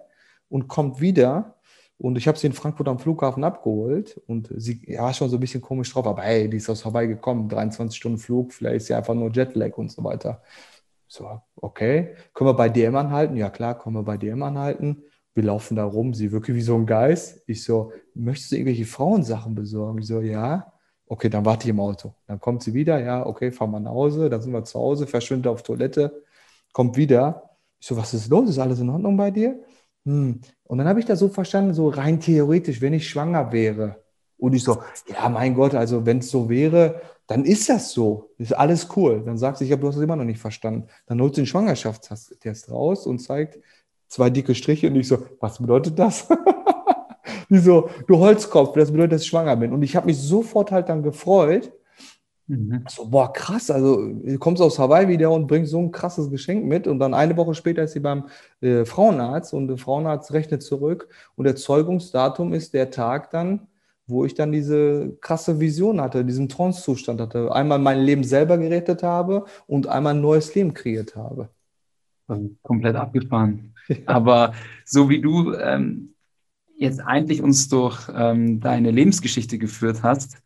Speaker 1: und kommt wieder. Und ich habe sie in Frankfurt am Flughafen abgeholt und sie war schon so ein bisschen komisch drauf, aber hey, die ist aus Hawaii gekommen, 23 Stunden Flug, vielleicht ist sie einfach nur Jetlag und so weiter. So, okay, können wir bei DM anhalten? Ja klar, können wir bei DM anhalten wir laufen da rum, sie wirklich wie so ein Geist. Ich so, möchtest du irgendwelche Frauensachen besorgen? Ich so, ja. Okay, dann warte ich im Auto. Dann kommt sie wieder, ja, okay, fahren wir nach Hause, dann sind wir zu Hause, verschwindet auf Toilette, kommt wieder. Ich so, was ist los? Ist alles in Ordnung bei dir? Hm. Und dann habe ich das so verstanden, so rein theoretisch, wenn ich schwanger wäre. Und ich so, ja, mein Gott, also wenn es so wäre, dann ist das so. Ist alles cool. Dann sagt sie, ich habe du hast es immer noch nicht verstanden. Dann holt sie den Schwangerschaftstest raus und zeigt, zwei dicke Striche und ich so, was bedeutet das? Die so, du Holzkopf, das bedeutet, dass ich schwanger bin. Und ich habe mich sofort halt dann gefreut. Mhm. So, boah, krass, also du kommst aus Hawaii wieder und bringst so ein krasses Geschenk mit. Und dann eine Woche später ist sie beim äh, Frauenarzt und der Frauenarzt rechnet zurück und der Zeugungsdatum ist der Tag dann, wo ich dann diese krasse Vision hatte, diesen Trance-Zustand hatte. Einmal mein Leben selber gerettet habe und einmal ein neues Leben kreiert habe.
Speaker 2: Also komplett abgefahren. Aber so wie du ähm, jetzt eigentlich uns durch ähm, deine Lebensgeschichte geführt hast,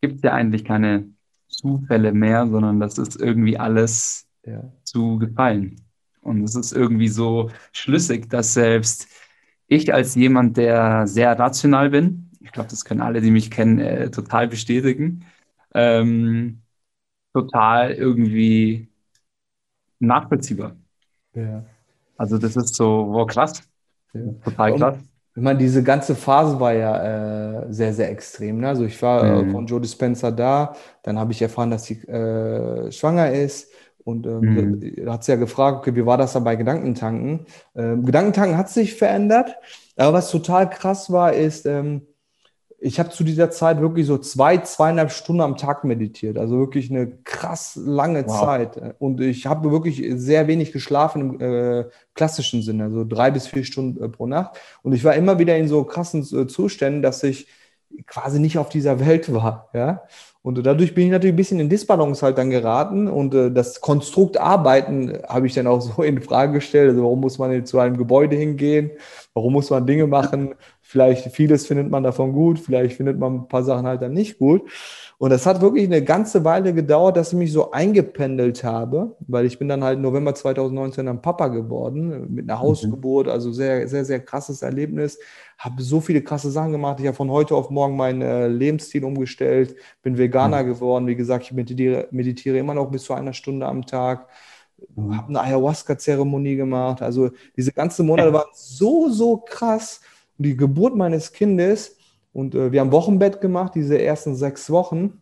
Speaker 2: gibt es ja eigentlich keine Zufälle mehr, sondern das ist irgendwie alles ja. zu gefallen. Und es ist irgendwie so schlüssig, dass selbst ich als jemand, der sehr rational bin, ich glaube, das können alle, die mich kennen, äh, total bestätigen, ähm, total irgendwie nachvollziehbar. Ja. Also das ist so, wow, krass. Ja. Total krass.
Speaker 1: Ich meine, diese ganze Phase war ja äh, sehr, sehr extrem. Ne? Also ich war äh, mhm. von Joe Dispenza da, dann habe ich erfahren, dass sie äh, schwanger ist. Und ähm, mhm. da hat sie ja gefragt, okay, wie war das dann bei Gedankentanken? Ähm, Gedankentanken hat sich verändert. Aber was total krass war, ist, ähm, ich habe zu dieser Zeit wirklich so zwei, zweieinhalb Stunden am Tag meditiert. Also wirklich eine krass lange wow. Zeit. Und ich habe wirklich sehr wenig geschlafen im äh, klassischen Sinne, also drei bis vier Stunden äh, pro Nacht. Und ich war immer wieder in so krassen äh, Zuständen, dass ich quasi nicht auf dieser Welt war. Ja? Und dadurch bin ich natürlich ein bisschen in Disbalance halt dann geraten und äh, das Konstrukt Arbeiten habe ich dann auch so in Frage gestellt. Also warum muss man zu einem Gebäude hingehen? Warum muss man Dinge machen? Vielleicht vieles findet man davon gut, vielleicht findet man ein paar Sachen halt dann nicht gut. Und das hat wirklich eine ganze Weile gedauert, dass ich mich so eingependelt habe, weil ich bin dann halt November 2019 dann Papa geworden, mit einer mhm. Hausgeburt, also sehr, sehr, sehr krasses Erlebnis. Habe so viele krasse Sachen gemacht. Ich habe von heute auf morgen meinen äh, Lebensstil umgestellt, bin Veganer mhm. geworden. Wie gesagt, ich meditiere, meditiere immer noch bis zu einer Stunde am Tag mhm. habe eine Ayahuasca-Zeremonie gemacht. Also diese ganzen Monate waren so, so krass die Geburt meines Kindes und äh, wir haben Wochenbett gemacht, diese ersten sechs Wochen.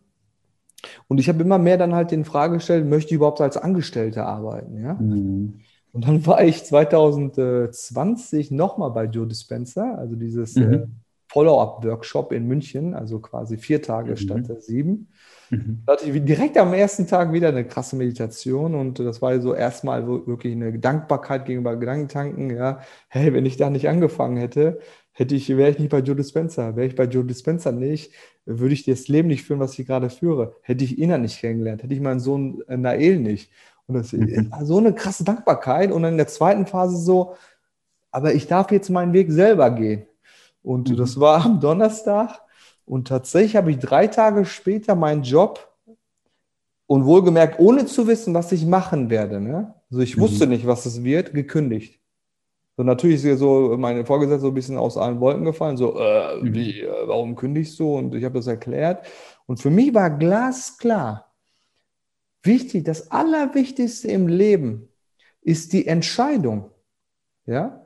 Speaker 1: Und ich habe immer mehr dann halt in Frage gestellt, möchte ich überhaupt als Angestellter arbeiten, ja? Mhm. Und dann war ich 2020 nochmal bei Joe Dispenza, also dieses mhm. äh, Follow-up-Workshop in München, also quasi vier Tage mhm. statt sieben. Mhm. Da hatte ich direkt am ersten Tag wieder eine krasse Meditation und das war so erstmal wirklich eine Dankbarkeit gegenüber Gedankentanken. Ja, hey, wenn ich da nicht angefangen hätte, hätte ich, wäre ich nicht bei Joe Dispenza. Wäre ich bei Joe Dispenza nicht, würde ich das Leben nicht führen, was ich gerade führe. Hätte ich Ina nicht kennengelernt, hätte ich meinen Sohn äh, Nael nicht. Und das mhm. so eine krasse Dankbarkeit. Und dann in der zweiten Phase so, aber ich darf jetzt meinen Weg selber gehen. Und mhm. das war am Donnerstag. Und tatsächlich habe ich drei Tage später meinen Job und wohlgemerkt, ohne zu wissen, was ich machen werde. Ne? Also ich mhm. wusste nicht, was es wird, gekündigt. So natürlich ist so meine Vorgesetzte so ein bisschen aus allen Wolken gefallen, so, äh, mhm. wie, äh, warum kündigst du? Und ich habe das erklärt. Und für mich war glasklar, wichtig, das Allerwichtigste im Leben ist die Entscheidung. Ja?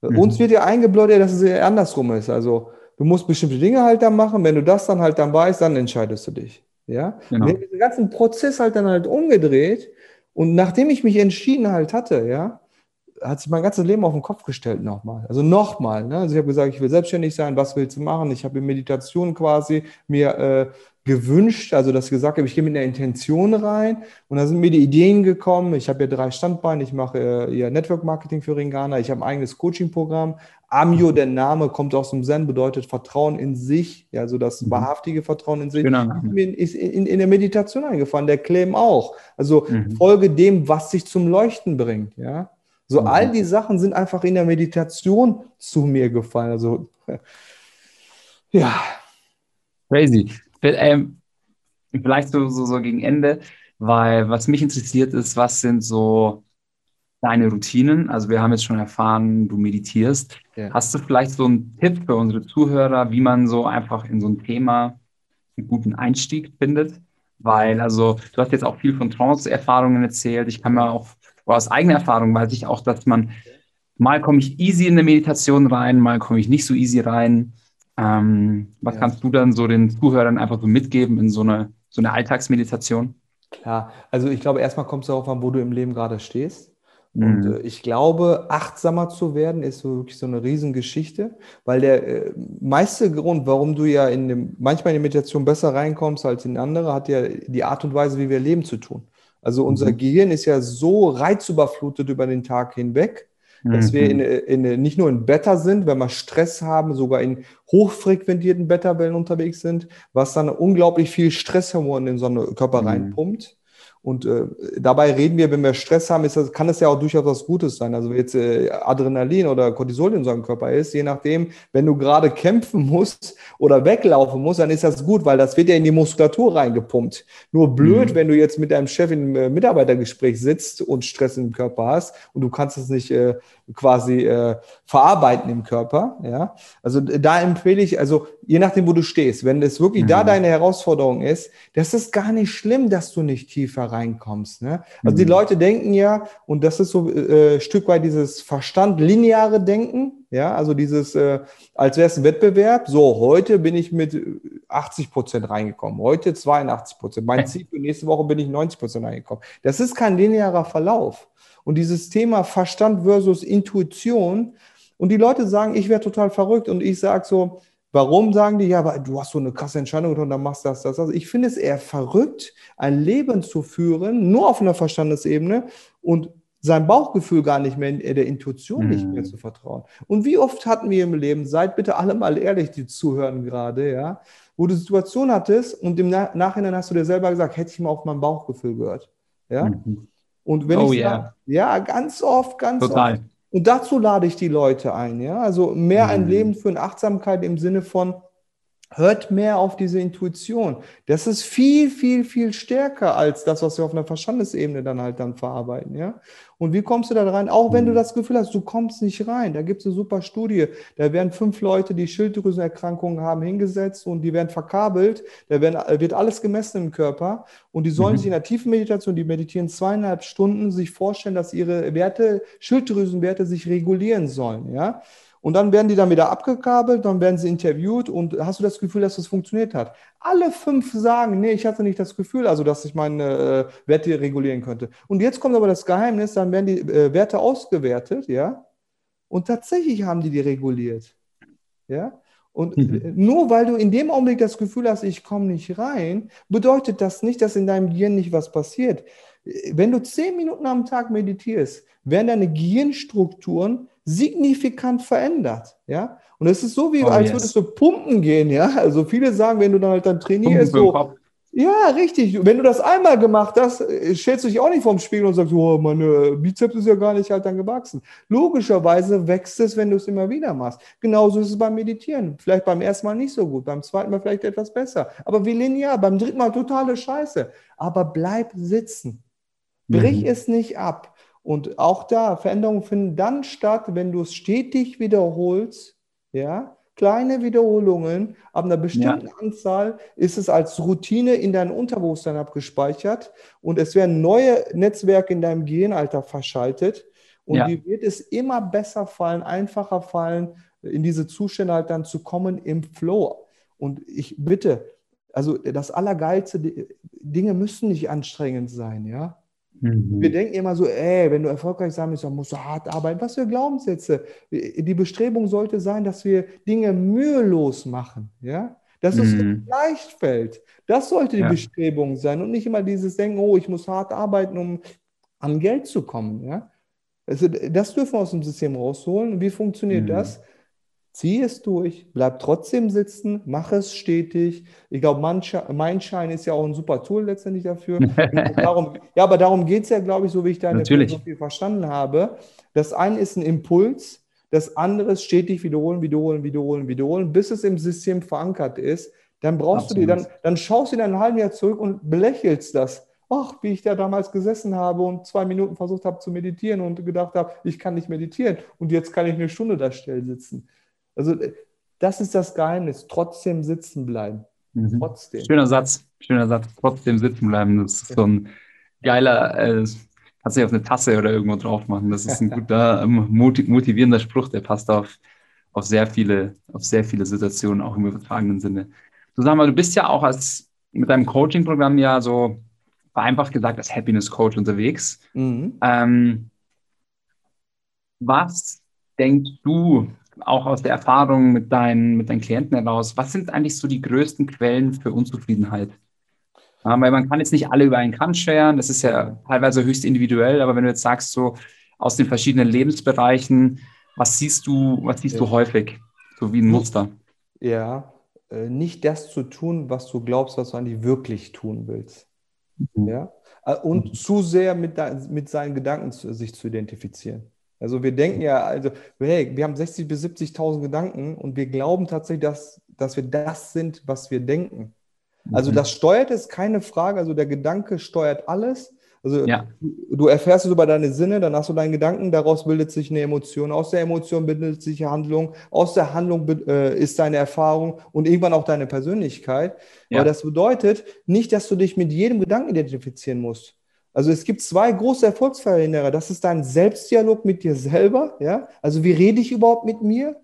Speaker 1: Mhm. Uns wird ja eingebläut, dass es eher andersrum ist. Also du musst bestimmte Dinge halt dann machen. Wenn du das dann halt dann weißt, dann entscheidest du dich. Ja? Genau. Den ganzen Prozess halt dann halt umgedreht und nachdem ich mich entschieden halt hatte, ja, hat sich mein ganzes Leben auf den Kopf gestellt nochmal. Also nochmal. Ne? Also ich habe gesagt, ich will selbstständig sein, was willst du machen? Ich habe in Meditation quasi mir äh, gewünscht, also dass ich gesagt habe, ich gehe mit einer Intention rein und da sind mir die Ideen gekommen. Ich habe ja drei Standbeine, ich mache äh, Network Marketing für Ringana, ich habe ein eigenes Coaching-Programm. Amio, der Name kommt aus dem Zen, bedeutet Vertrauen in sich, ja, also das mhm. wahrhaftige Vertrauen in sich. Genau. Ist in, in, der Meditation eingefallen, der Claim auch. Also mhm. folge dem, was sich zum Leuchten bringt, ja. So mhm. all die Sachen sind einfach in der Meditation zu mir gefallen. Also ja.
Speaker 2: Crazy. Ähm, vielleicht so, so, so gegen Ende, weil was mich interessiert ist, was sind so deine Routinen? Also wir haben jetzt schon erfahren, du meditierst. Ja. Hast du vielleicht so einen Tipp für unsere Zuhörer, wie man so einfach in so ein Thema einen guten Einstieg findet? Weil, also, du hast jetzt auch viel von Trance-Erfahrungen erzählt. Ich kann mir auch aus eigener Erfahrung weiß ich auch, dass man mal komme ich easy in eine Meditation rein, mal komme ich nicht so easy rein. Ähm, was ja. kannst du dann so den Zuhörern einfach so mitgeben in so eine, so eine Alltagsmeditation?
Speaker 1: Klar, also ich glaube, erstmal kommt es darauf an, wo du im Leben gerade stehst. Und mhm. äh, ich glaube, achtsamer zu werden, ist so wirklich so eine Riesengeschichte, weil der äh, meiste Grund, warum du ja in dem, manchmal in die Meditation besser reinkommst als in andere, hat ja die Art und Weise, wie wir leben, zu tun. Also unser mhm. Gehirn ist ja so reizüberflutet über den Tag hinweg, dass mhm. wir in, in, nicht nur in Beta sind, wenn wir Stress haben, sogar in hochfrequentierten Beta-Wellen unterwegs sind, was dann unglaublich viel Stresshormone in einen Körper mhm. reinpumpt. Und äh, dabei reden wir, wenn wir Stress haben, das, kann das ja auch durchaus was Gutes sein. Also jetzt äh, Adrenalin oder Cortisol in unserem Körper ist, je nachdem, wenn du gerade kämpfen musst oder weglaufen musst, dann ist das gut, weil das wird ja in die Muskulatur reingepumpt. Nur blöd, mhm. wenn du jetzt mit deinem Chef im äh, Mitarbeitergespräch sitzt und Stress im Körper hast und du kannst es nicht äh, quasi äh, verarbeiten im Körper. Ja? Also da empfehle ich, also je nachdem, wo du stehst, wenn es wirklich mhm. da deine Herausforderung ist, das ist gar nicht schlimm, dass du nicht tiefer reinkommst. Ne? Also mhm. die Leute denken ja, und das ist so äh, Stück weit dieses Verstand, lineare Denken, ja, also dieses, äh, als wäre es ein Wettbewerb. So, heute bin ich mit 80 Prozent reingekommen, heute 82 Prozent. Mein Ziel für nächste Woche bin ich 90 Prozent reingekommen. Das ist kein linearer Verlauf. Und dieses Thema Verstand versus Intuition, und die Leute sagen, ich wäre total verrückt. Und ich sage so, warum sagen die, ja, aber du hast so eine krasse Entscheidung und dann machst du das, das, das. Ich finde es eher verrückt, ein Leben zu führen, nur auf einer Verstandesebene und sein Bauchgefühl gar nicht mehr, der Intuition mhm. nicht mehr zu vertrauen. Und wie oft hatten wir im Leben, seid bitte alle mal ehrlich, die zuhören gerade, ja, wo du Situation hattest und im Nachhinein hast du dir selber gesagt, hätte ich mal auf mein Bauchgefühl gehört. Ja. Mhm. Und wenn oh, ich yeah. sage, ja, ganz oft, ganz Total. oft. Und dazu lade ich die Leute ein, ja. Also mehr mhm. ein Leben für eine Achtsamkeit im Sinne von, hört mehr auf diese Intuition. Das ist viel, viel, viel stärker als das, was wir auf einer Verstandesebene dann halt dann verarbeiten, ja. Und wie kommst du da rein? Auch wenn du mhm. das Gefühl hast, du kommst nicht rein. Da gibt es eine super Studie. Da werden fünf Leute, die Schilddrüsenerkrankungen haben, hingesetzt und die werden verkabelt. Da werden, wird alles gemessen im Körper. Und die sollen mhm. sich in der tiefen Meditation, die meditieren zweieinhalb Stunden, sich vorstellen, dass ihre Werte, Schilddrüsenwerte sich regulieren sollen, ja. Und dann werden die dann wieder abgekabelt, dann werden sie interviewt und hast du das Gefühl, dass das funktioniert hat? Alle fünf sagen, nee, ich hatte nicht das Gefühl, also dass ich meine äh, Werte regulieren könnte. Und jetzt kommt aber das Geheimnis, dann werden die äh, Werte ausgewertet, ja, und tatsächlich haben die die reguliert, ja. Und mhm. nur weil du in dem Augenblick das Gefühl hast, ich komme nicht rein, bedeutet das nicht, dass in deinem Gehirn nicht was passiert. Wenn du zehn Minuten am Tag meditierst, werden deine Gehirnstrukturen signifikant verändert, ja. Und es ist so wie, oh, als yes. würdest du pumpen gehen, ja. Also viele sagen, wenn du dann halt dann trainierst, so, ja, richtig. Wenn du das einmal gemacht hast, äh, stellst du dich auch nicht vorm Spiegel und sagst, oh, meine Bizeps ist ja gar nicht halt dann gewachsen. Logischerweise wächst es, wenn du es immer wieder machst. Genauso ist es beim Meditieren. Vielleicht beim ersten Mal nicht so gut, beim zweiten Mal vielleicht etwas besser. Aber wie linear, beim dritten Mal totale Scheiße. Aber bleib sitzen. Brich mhm. es nicht ab. Und auch da, Veränderungen finden dann statt, wenn du es stetig wiederholst, ja, kleine Wiederholungen, ab einer bestimmten ja. Anzahl ist es als Routine in deinem Unterbewusstsein abgespeichert und es werden neue Netzwerke in deinem Gehirnalter verschaltet Und ja. dir wird es immer besser fallen, einfacher fallen, in diese Zustände halt dann zu kommen im Flow. Und ich bitte, also das Allergeilste, Dinge müssen nicht anstrengend sein, ja. Mhm. Wir denken immer so, ey, wenn du erfolgreich sein willst, dann musst du hart arbeiten. Was für Glaubenssätze? Die Bestrebung sollte sein, dass wir Dinge mühelos machen, ja. Dass es mhm. leicht fällt. Das sollte die ja. Bestrebung sein und nicht immer dieses Denken, oh, ich muss hart arbeiten, um an Geld zu kommen, ja. Also das dürfen wir aus dem System rausholen. Wie funktioniert mhm. das? Zieh es durch, bleib trotzdem sitzen, mach es stetig. Ich glaube, Mindshine ist ja auch ein super Tool letztendlich dafür. darum, ja, aber darum geht es ja, glaube ich, so wie ich deine Philosophie verstanden habe. Das eine ist ein Impuls, das andere ist stetig wiederholen, wiederholen, wiederholen, wiederholen, bis es im System verankert ist. Dann brauchst Absolut. du dir, dann, dann schaust du in ein halbes Jahr zurück und belächelst das. Ach, wie ich da damals gesessen habe und zwei Minuten versucht habe zu meditieren und gedacht habe, ich kann nicht meditieren und jetzt kann ich eine Stunde da still sitzen. Also das ist das Geheimnis, trotzdem sitzen bleiben.
Speaker 2: Mhm. Trotzdem. Schöner Satz, schöner Satz, trotzdem sitzen bleiben. Das ist so ein geiler, äh, kannst du auf eine Tasse oder irgendwo drauf machen. Das ist ein guter, ähm, motivierender Spruch, der passt auf, auf, sehr viele, auf sehr viele Situationen, auch im übertragenen Sinne. Du sag mal, du bist ja auch als mit deinem Coaching-Programm ja so vereinfacht gesagt als Happiness Coach unterwegs. Mhm. Ähm, was denkst du, auch aus der Erfahrung mit deinen, mit deinen Klienten heraus, was sind eigentlich so die größten Quellen für Unzufriedenheit? Ja, weil man kann jetzt nicht alle über einen Kamm scheren, das ist ja teilweise höchst individuell, aber wenn du jetzt sagst, so aus den verschiedenen Lebensbereichen, was siehst du, was siehst ja. du häufig, so wie ein Muster?
Speaker 1: Ja, äh, nicht das zu tun, was du glaubst, was du eigentlich wirklich tun willst. Mhm. Ja? Äh, und mhm. zu sehr mit, mit seinen Gedanken sich zu identifizieren. Also wir denken ja, also, hey, wir haben 60.000 bis 70.000 Gedanken und wir glauben tatsächlich, dass, dass wir das sind, was wir denken. Also mhm. das steuert es, keine Frage. Also der Gedanke steuert alles. Also ja. du erfährst es über deine Sinne, dann hast du deinen Gedanken, daraus bildet sich eine Emotion, aus der Emotion bildet sich eine Handlung, aus der Handlung äh, ist deine Erfahrung und irgendwann auch deine Persönlichkeit. Ja. Aber das bedeutet nicht, dass du dich mit jedem Gedanken identifizieren musst. Also es gibt zwei große Erfolgsverhinderer. Das ist dein Selbstdialog mit dir selber. Ja? Also wie rede ich überhaupt mit mir?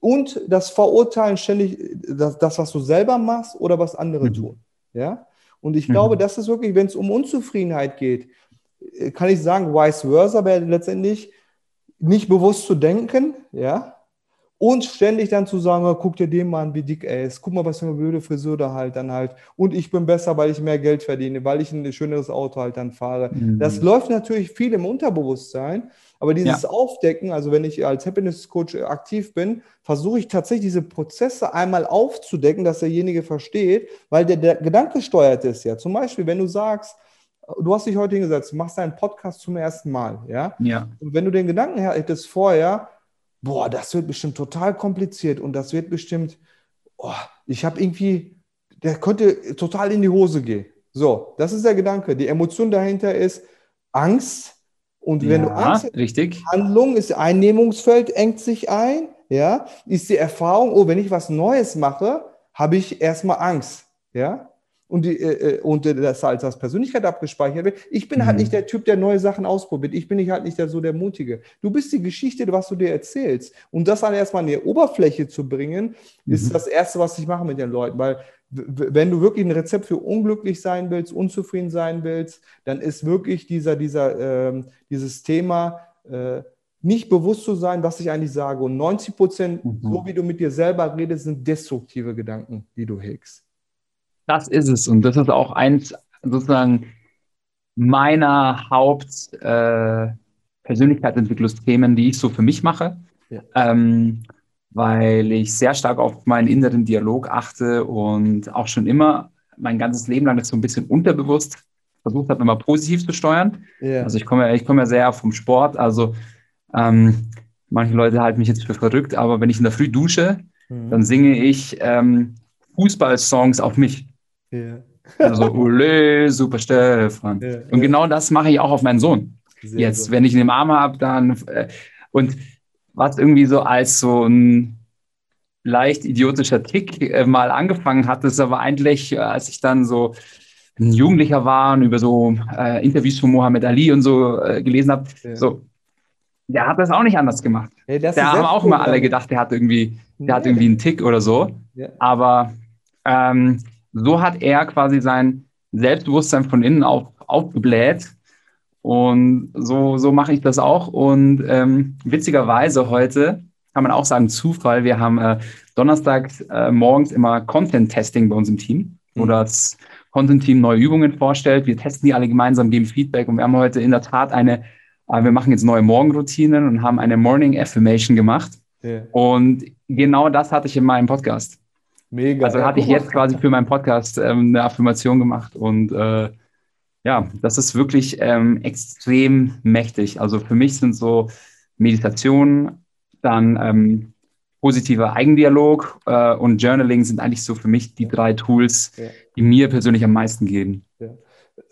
Speaker 1: Und das Verurteilen ständig, das, das was du selber machst oder was andere mhm. tun. Ja? Und ich mhm. glaube, das ist wirklich, wenn es um Unzufriedenheit geht, äh, kann ich sagen, vice versa wäre letztendlich nicht bewusst zu denken, ja, und ständig dann zu sagen, oh, guck dir den mal an, wie dick er ist. Guck mal, was für eine blöde Frisur da halt dann halt. Und ich bin besser, weil ich mehr Geld verdiene, weil ich ein schöneres Auto halt dann fahre. Mhm. Das läuft natürlich viel im Unterbewusstsein. Aber dieses ja. Aufdecken, also wenn ich als Happiness Coach aktiv bin, versuche ich tatsächlich diese Prozesse einmal aufzudecken, dass derjenige versteht, weil der, der Gedanke steuert es ja. Zum Beispiel, wenn du sagst, du hast dich heute hingesetzt, machst deinen Podcast zum ersten Mal, ja?
Speaker 2: Ja.
Speaker 1: Und wenn du den Gedanken hättest vorher, boah, das wird bestimmt total kompliziert und das wird bestimmt, oh, ich habe irgendwie, der könnte total in die Hose gehen. So, das ist der Gedanke. Die Emotion dahinter ist Angst. Und wenn ja, du Angst hast,
Speaker 2: richtig.
Speaker 1: Handlung ist Einnehmungsfeld, engt sich ein, ja, ist die Erfahrung, oh, wenn ich was Neues mache, habe ich erstmal Angst, ja und, die, äh, äh, und das als, als Persönlichkeit abgespeichert wird. Ich bin halt mhm. halt nicht der Typ, der neue Sachen ausprobiert. Ich bin nicht halt nicht der, so der Mutige. Du bist die Geschichte, was du dir erzählst. Und das dann erstmal an die Oberfläche zu bringen, mhm. ist das Erste, was ich mache mit den Leuten. Weil wenn du wirklich ein Rezept für unglücklich sein willst, unzufrieden sein willst, dann ist wirklich dieser, dieser, äh, dieses Thema, äh, nicht bewusst zu sein, was ich eigentlich sage. Und 90 Prozent, mhm. so wie du mit dir selber redest, sind destruktive Gedanken, die du hegst.
Speaker 2: Das ist es. Und das ist auch eins sozusagen meiner Hauptpersönlichkeitsentwicklungsthemen, äh, die ich so für mich mache. Ja. Ähm, weil ich sehr stark auf meinen inneren Dialog achte und auch schon immer mein ganzes Leben lang das so ein bisschen unterbewusst versucht habe, immer positiv zu steuern. Ja. Also ich komme ja, ich komme ja sehr vom Sport. Also ähm, manche Leute halten mich jetzt für verrückt, aber wenn ich in der Früh dusche, mhm. dann singe ich ähm, Fußballsongs auf mich. Ja. Also, ole, super Stefan. Ja, und genau das mache ich auch auf meinen Sohn. Sehr Jetzt, gut. wenn ich ihn im Arm habe, dann. Äh, und was irgendwie so als so ein leicht idiotischer Tick äh, mal angefangen hat, ist aber eigentlich, äh, als ich dann so ein Jugendlicher war und über so äh, Interviews von Mohammed Ali und so äh, gelesen habe, ja. so der hat das auch nicht anders gemacht. Ja, da haben auch immer alle gedacht, der hat irgendwie, der nee. hat irgendwie einen Tick oder so. Ja. Aber ähm, so hat er quasi sein Selbstbewusstsein von innen auf, aufgebläht. Und so, so mache ich das auch. Und ähm, witzigerweise heute kann man auch sagen, Zufall. Wir haben äh, Donnerstag äh, morgens immer Content-Testing bei uns im Team, wo mhm. das Content-Team neue Übungen vorstellt. Wir testen die alle gemeinsam, geben Feedback und wir haben heute in der Tat eine, äh, wir machen jetzt neue Morgenroutinen und haben eine Morning Affirmation gemacht. Yeah. Und genau das hatte ich in meinem Podcast. Mega. Also hatte ich jetzt quasi für meinen Podcast ähm, eine Affirmation gemacht und äh, ja, das ist wirklich ähm, extrem mächtig. Also für mich sind so Meditationen, dann ähm, positiver Eigendialog äh, und Journaling sind eigentlich so für mich die drei Tools, ja. die mir persönlich am meisten geben. Ja.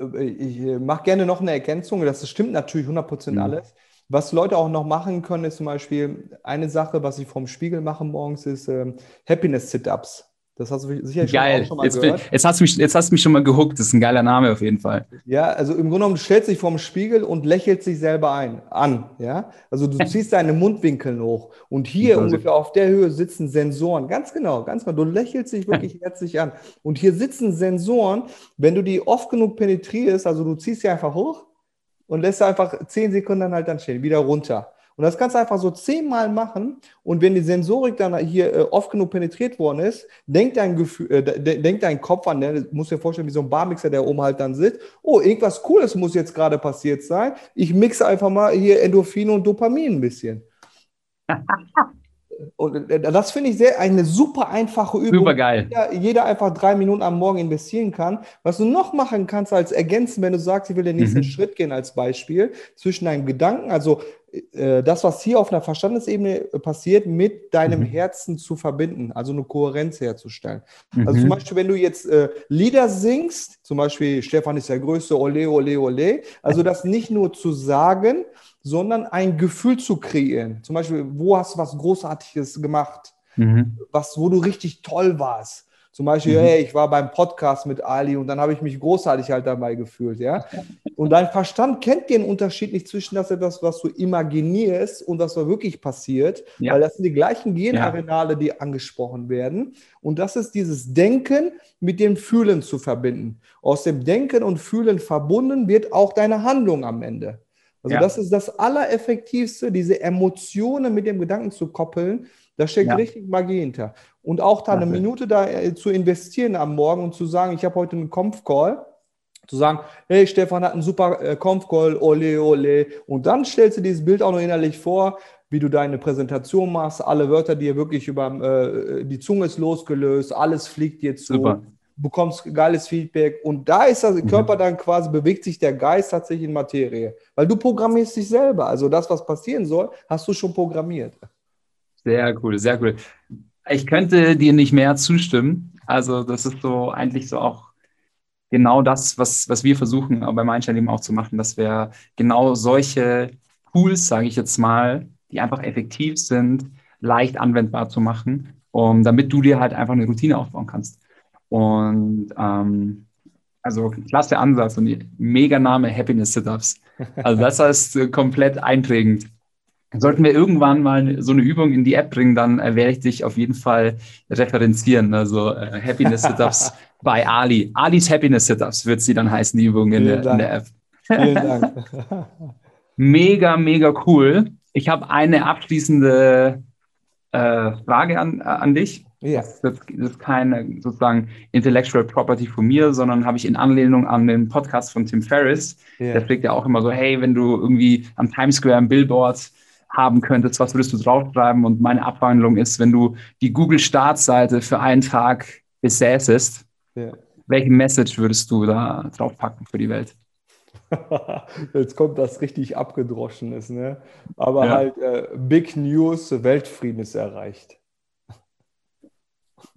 Speaker 1: Äh, ich äh, mache gerne noch eine Ergänzung, das stimmt natürlich 100% mhm. alles. Was Leute auch noch machen können, ist zum Beispiel eine Sache, was ich vom Spiegel mache morgens, ist ähm, Happiness-Sit-Ups. Das hast du sicher
Speaker 2: Geil. schon mal jetzt, gehört. Jetzt hast, du mich, jetzt hast du mich schon mal gehuckt. Das ist ein geiler Name auf jeden Fall.
Speaker 1: Ja, also im Grunde genommen, du stellst dich vorm Spiegel und lächelst dich selber ein, an. Ja? Also du ziehst deine Mundwinkel hoch. Und hier ungefähr auf der Höhe sitzen Sensoren. Ganz genau, ganz genau. Du lächelst dich wirklich herzlich an. Und hier sitzen Sensoren, wenn du die oft genug penetrierst, also du ziehst sie einfach hoch und lässt einfach zehn Sekunden dann halt dann stehen, wieder runter. Und das kannst du einfach so zehnmal machen. Und wenn die Sensorik dann hier äh, oft genug penetriert worden ist, denkt dein, Gefühl, äh, denkt dein Kopf an, ne, muss dir vorstellen, wie so ein Barmixer, der oben halt dann sitzt. Oh, irgendwas Cooles muss jetzt gerade passiert sein. Ich mixe einfach mal hier Endorphine und Dopamin ein bisschen. Und äh, das finde ich sehr eine super einfache Übung.
Speaker 2: Super geil.
Speaker 1: Jeder, jeder, einfach drei Minuten am Morgen investieren kann. Was du noch machen kannst als Ergänzen, wenn du sagst, ich will den nächsten mhm. Schritt gehen als Beispiel, zwischen deinen Gedanken, also äh, das, was hier auf einer Verstandesebene passiert, mit deinem mhm. Herzen zu verbinden, also eine Kohärenz herzustellen. Mhm. Also zum Beispiel, wenn du jetzt äh, Lieder singst, zum Beispiel Stefan ist der Größte, ole, ole, ole, also das nicht nur zu sagen, sondern ein Gefühl zu kreieren. Zum Beispiel, wo hast du was Großartiges gemacht? Mhm. Was, wo du richtig toll warst. Zum Beispiel, mhm. hey, ich war beim Podcast mit Ali und dann habe ich mich großartig halt dabei gefühlt, ja. Und dein Verstand kennt den Unterschied nicht zwischen das etwas, was du imaginierst und was wirklich passiert, ja. weil das sind die gleichen Genareale, die angesprochen werden. Und das ist dieses Denken mit dem Fühlen zu verbinden. Aus dem Denken und Fühlen verbunden wird auch deine Handlung am Ende. Also ja. das ist das Allereffektivste, diese Emotionen mit dem Gedanken zu koppeln. Da steckt ja. richtig Magie hinter. Und auch da eine Minute da äh, zu investieren am Morgen und zu sagen, ich habe heute einen Conf-Call, zu sagen, hey, Stefan hat einen super äh, Conf-Call, ole, ole. Und dann stellst du dieses Bild auch noch innerlich vor, wie du deine Präsentation machst, alle Wörter dir wirklich über äh, die Zunge ist losgelöst, alles fliegt dir zu. Super bekommst geiles Feedback und da ist der mhm. Körper dann quasi, bewegt sich der Geist tatsächlich in Materie, weil du programmierst dich selber. Also das, was passieren soll, hast du schon programmiert.
Speaker 2: Sehr cool, sehr cool. Ich könnte dir nicht mehr zustimmen. Also das ist so eigentlich so auch genau das, was, was wir versuchen bei Mindshine eben auch zu machen, dass wir genau solche Tools, sage ich jetzt mal, die einfach effektiv sind, leicht anwendbar zu machen, um, damit du dir halt einfach eine Routine aufbauen kannst. Und ähm, also klasse Ansatz und mega Name Happiness Sit-Ups. Also das heißt äh, komplett einprägend. Sollten wir irgendwann mal so eine Übung in die App bringen, dann äh, werde ich dich auf jeden Fall referenzieren. Also äh, Happiness Sit-Ups bei Ali. Ali's Happiness Sit-Ups wird sie dann heißen, die Übung in der, in der, App. Vielen Dank. mega, mega cool. Ich habe eine abschließende äh, Frage an, an dich. Ja. Das, das, ist keine sozusagen Intellectual Property von mir, sondern habe ich in Anlehnung an den Podcast von Tim Ferriss. Ja. Der pflegt ja auch immer so, hey, wenn du irgendwie am Times Square ein Billboard haben könntest, was würdest du draufschreiben? Und meine Abwandlung ist, wenn du die Google-Startseite für einen Tag besäßest, ja. welche Message würdest du da draufpacken für die Welt?
Speaker 1: Jetzt kommt das richtig abgedroschenes, ne? Aber ja. halt äh, Big News, Weltfrieden ist erreicht.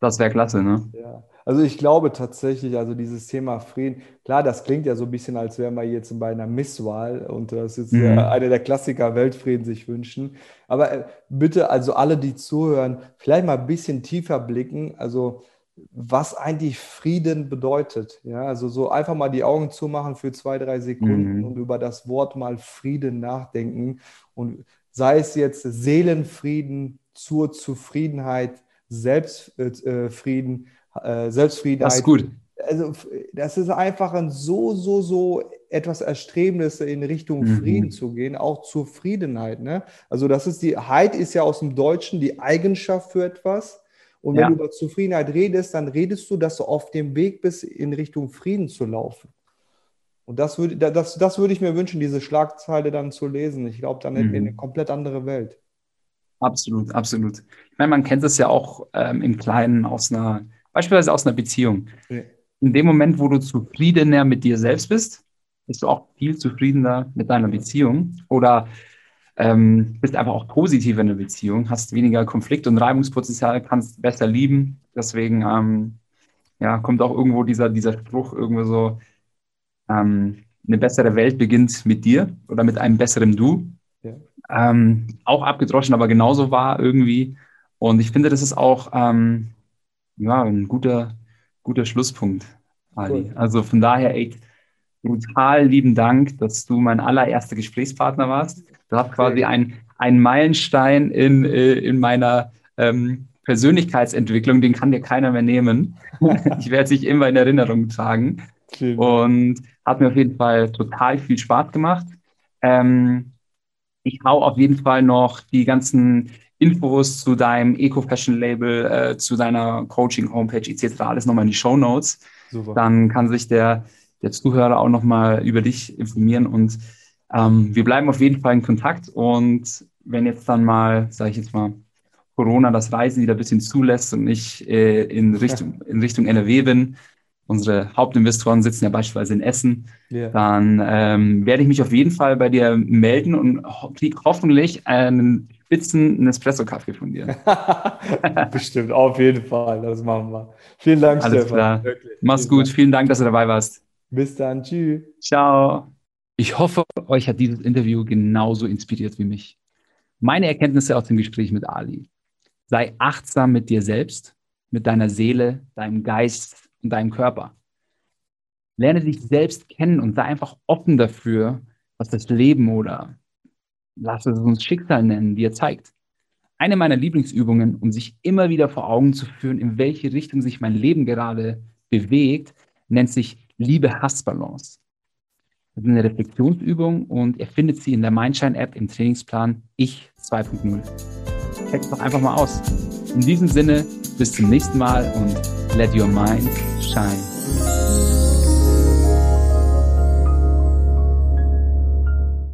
Speaker 2: das wäre klasse, ne?
Speaker 1: Ja. Also ich glaube tatsächlich, also dieses Thema Frieden, klar, das klingt ja so ein bisschen, als wären wir jetzt bei einer Misswahl und das ist mhm. ja einer der Klassiker, Weltfrieden sich wünschen. Aber äh, bitte, also alle, die zuhören, vielleicht mal ein bisschen tiefer blicken. Also was eigentlich Frieden bedeutet. Ja, also so einfach mal die Augen zumachen für zwei, drei Sekunden mhm. und über das Wort mal Frieden nachdenken. Und sei es jetzt Seelenfrieden zur Zufriedenheit, Selbstfrieden, äh, äh, Selbstfriedenheit.
Speaker 2: Das ist gut.
Speaker 1: Also, das ist einfach ein so, so, so etwas Erstrebendes in Richtung mhm. Frieden zu gehen, auch Zufriedenheit. Ne? Also, das ist die, Heid ist ja aus dem Deutschen die Eigenschaft für etwas. Und wenn ja. du über Zufriedenheit redest, dann redest du, dass du auf dem Weg bist, in Richtung Frieden zu laufen. Und das würde, das, das würde ich mir wünschen, diese Schlagzeile dann zu lesen. Ich glaube, dann mhm. hätten wir eine komplett andere Welt.
Speaker 2: Absolut, absolut. Ich meine, man kennt das ja auch ähm, im Kleinen aus einer, beispielsweise aus einer Beziehung. In dem Moment, wo du zufriedener mit dir selbst bist, bist du auch viel zufriedener mit deiner Beziehung. Oder ähm, bist einfach auch positiv in der Beziehung, hast weniger Konflikt- und Reibungspotenzial, kannst besser lieben. Deswegen ähm, ja, kommt auch irgendwo dieser, dieser Spruch irgendwo so, ähm, eine bessere Welt beginnt mit dir oder mit einem besseren Du. Ja. Ähm, auch abgedroschen, aber genauso wahr irgendwie. Und ich finde, das ist auch ähm, ja, ein guter, guter Schlusspunkt, Ali. Cool. Also von daher, ey, brutal lieben Dank, dass du mein allererster Gesprächspartner warst. Du hast quasi einen, einen Meilenstein in, äh, in meiner ähm, Persönlichkeitsentwicklung, den kann dir keiner mehr nehmen. ich werde dich immer in Erinnerung tragen. Schön. Und hat mir auf jeden Fall total viel Spaß gemacht. Ähm, ich hau auf jeden Fall noch die ganzen Infos zu deinem Eco-Fashion-Label, äh, zu deiner Coaching-Homepage etc. alles nochmal in die Show Notes. Dann kann sich der, der Zuhörer auch nochmal über dich informieren und ähm, wir bleiben auf jeden Fall in Kontakt und wenn jetzt dann mal, sage ich jetzt mal, Corona das Reisen wieder ein bisschen zulässt und ich äh, in, Richtung, in Richtung NRW bin, unsere Hauptinvestoren sitzen ja beispielsweise in Essen, yeah. dann ähm, werde ich mich auf jeden Fall bei dir melden und ho kriege hoffentlich einen spitzen Nespresso-Kaffee von dir.
Speaker 1: Bestimmt, auf jeden Fall, das machen wir. Vielen Dank,
Speaker 2: Alles Stefan. Klar. Wirklich. Mach's Vielen gut, Dank. vielen Dank, dass du dabei warst.
Speaker 1: Bis dann, tschüss.
Speaker 2: Ciao. Ich hoffe, euch hat dieses Interview genauso inspiriert wie mich. Meine Erkenntnisse aus dem Gespräch mit Ali. Sei achtsam mit dir selbst, mit deiner Seele, deinem Geist und deinem Körper. Lerne dich selbst kennen und sei einfach offen dafür, was das Leben oder lass es uns Schicksal nennen, dir zeigt. Eine meiner Lieblingsübungen, um sich immer wieder vor Augen zu führen, in welche Richtung sich mein Leben gerade bewegt, nennt sich Liebe-Hass-Balance. Das ist eine Reflexionsübung und ihr findet sie in der Mindshine-App im Trainingsplan Ich 2.0. Checkt doch einfach mal aus. In diesem Sinne, bis zum nächsten Mal und let your mind shine.